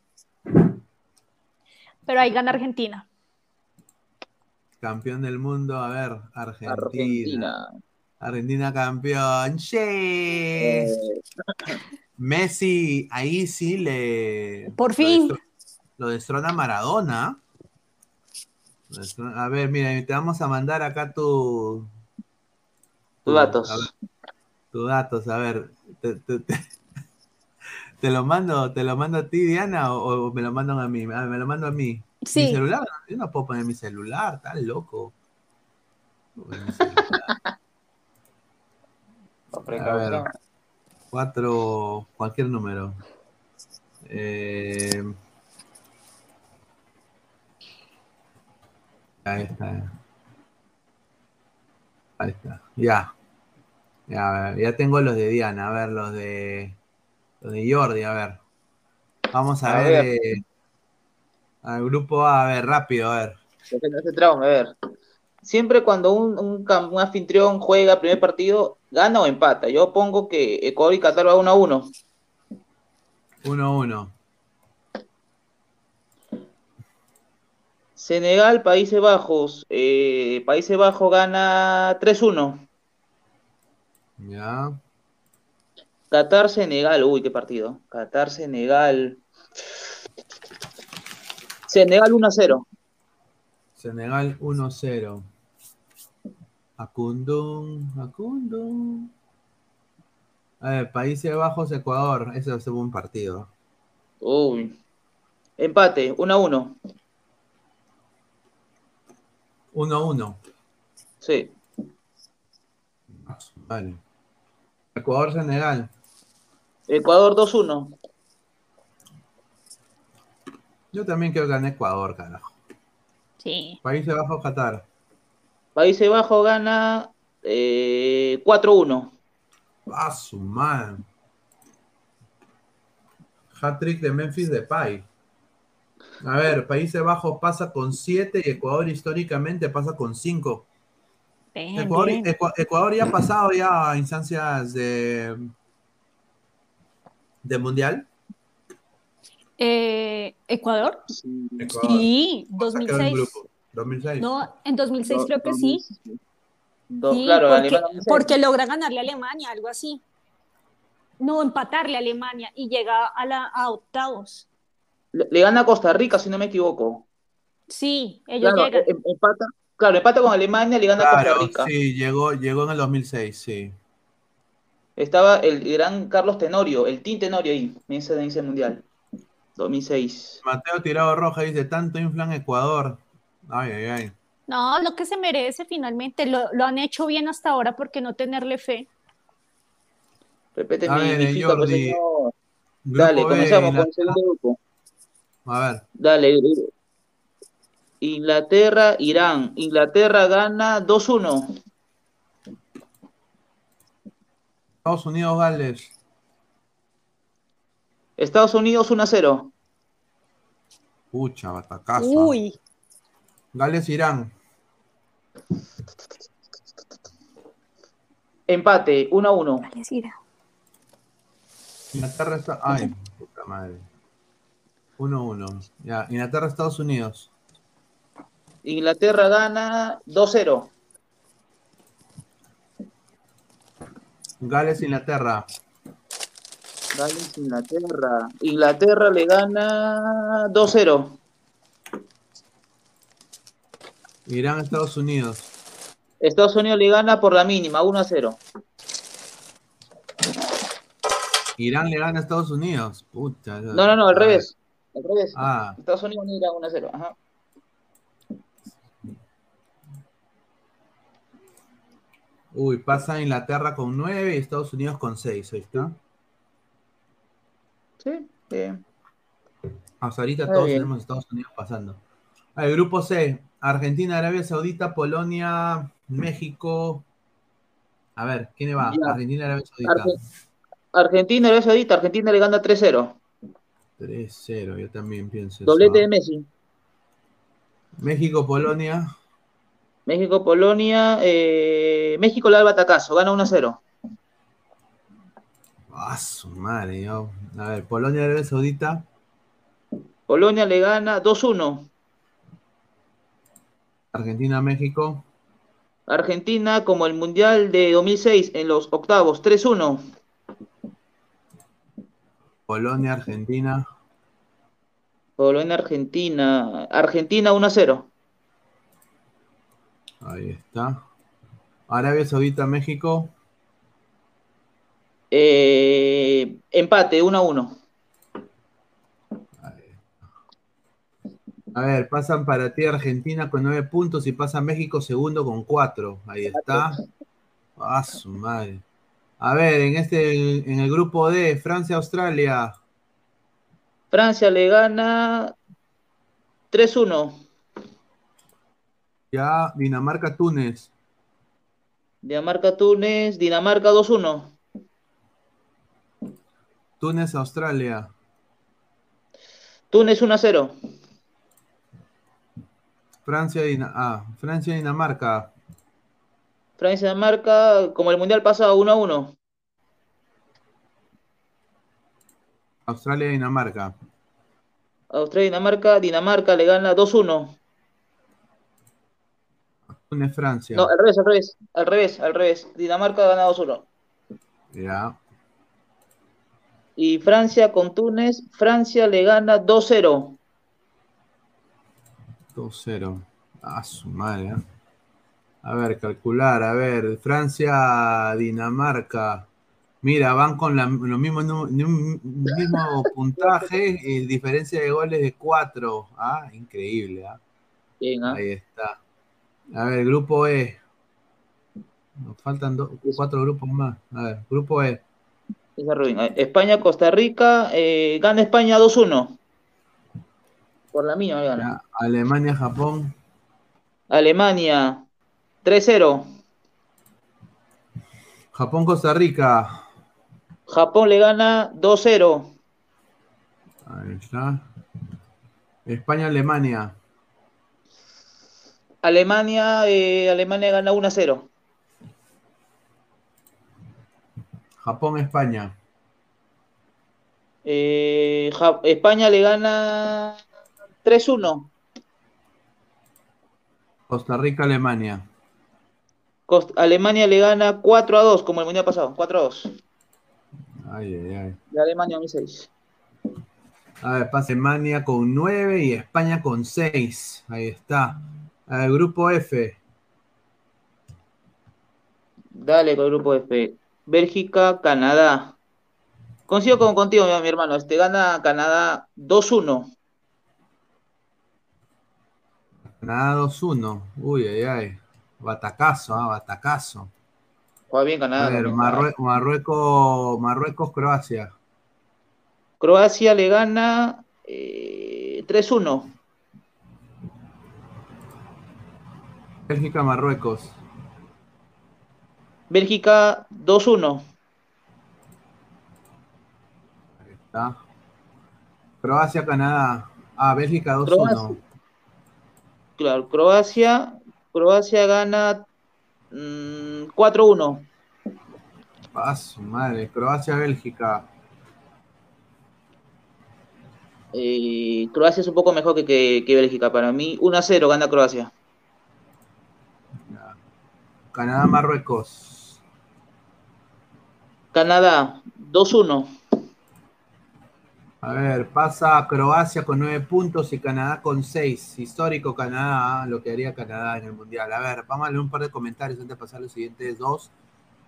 Pero ahí gana Argentina. Campeón del mundo, a ver, Argentina. Argentina. Argentina campeón. ¡Sí! Eh, Messi, ahí sí le. Por lo fin. destro- Lo destrona Maradona. Lo destrona- A ver, mira, te vamos a mandar acá tu. Tus datos. a ver, tus datos, a ver. Te, te- te- te lo mando, te lo mando a ti, Diana, o, o me lo mandan a mí. Me lo mando a mí. Sí. Mi celular, yo no puedo poner mi celular, estás loco. No. A ver. Cuatro, cualquier número. Eh, ahí está. Ahí está. Ya. Ya, a ver, ya tengo los de Diana. A ver, los de. Los de Jordi, a ver. Vamos a, A ver. ver. eh, al grupo A, a ver, rápido, a ver. Trauma, a ver. Siempre cuando un, un, un anfitrión juega primer partido, gana o empata. Yo pongo que Ecuador y Qatar va 1 a 1. 1-1. Senegal, Países Bajos. eh, Países Bajos gana 3-1. Ya. Qatar, Senegal. Uy, qué partido. Qatar, Senegal. Senegal 1 a 0. Senegal 1-0. Acundum, Acundum. A ver, Países Bajos, Ecuador. Ese va a ser un partido. Uy. Empate, 1 a 1. 1-1. Sí. Vale. Ecuador, Senegal. Ecuador 2-1. Yo también quiero ganar Ecuador, carajo. Sí. Países Bajos, Qatar. Países Bajos gana eh, 4-1. Ah, su madre. Hat-trick de Memphis Depay. A ver, Países Bajos pasa con 7 y Ecuador históricamente pasa con 5. Bien, Ecuador, bien. Ecuador ya ha pasado ya a instancias de, de mundial. Eh, ¿Ecuador? Ecuador. Sí, Quedó en 2006. grupo. 2006. No, en 2006 creo que sí. Do- Sí, claro, porque, Alemania 2006. porque logra ganarle a Alemania, algo así. No, empatarle a Alemania y llega a, la, a octavos. Le, le gana a Costa Rica, si no me equivoco. Sí, ellos Claro, llegan. em- empata, claro, empata con Alemania, le gana a Claro, Costa Rica. sí, llegó, llegó en el 2006, sí. Estaba el gran Carlos Tenorio, el Team Tenorio ahí, en ese, en ese mundial. 2006. Mateo Tirado Roja dice, tanto inflan Ecuador. Ay, ay, ay. No, lo que se merece finalmente. Lo, lo han hecho bien hasta ahora, ¿por qué no tenerle fe? Repete A mi, ver, mi FIFA, pues, Dale, B, comenzamos con el Inglaterra- segundo grupo. A ver, Dale. Inglaterra, Irán. Inglaterra gana 2-1. Estados Unidos, Gales. Estados Unidos 1-0. Pucha, batacazo. Uy, Gales, Irán. Empate, 1-1. vale, sí, era. Inglaterra está. Ay, puta madre. 1-1. Ya, Inglaterra, Estados Unidos. Inglaterra gana 2-0. Gales, Inglaterra. Gales, Inglaterra. Inglaterra le gana 2-0. Irán, Estados Unidos. Estados Unidos le gana por la mínima, 1-0. Irán le gana a Estados Unidos. Pucha. No, no, no, al revés. Al revés. Ah, Estados Unidos le gana 1-0. Ajá. Uy, pasa Inglaterra con 9 y Estados Unidos con 6. Ahí está. Sí, bien. Hasta ahorita Está todos bien. tenemos Estados Unidos pasando. El grupo C, Argentina, Arabia Saudita, Polonia, México. A ver, ¿quién va? Ya. Argentina, Arabia Saudita. Arge- Argentina, Arabia Saudita. Argentina le gana 3-0. 3-0, yo también pienso eso. Doblete de Messi. México, Polonia. México-Polonia. Eh, México le da el batacazo, gana 1 a 0. Ah, su madre, yo. A ver, Polonia, Arabia Saudita. Polonia le gana 2-1. Argentina, México. Argentina, como el Mundial de 2006, en los octavos, 3-1. Polonia, Argentina. Polonia, Argentina. Argentina 1-0. Ahí está. Arabia Saudita, México. Eh, empate, 1-1. A ver, pasan para ti Argentina con nueve puntos y pasa México segundo con cuatro. Ahí está. Ah, su madre. A ver, en este, en el grupo D, Francia-Australia. Francia le gana 3-1. Ya, Dinamarca-Túnez. Dinamarca-Túnez, Dinamarca 2-1. Túnez-Australia. Túnez 1-0. Francia, Dina ah, Francia, Dinamarca. Francia, Dinamarca, como el mundial pasado, 1 1. Australia, Dinamarca. Australia, Dinamarca, Dinamarca le gana 2 1. Túnez, Francia. No, al revés, al revés, al revés, al revés. Dinamarca gana 2 1. Ya. Y Francia con Túnez, Francia le gana 2 0. 2-0. Ah, su madre. ¿eh? A ver, calcular. A ver, Francia, Dinamarca. Mira, van con la, lo mismo, mismo puntaje y diferencia de goles de 4. Ah, increíble. Bien, ¿ah? Ahí está. A ver, grupo E. Nos faltan dos, cuatro grupos más. A ver, grupo E. España, Costa Rica. Eh, gana España 2-1. Por la mía, gana. Alemania, Japón. Alemania 3-0. Japón, Costa Rica. Japón le gana 2-0. Ahí está. España, Alemania. Alemania, eh, Alemania gana 1-0. Japón, España. Eh, ja España le gana 3-1. Costa Rica, Alemania. Alemania le gana 4 a 2, como el mundial pasado, 4 a 2. Ay, ay, ay. De Alemania 2006. A ver, pasa Alemania con 9 y España con 6. Ahí está. El grupo F. Dale con el grupo F. Bélgica, Canadá. Consigo con contigo, mi, mi hermano. Este gana Canadá 2-1. Canadá 2-1. Uy, ay, ay. Batacazo, ah, batacazo. Juega bien Canadá. A ver, Marrue Marruecos, Marruecos, Croacia. Croacia le gana eh, 3-1. Bélgica, Marruecos. Bélgica 2-1. Ahí está. Croacia, Canadá. Ah, Bélgica 2-1. Claro, Croacia, Croacia gana mmm, 4-1. Ah, su madre, Croacia, Bélgica. Eh, Croacia es un poco mejor que, que, que Bélgica. Para mí, 1-0 gana Croacia. Canadá, Marruecos. Canadá, 2-1. A ver, pasa a Croacia con 9 puntos y Canadá con 6. Histórico Canadá, lo que haría Canadá en el Mundial. A ver, vamos a leer un par de comentarios antes de pasar a los siguientes dos,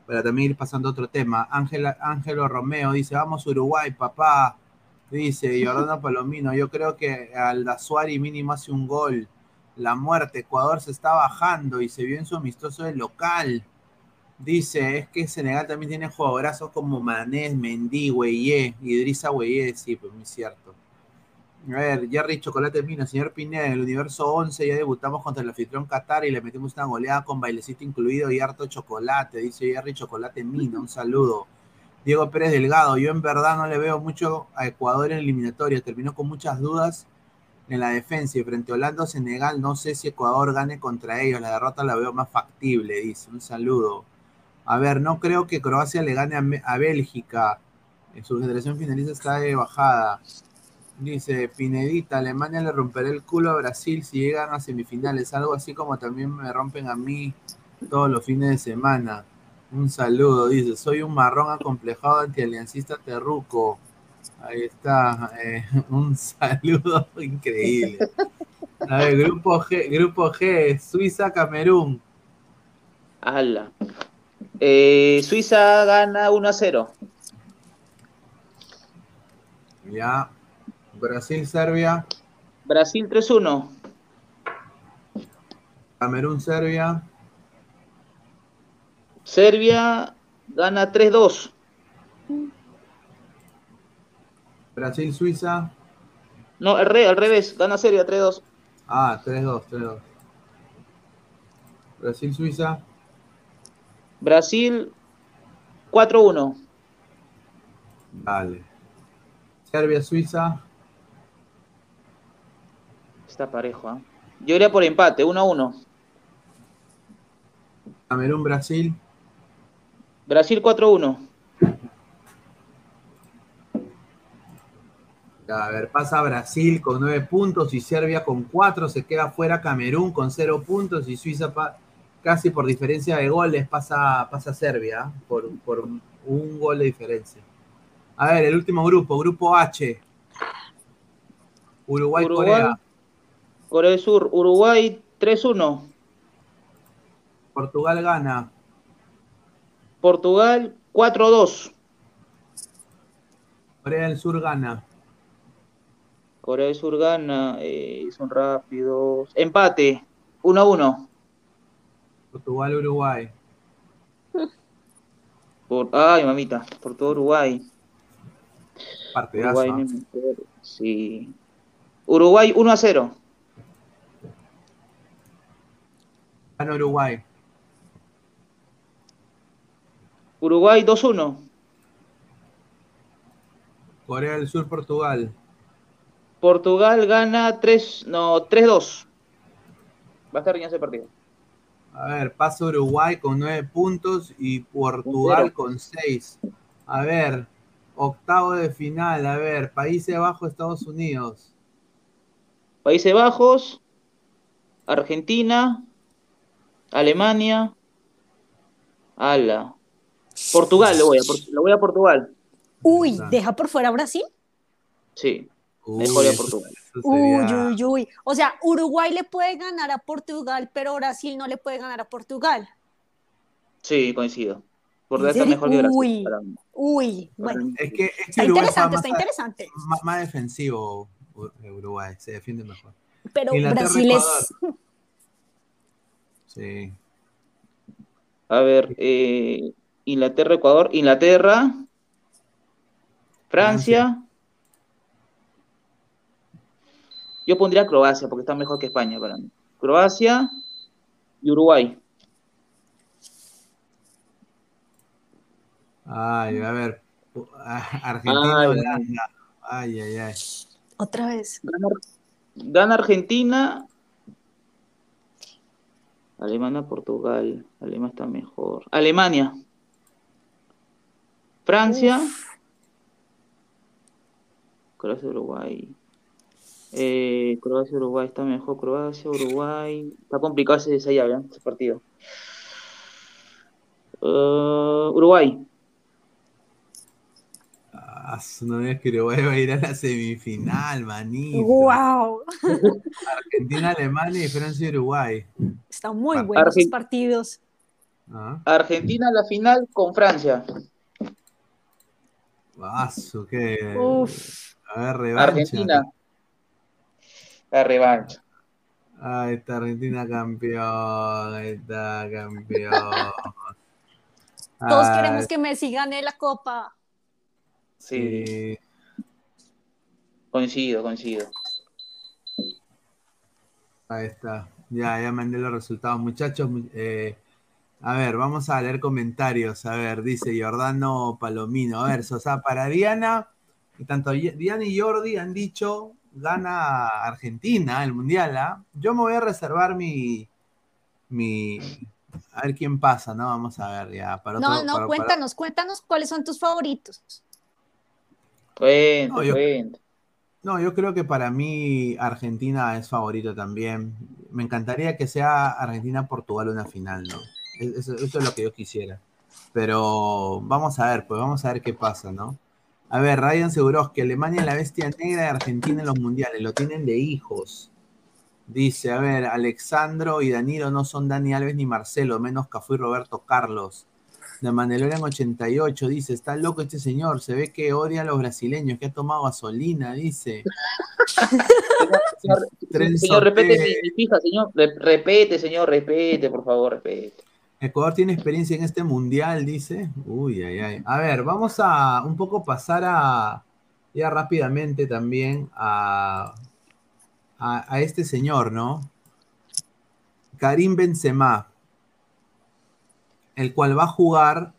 para también ir pasando a otro tema. Ángela, Ángelo Romeo dice, vamos Uruguay, papá. Dice Jordano Palomino, yo creo que Aldasuari mínimo hace un gol. La muerte, Ecuador se está bajando y se vio en su amistoso del local. Dice, es que Senegal también tiene jugadorazos como Manés, Mendy, Güeyé, Idrissa Güeyé, sí, pues muy cierto. A ver, Jerry Chocolate Mina, señor Pineda, en el universo 11 ya debutamos contra el anfitrión Qatar y le metimos una goleada con bailecito incluido y harto chocolate, dice Jerry Chocolate Mina, un saludo. Diego Pérez Delgado, yo en verdad no le veo mucho a Ecuador en eliminatoria, terminó con muchas dudas en la defensa y frente a Holanda o Senegal, no sé si Ecuador gane contra ellos. La derrota la veo más factible, dice. Un saludo. A ver, no creo que Croacia le gane a, a Bélgica. En su generación finalista está de bajada. Dice Pinedita, Alemania le romperá el culo a Brasil si llegan a semifinales, algo así como también me rompen a mí todos los fines de semana. Un saludo, dice, soy un marrón acomplejado antialiancista terruco. Ahí está, eh, un saludo increíble. A ver, grupo G, grupo G, Suiza, Camerún. Ala. Eh, Suiza gana 1 a 0. Ya. Brasil, Serbia. Brasil 3-1. Camerún, Serbia. Serbia gana 3-2. Brasil, Suiza. No, al, re, al revés, gana Serbia 3-2. Ah, 3-2, 3-2. Brasil, Suiza. Brasil 4-1. Dale. Serbia, Suiza. Está parejo, ¿eh? Yo iría por empate, 1-1. Camerún, Brasil. Brasil 4-1. A ver, pasa Brasil con 9 puntos y Serbia con 4. Se queda fuera Camerún con 0 puntos y Suiza casi por diferencia de goles pasa, pasa Serbia por, por un gol de diferencia. A ver, el último grupo, grupo H. Uruguay, Uruguay Corea. Corea del Sur, Uruguay 3-1. Portugal gana. Portugal 4-2. Corea del Sur gana. Corea del Sur gana, eh, son rápidos. Empate, 1-1. Portugal, Uruguay. Por, ay, mamita, por todo Uruguay. Partidazo. Uruguay, sí. Uruguay 1 a 0. Gana Uruguay. Uruguay 2-1. Corea del Sur, Portugal. Portugal gana 3, no, 3-2. Va a estar riñado ese partido. A ver, pasa Uruguay con 9 puntos y Portugal con 6. A ver, octavo de final. A ver, Países Bajos, Estados Unidos. Países Bajos, Argentina, Alemania, ala. Portugal, lo voy a, lo voy a Portugal. Uy, ¿deja por fuera Brasil? Sí, mejor a Portugal. sería- Uy, uy, uy. O sea, Uruguay le puede ganar a Portugal, pero Brasil no le puede ganar a Portugal. Sí, coincido. ¿En Portugal está mejor que Brasil. Uy. para mí. Uy, bueno. Es que, es que Está Uruguay interesante, está está interesante. más, defensivo. U- Uruguay se defiende mejor. Pero Inglaterra, Brasil es. Sí. A ver, eh, Inglaterra, Ecuador, Inglaterra, Francia. Yo pondría Croacia porque está mejor que España para mí. Croacia y Uruguay. Ay, a ver. Argentina, Ay, Holanda. Ay, ay, ay. Otra vez. Gana, gana Argentina. Alemania, Portugal. Alemania está mejor. Alemania. Francia. Croacia, Uruguay. Eh, Croacia, Uruguay está mejor. Croacia, Uruguay. Está complicado ese, esa llave, ¿eh? ese partido. Eh, Uruguay. Ah, no es que Uruguay va a ir a la semifinal, manito. ¡Wow! Argentina, Alemania y Francia y Uruguay. Están muy buenos partidos. Ah, Argentina la final con Francia. su, qué. Uf. A ver, revancha. Argentina. La revancha. Ahí está Argentina campeón. Ahí está campeón. Todos Ay, queremos que Messi gane la copa. Sí, sí. coincido, coincido. Ahí está. Ya, ya mandé los resultados, muchachos. Eh, a ver, vamos a leer comentarios. A ver, dice Jordano Palomino. A ver, o sea, para Diana, tanto Diana y Jordi han dicho gana Argentina el Mundial, ¿ah? yo me voy a reservar mi, mi, a ver quién pasa, ¿no? Vamos a ver ya. Para no, no, cuéntanos, cuéntanos cuáles son tus favoritos. no, yo, no, yo creo que para mí Argentina es favorito también. Me encantaría que sea Argentina-Portugal una final, ¿no? Eso, eso, es lo que yo quisiera. Pero vamos a ver, pues vamos a ver qué pasa, ¿no? A ver, Ryan que Alemania es la bestia negra de Argentina en los mundiales, lo tienen de hijos. Dice, a ver, Alexandro y Danilo no son Dani Alves ni Marcelo, menos Cafú y Roberto Carlos. De en 88 dice, está loco este señor, se ve que odia a los brasileños, que ha tomado gasolina, dice. señor, repete, fija, señor, repete, señor, repete, por favor, repete. Ecuador tiene experiencia en este mundial, dice. Uy, ay, ay. A ver, vamos a un poco pasar a, ya rápidamente también a, a, este señor, ¿no? Karim Benzema, el cual va a jugar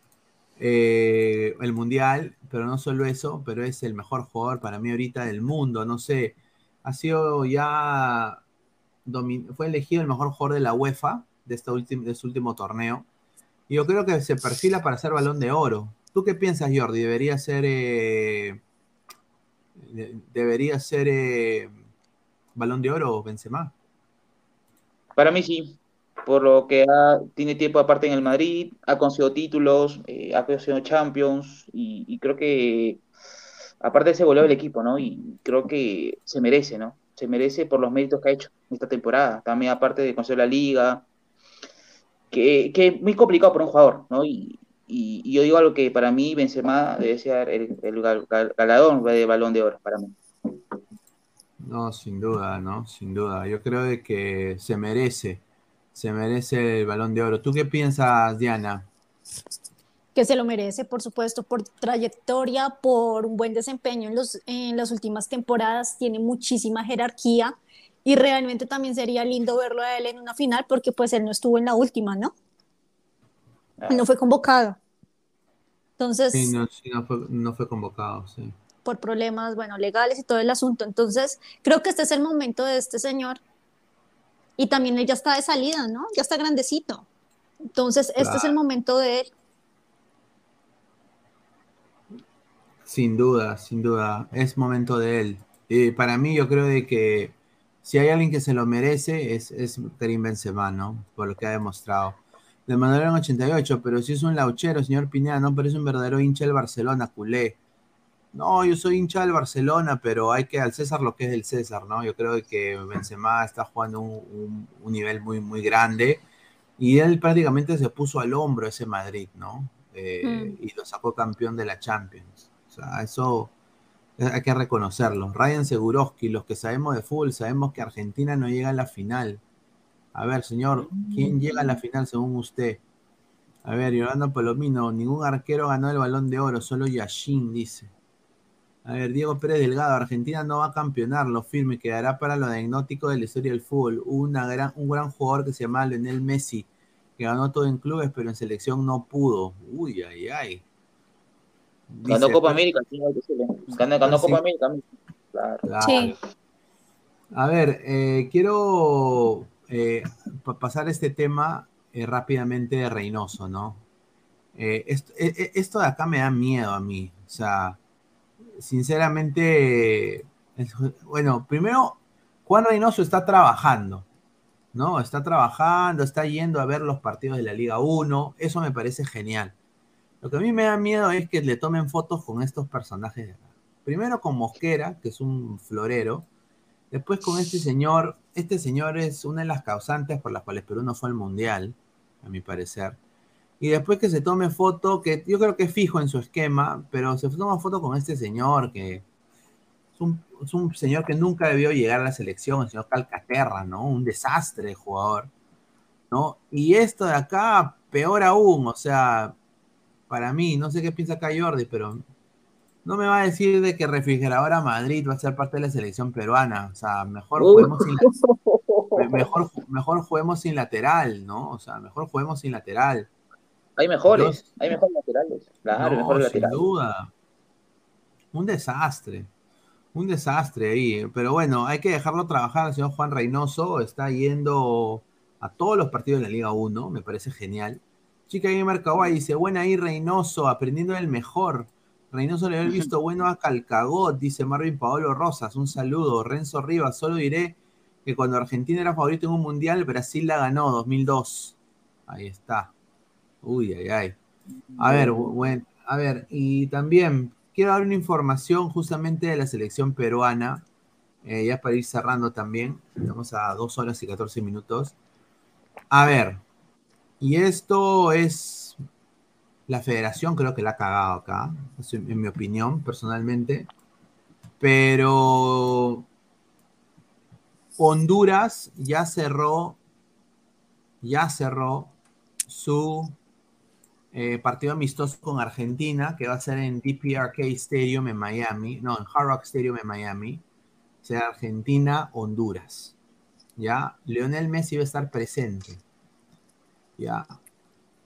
eh, el mundial, pero no solo eso, pero es el mejor jugador para mí ahorita del mundo, no sé, ha sido ya, fue elegido el mejor jugador de la UEFA de, este último, de su último torneo. Y yo creo que se perfila para ser balón de oro. ¿Tú qué piensas, Jordi? ¿Debería ser, eh, debería ser eh, balón de oro Benzema? Para mí sí, por lo que tiene tiempo aparte en el Madrid, ha conseguido títulos, eh, ha conseguido Champions y, creo que aparte se volvió el equipo, ¿no? Y creo que se merece, ¿no? Se merece por los méritos que ha hecho esta temporada. También aparte de conseguir la liga, que, es muy complicado para un jugador, ¿no? Y, yo digo algo que para mí Benzema debe ser el, galadón de balón de oro, para mí. No, sin duda, ¿no? Sin duda. Yo creo de que se merece, se merece el balón de oro. ¿Tú qué piensas, Diana? que se lo merece, por supuesto, por trayectoria, por un buen desempeño en, los, en las últimas temporadas, tiene muchísima jerarquía y realmente también sería lindo verlo a él en una final porque pues él no estuvo en la última, ¿no? Él no fue convocado. Entonces... Sí, no, fue, convocado, sí. Por problemas, bueno, legales y todo el asunto. Entonces, creo que este es el momento de este señor. Y también él ya está de salida, ¿no? Ya está grandecito. Entonces, este es el momento de él. Sin duda, sin duda. Es momento de él. Y para mí, yo creo de que si hay alguien que se lo merece, es, es Karim Benzema, ¿no? Por lo que ha demostrado. De manera en 88, pero si es un lauchero, señor Pineda, no, pero es un verdadero hincha del Barcelona, culé. No, yo soy hincha del Barcelona, pero hay que al César lo que es del César, ¿no? Yo creo que Benzema está jugando un, un, nivel muy, muy grande y él prácticamente se puso al hombro ese Madrid, ¿no? Eh, mm. Y lo sacó campeón de la Champions. O sea, eso hay que reconocerlo. Ryan Seguroski, los que sabemos de fútbol, sabemos que Argentina no llega a la final. A ver, señor, ¿quién llega a la final según usted? A ver, Yolanda Palomino, ningún arquero ganó el balón de oro, solo Yashin dice. A ver, Diego Pérez Delgado, Argentina no va a campeonar, lo firme, quedará para lo diagnóstico de la historia del fútbol. Una gran, un gran jugador que se llama Lionel Messi, que ganó todo en clubes, pero en selección no pudo. Uy, ay, ay. Ganó Copa América, sí, ganó, ganó Copa América. Claro. Sí. A ver, eh, quiero eh, pasar este tema eh, rápidamente de Reynoso, ¿no? Esto, esto, de acá me da miedo a mí. O sea, sinceramente, bueno, primero, Juan Reynoso está trabajando, ¿no? Está trabajando, está yendo a ver los partidos de la Liga 1, eso me parece genial. Lo que a mí me da miedo es que le tomen fotos con estos personajes. Primero con Mosquera, que es un florero. Después con este señor. Este señor es una de las causantes por las cuales Perú no fue al Mundial, a mi parecer. Y después que se tome foto, que yo creo que es fijo en su esquema, pero se toma foto con este señor que es un, es un señor que nunca debió llegar a la selección, el señor Calcaterra, ¿no? Un desastre de jugador, ¿no? Y esto de acá, peor aún, o sea, para mí, no sé qué piensa acá Jordi, pero no me va a decir de que Refrigeradora Madrid va a ser parte de la selección peruana. O sea, mejor juguemos sin, mejor, mejor juguemos sin lateral, ¿no? O sea, mejor juguemos sin lateral. Hay mejores, hay mejores laterales. Claro, no, sin duda. Un desastre. Un desastre ahí, pero bueno, hay que dejarlo trabajar. El señor Juan Reynoso está yendo a todos los partidos de la Liga 1, me parece genial. Chica Gamer Kawaii dice, buena ahí Reynoso, aprendiendo el mejor. Reynoso le había visto bueno a Calcagot, dice Marvin Paolo Rosas, un saludo. Renzo Rivas, solo diré que cuando Argentina era favorito en un mundial, Brasil la ganó, 2002. Ahí está. Uy, ay, ay. A ver, bueno, a ver, y también quiero dar una información justamente de la selección peruana, eh, ya para ir cerrando también, estamos a dos horas y 14 minutos. A ver, y esto es la federación, creo que la ha cagado acá, en mi opinión, personalmente, pero Honduras ya cerró, ya cerró su eh, partido amistoso con Argentina, que va a ser en DPRK Stadium en Miami, no, en Hard Rock Stadium en Miami, o sea, Argentina-Honduras. ¿Ya? Leonel Messi va a estar presente. ¿Ya?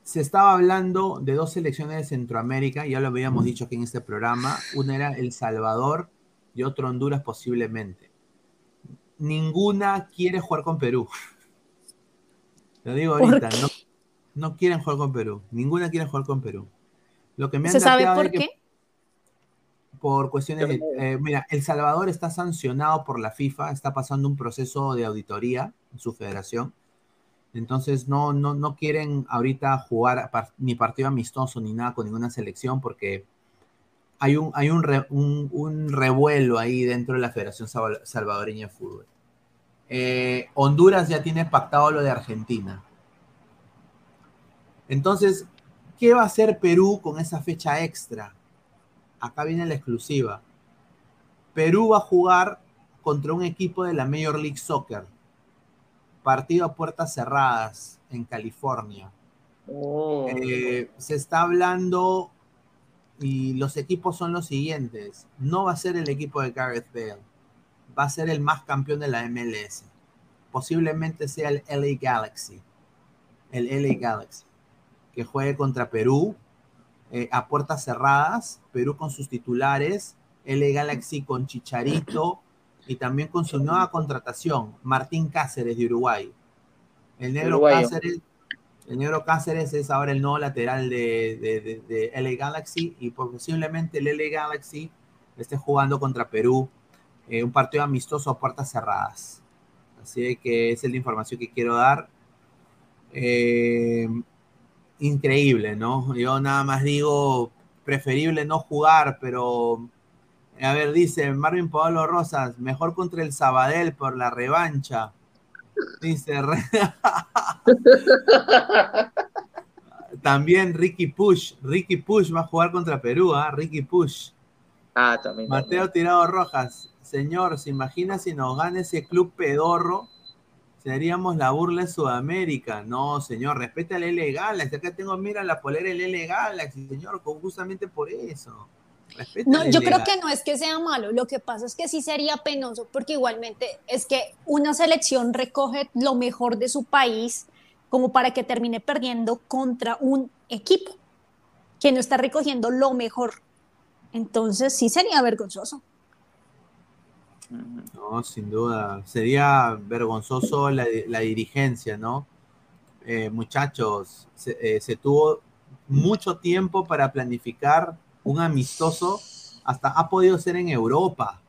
Se estaba hablando de dos selecciones de Centroamérica, ya lo habíamos dicho aquí en este programa. Una era El Salvador y otra Honduras posiblemente. Ninguna quiere jugar con Perú. Lo digo ahorita, no, no quieren jugar con Perú. Ninguna quiere jugar con Perú. Lo que me han ¿Se sabe por es que qué? por cuestiones de, eh, mira, El Salvador está sancionado por la FIFA, está pasando un proceso de auditoría en su federación. Entonces no, no, no quieren ahorita jugar ni partido amistoso ni nada con ninguna selección porque hay un, hay un, un- revuelo ahí dentro de la Federación Salva- Salvadoreña de Fútbol. Eh, Honduras ya tiene pactado lo de Argentina. Entonces, ¿qué va a hacer Perú con esa fecha extra? Acá viene la exclusiva. Perú va a jugar contra un equipo de la Major League Soccer. Partido a puertas cerradas en California. Oh. Eh, se está hablando y los equipos son los siguientes. No va a ser el equipo de Gareth Bale. Va a ser el más campeón de la MLS. Posiblemente sea el LA Galaxy. El LA Galaxy. Que juegue contra Perú eh, a puertas cerradas. Perú con sus titulares. LA Galaxy con Chicharito. Y también con su nueva contratación, Martín Cáceres de Uruguay. El negro Uruguayo. Cáceres el negro Cáceres es ahora el nuevo lateral de, de, de- de LA Galaxy y posiblemente el LA Galaxy esté jugando contra Perú eh, un partido amistoso a puertas cerradas. Así que esa es la información que quiero dar. Eh, increíble, ¿no? Yo nada más digo, preferible no jugar, pero a ver, dice Marvin Pablo Rosas, mejor contra el Sabadell por la revancha. Dice, re- También Ricky Push. Ricky Push va a jugar contra Perú, ¿ah? Ricky Push. Ah, también. Mateo Tirado Rojas. Señor, ¿se imagina si nos gana ese club pedorro? Seríamos la burla de Sudamérica. No, señor, respeta el L Galaxy. Acá tengo, mira, la polera del L Galaxy, señor, justamente por eso. No, yo creo que no es que sea malo, lo que pasa es que sí sería penoso, porque igualmente es que una selección recoge lo mejor de su país como para que termine perdiendo contra un equipo que no está recogiendo lo mejor. Entonces sí sería vergonzoso. No, sin duda. Sería vergonzoso la, la dirigencia, ¿no? Eh, muchachos, se, eh, se tuvo mucho tiempo para planificar un amistoso, hasta ha podido ser en Europa.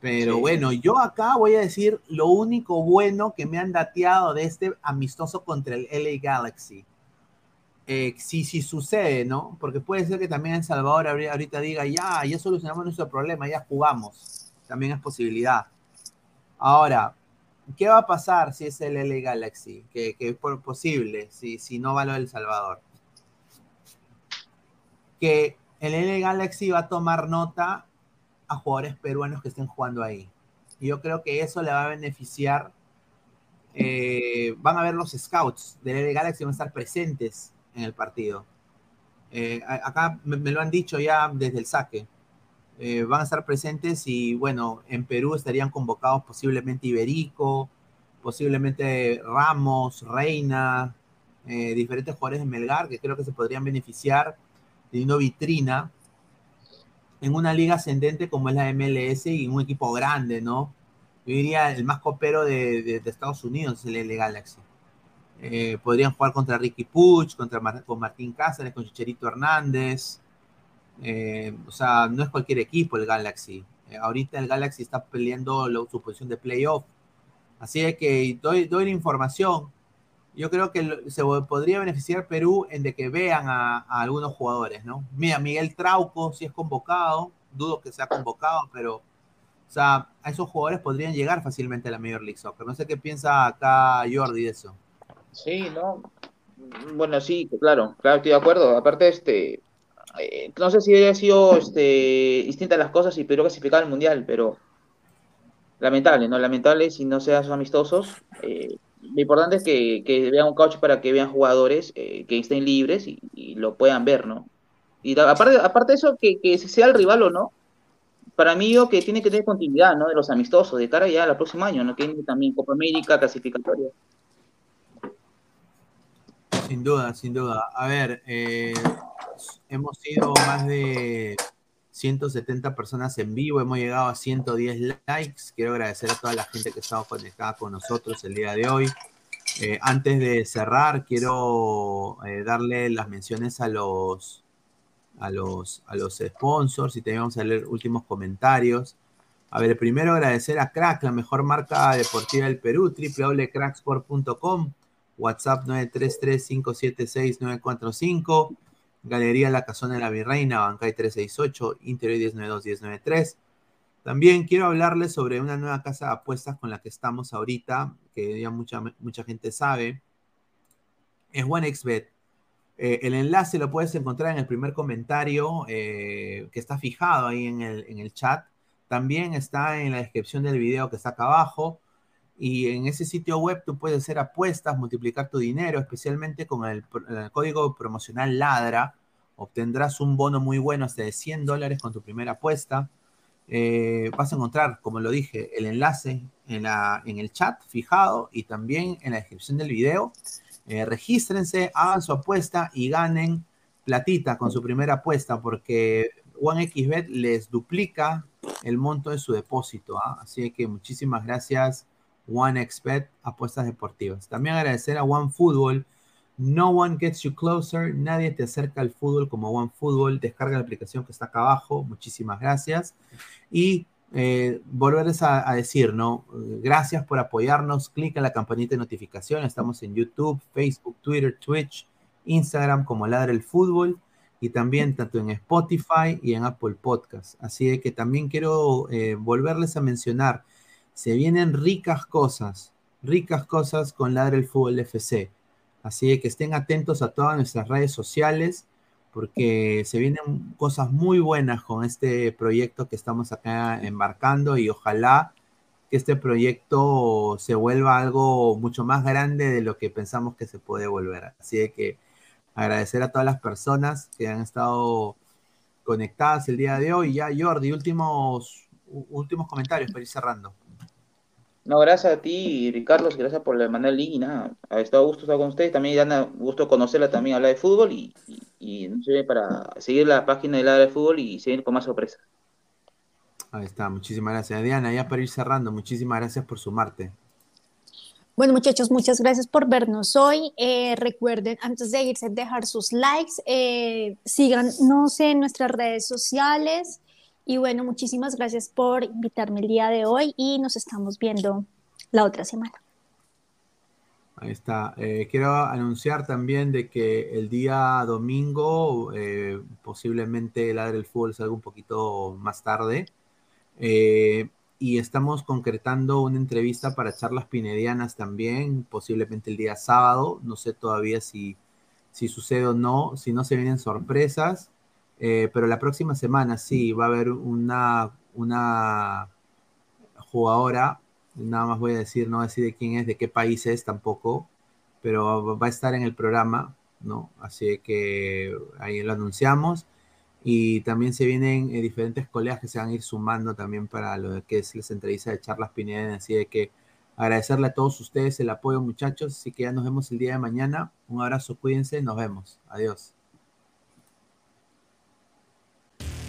Pero Sí. bueno, yo acá voy a decir lo único bueno que me han dateado de este amistoso contra el LA Galaxy. Eh, si, si sucede, ¿no? Porque puede ser que también El Salvador ahori- ahorita diga, ya, ya solucionamos nuestro problema, ya jugamos. También es posibilidad. Ahora, ¿qué va a pasar si es el LA Galaxy? Que, que es por- posible, si, si no va lo del Salvador. Que el LA Galaxy va a tomar nota a jugadores peruanos que estén jugando ahí. Yo creo que eso le va a beneficiar. eh, van a ver los scouts del LA Galaxy, van a estar presentes en el partido. Eh, acá me, lo han dicho ya desde el saque. Eh, van a estar presentes y bueno, en Perú estarían convocados posiblemente Iberico, posiblemente Ramos, Reina, diferentes jugadores de Melgar que creo que se podrían beneficiar teniendo vitrina en una liga ascendente como es la MLS y un equipo grande, ¿no? Yo diría el más copero de, Estados Unidos el Galaxy. Eh, podrían jugar contra Ricky Puch, contra con Martín Cáceres, con Chicherito Hernández. Eh, o sea, no es cualquier equipo el Galaxy. Eh, ahorita el Galaxy está peleando su posición de playoff. Así que doy, doy la información. Yo creo que se podría beneficiar Perú en de que vean a, algunos jugadores, ¿no? Mira, Miguel Trauco, si es convocado, dudo que sea convocado, pero, o sea, a esos jugadores podrían llegar fácilmente a la Major League Soccer. No sé qué piensa acá Jordi de eso. Sí, no. Bueno, sí, claro, claro, estoy de acuerdo. Aparte, este, eh, no sé si hubiera sido este, distintas las cosas y Perú clasificado al Mundial, pero lamentable, ¿no? Lamentable si no sean amistosos. Eh, lo importante es que, vean un coach para que vean jugadores eh, que estén libres y, lo puedan ver, ¿no? Y aparte, aparte de eso, que, que sea el rival o no, para mí yo que tiene que tener continuidad, ¿no? De los amistosos, de cara ya al próximo año, ¿no? Que también Copa América, clasificatoria. Sin duda, sin duda. A ver, eh, hemos sido más de 170 personas en vivo, hemos llegado a 110 likes. Quiero agradecer a toda la gente que estado conectada con nosotros el día de hoy. Eh, antes de cerrar, quiero eh, darle las menciones a los, a los, a los sponsors y también vamos a leer últimos comentarios. A ver, primero agradecer a Crack, la mejor marca deportiva del Perú, www.cracksport.com, WhatsApp 933-576-945. Galería La Casona de la Virreina, Bancay 368, Interior 1092-1093. También quiero hablarles sobre una nueva casa de apuestas con la que estamos ahorita, que ya mucha, mucha gente sabe. Es OneXBet. Eh, el enlace lo puedes encontrar en el primer comentario eh, que está fijado ahí en el, en el chat. También está en la descripción del video que está acá abajo. Y en ese sitio web tú puedes hacer apuestas, multiplicar tu dinero, especialmente con el, código promocional LADRA. Obtendrás un bono muy bueno hasta de 100 dólares con tu primera apuesta. Eh, vas a encontrar, como lo dije, el enlace en, la, en el chat fijado y también en la descripción del video. Eh, regístrense, hagan su apuesta y ganen platita con su primera apuesta porque OneXBet les duplica el monto de su depósito. ¿ah? Así que muchísimas gracias OneXBet, apuestas deportivas. También agradecer a OneFootball. No one gets you closer. Nadie te acerca al fútbol como OneFootball. Descarga la aplicación que está acá abajo. Muchísimas gracias. Y eh, volverles a, decir, ¿no? Gracias por apoyarnos. Clica en la campanita de notificación. Estamos en YouTube, Facebook, Twitter, Twitch, Instagram como Ladra el Fútbol y también tanto en Spotify y en Apple Podcast. Así que también quiero eh, volverles a mencionar se vienen ricas cosas, ricas cosas con Ladre el Fútbol FC. Así que estén atentos a todas nuestras redes sociales porque se vienen cosas muy buenas con este proyecto que estamos acá embarcando y ojalá que este proyecto se vuelva algo mucho más grande de lo que pensamos que se puede volver. Así que agradecer a todas las personas que han estado conectadas el día de hoy. Ya, Jordi, últimos, últimos comentarios para ir cerrando. No, gracias a ti, Ricardo, gracias por mandar el link y nada, ha estado gusto estar con ustedes, también Diana, gusto conocerla también, hablar de fútbol y, y, no sé, para seguir la página de la de fútbol y seguir con más sorpresas. Ahí está, muchísimas gracias. Diana, ya para ir cerrando, muchísimas gracias por sumarte. Bueno, muchachos, muchas gracias por vernos hoy. Eh, recuerden, antes de irse, dejar sus likes, eh, síganos en nuestras redes sociales, y bueno, muchísimas gracias por invitarme el día de hoy y nos estamos viendo la otra semana. Ahí está. Eh, quiero anunciar también de que el día domingo eh, posiblemente el del fútbol salga un poquito más tarde. Eh, y estamos concretando una entrevista para charlas pinedianas también, posiblemente el día sábado. No sé todavía si, si sucede o no. Si no, se vienen sorpresas. Eh, pero la próxima semana sí va a haber una, una jugadora, nada más voy a decir, no decir de quién es, de qué país es tampoco, pero va a estar en el programa, ¿no? Así que ahí lo anunciamos. Y también se vienen eh, diferentes colegas que se van a ir sumando también para lo que es las entrevistas de charlas Pineda. Así de que agradecerle a todos ustedes el apoyo, muchachos. Así que ya nos vemos el día de mañana. Un abrazo, cuídense, nos vemos. Adiós.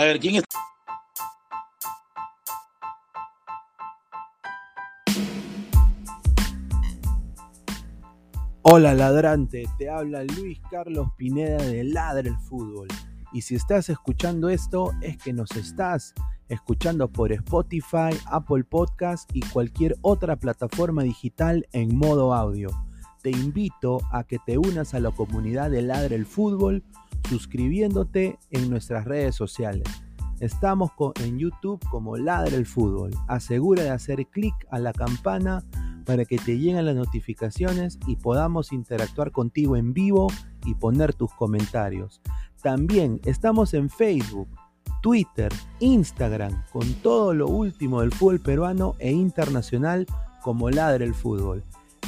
A ver, ¿quién es? Hola ladrante, te habla Luis Carlos Pineda de Ladre el Fútbol. Y si estás escuchando esto es que nos estás escuchando por Spotify, Apple Podcast y cualquier otra plataforma digital en modo audio. Te invito a que te unas a la comunidad de Ladre el Fútbol suscribiéndote en nuestras redes sociales. Estamos en YouTube como Ladre el Fútbol. Asegura de hacer clic a la campana para que te lleguen las notificaciones y podamos interactuar contigo en vivo y poner tus comentarios. También estamos en Facebook, Twitter, Instagram, con todo lo último del fútbol peruano e internacional como Ladre el Fútbol.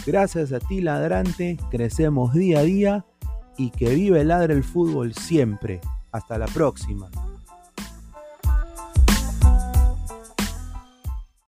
Gracias a ti, ladrante, crecemos día a día y que vive Ladre el Fútbol siempre. Hasta la próxima.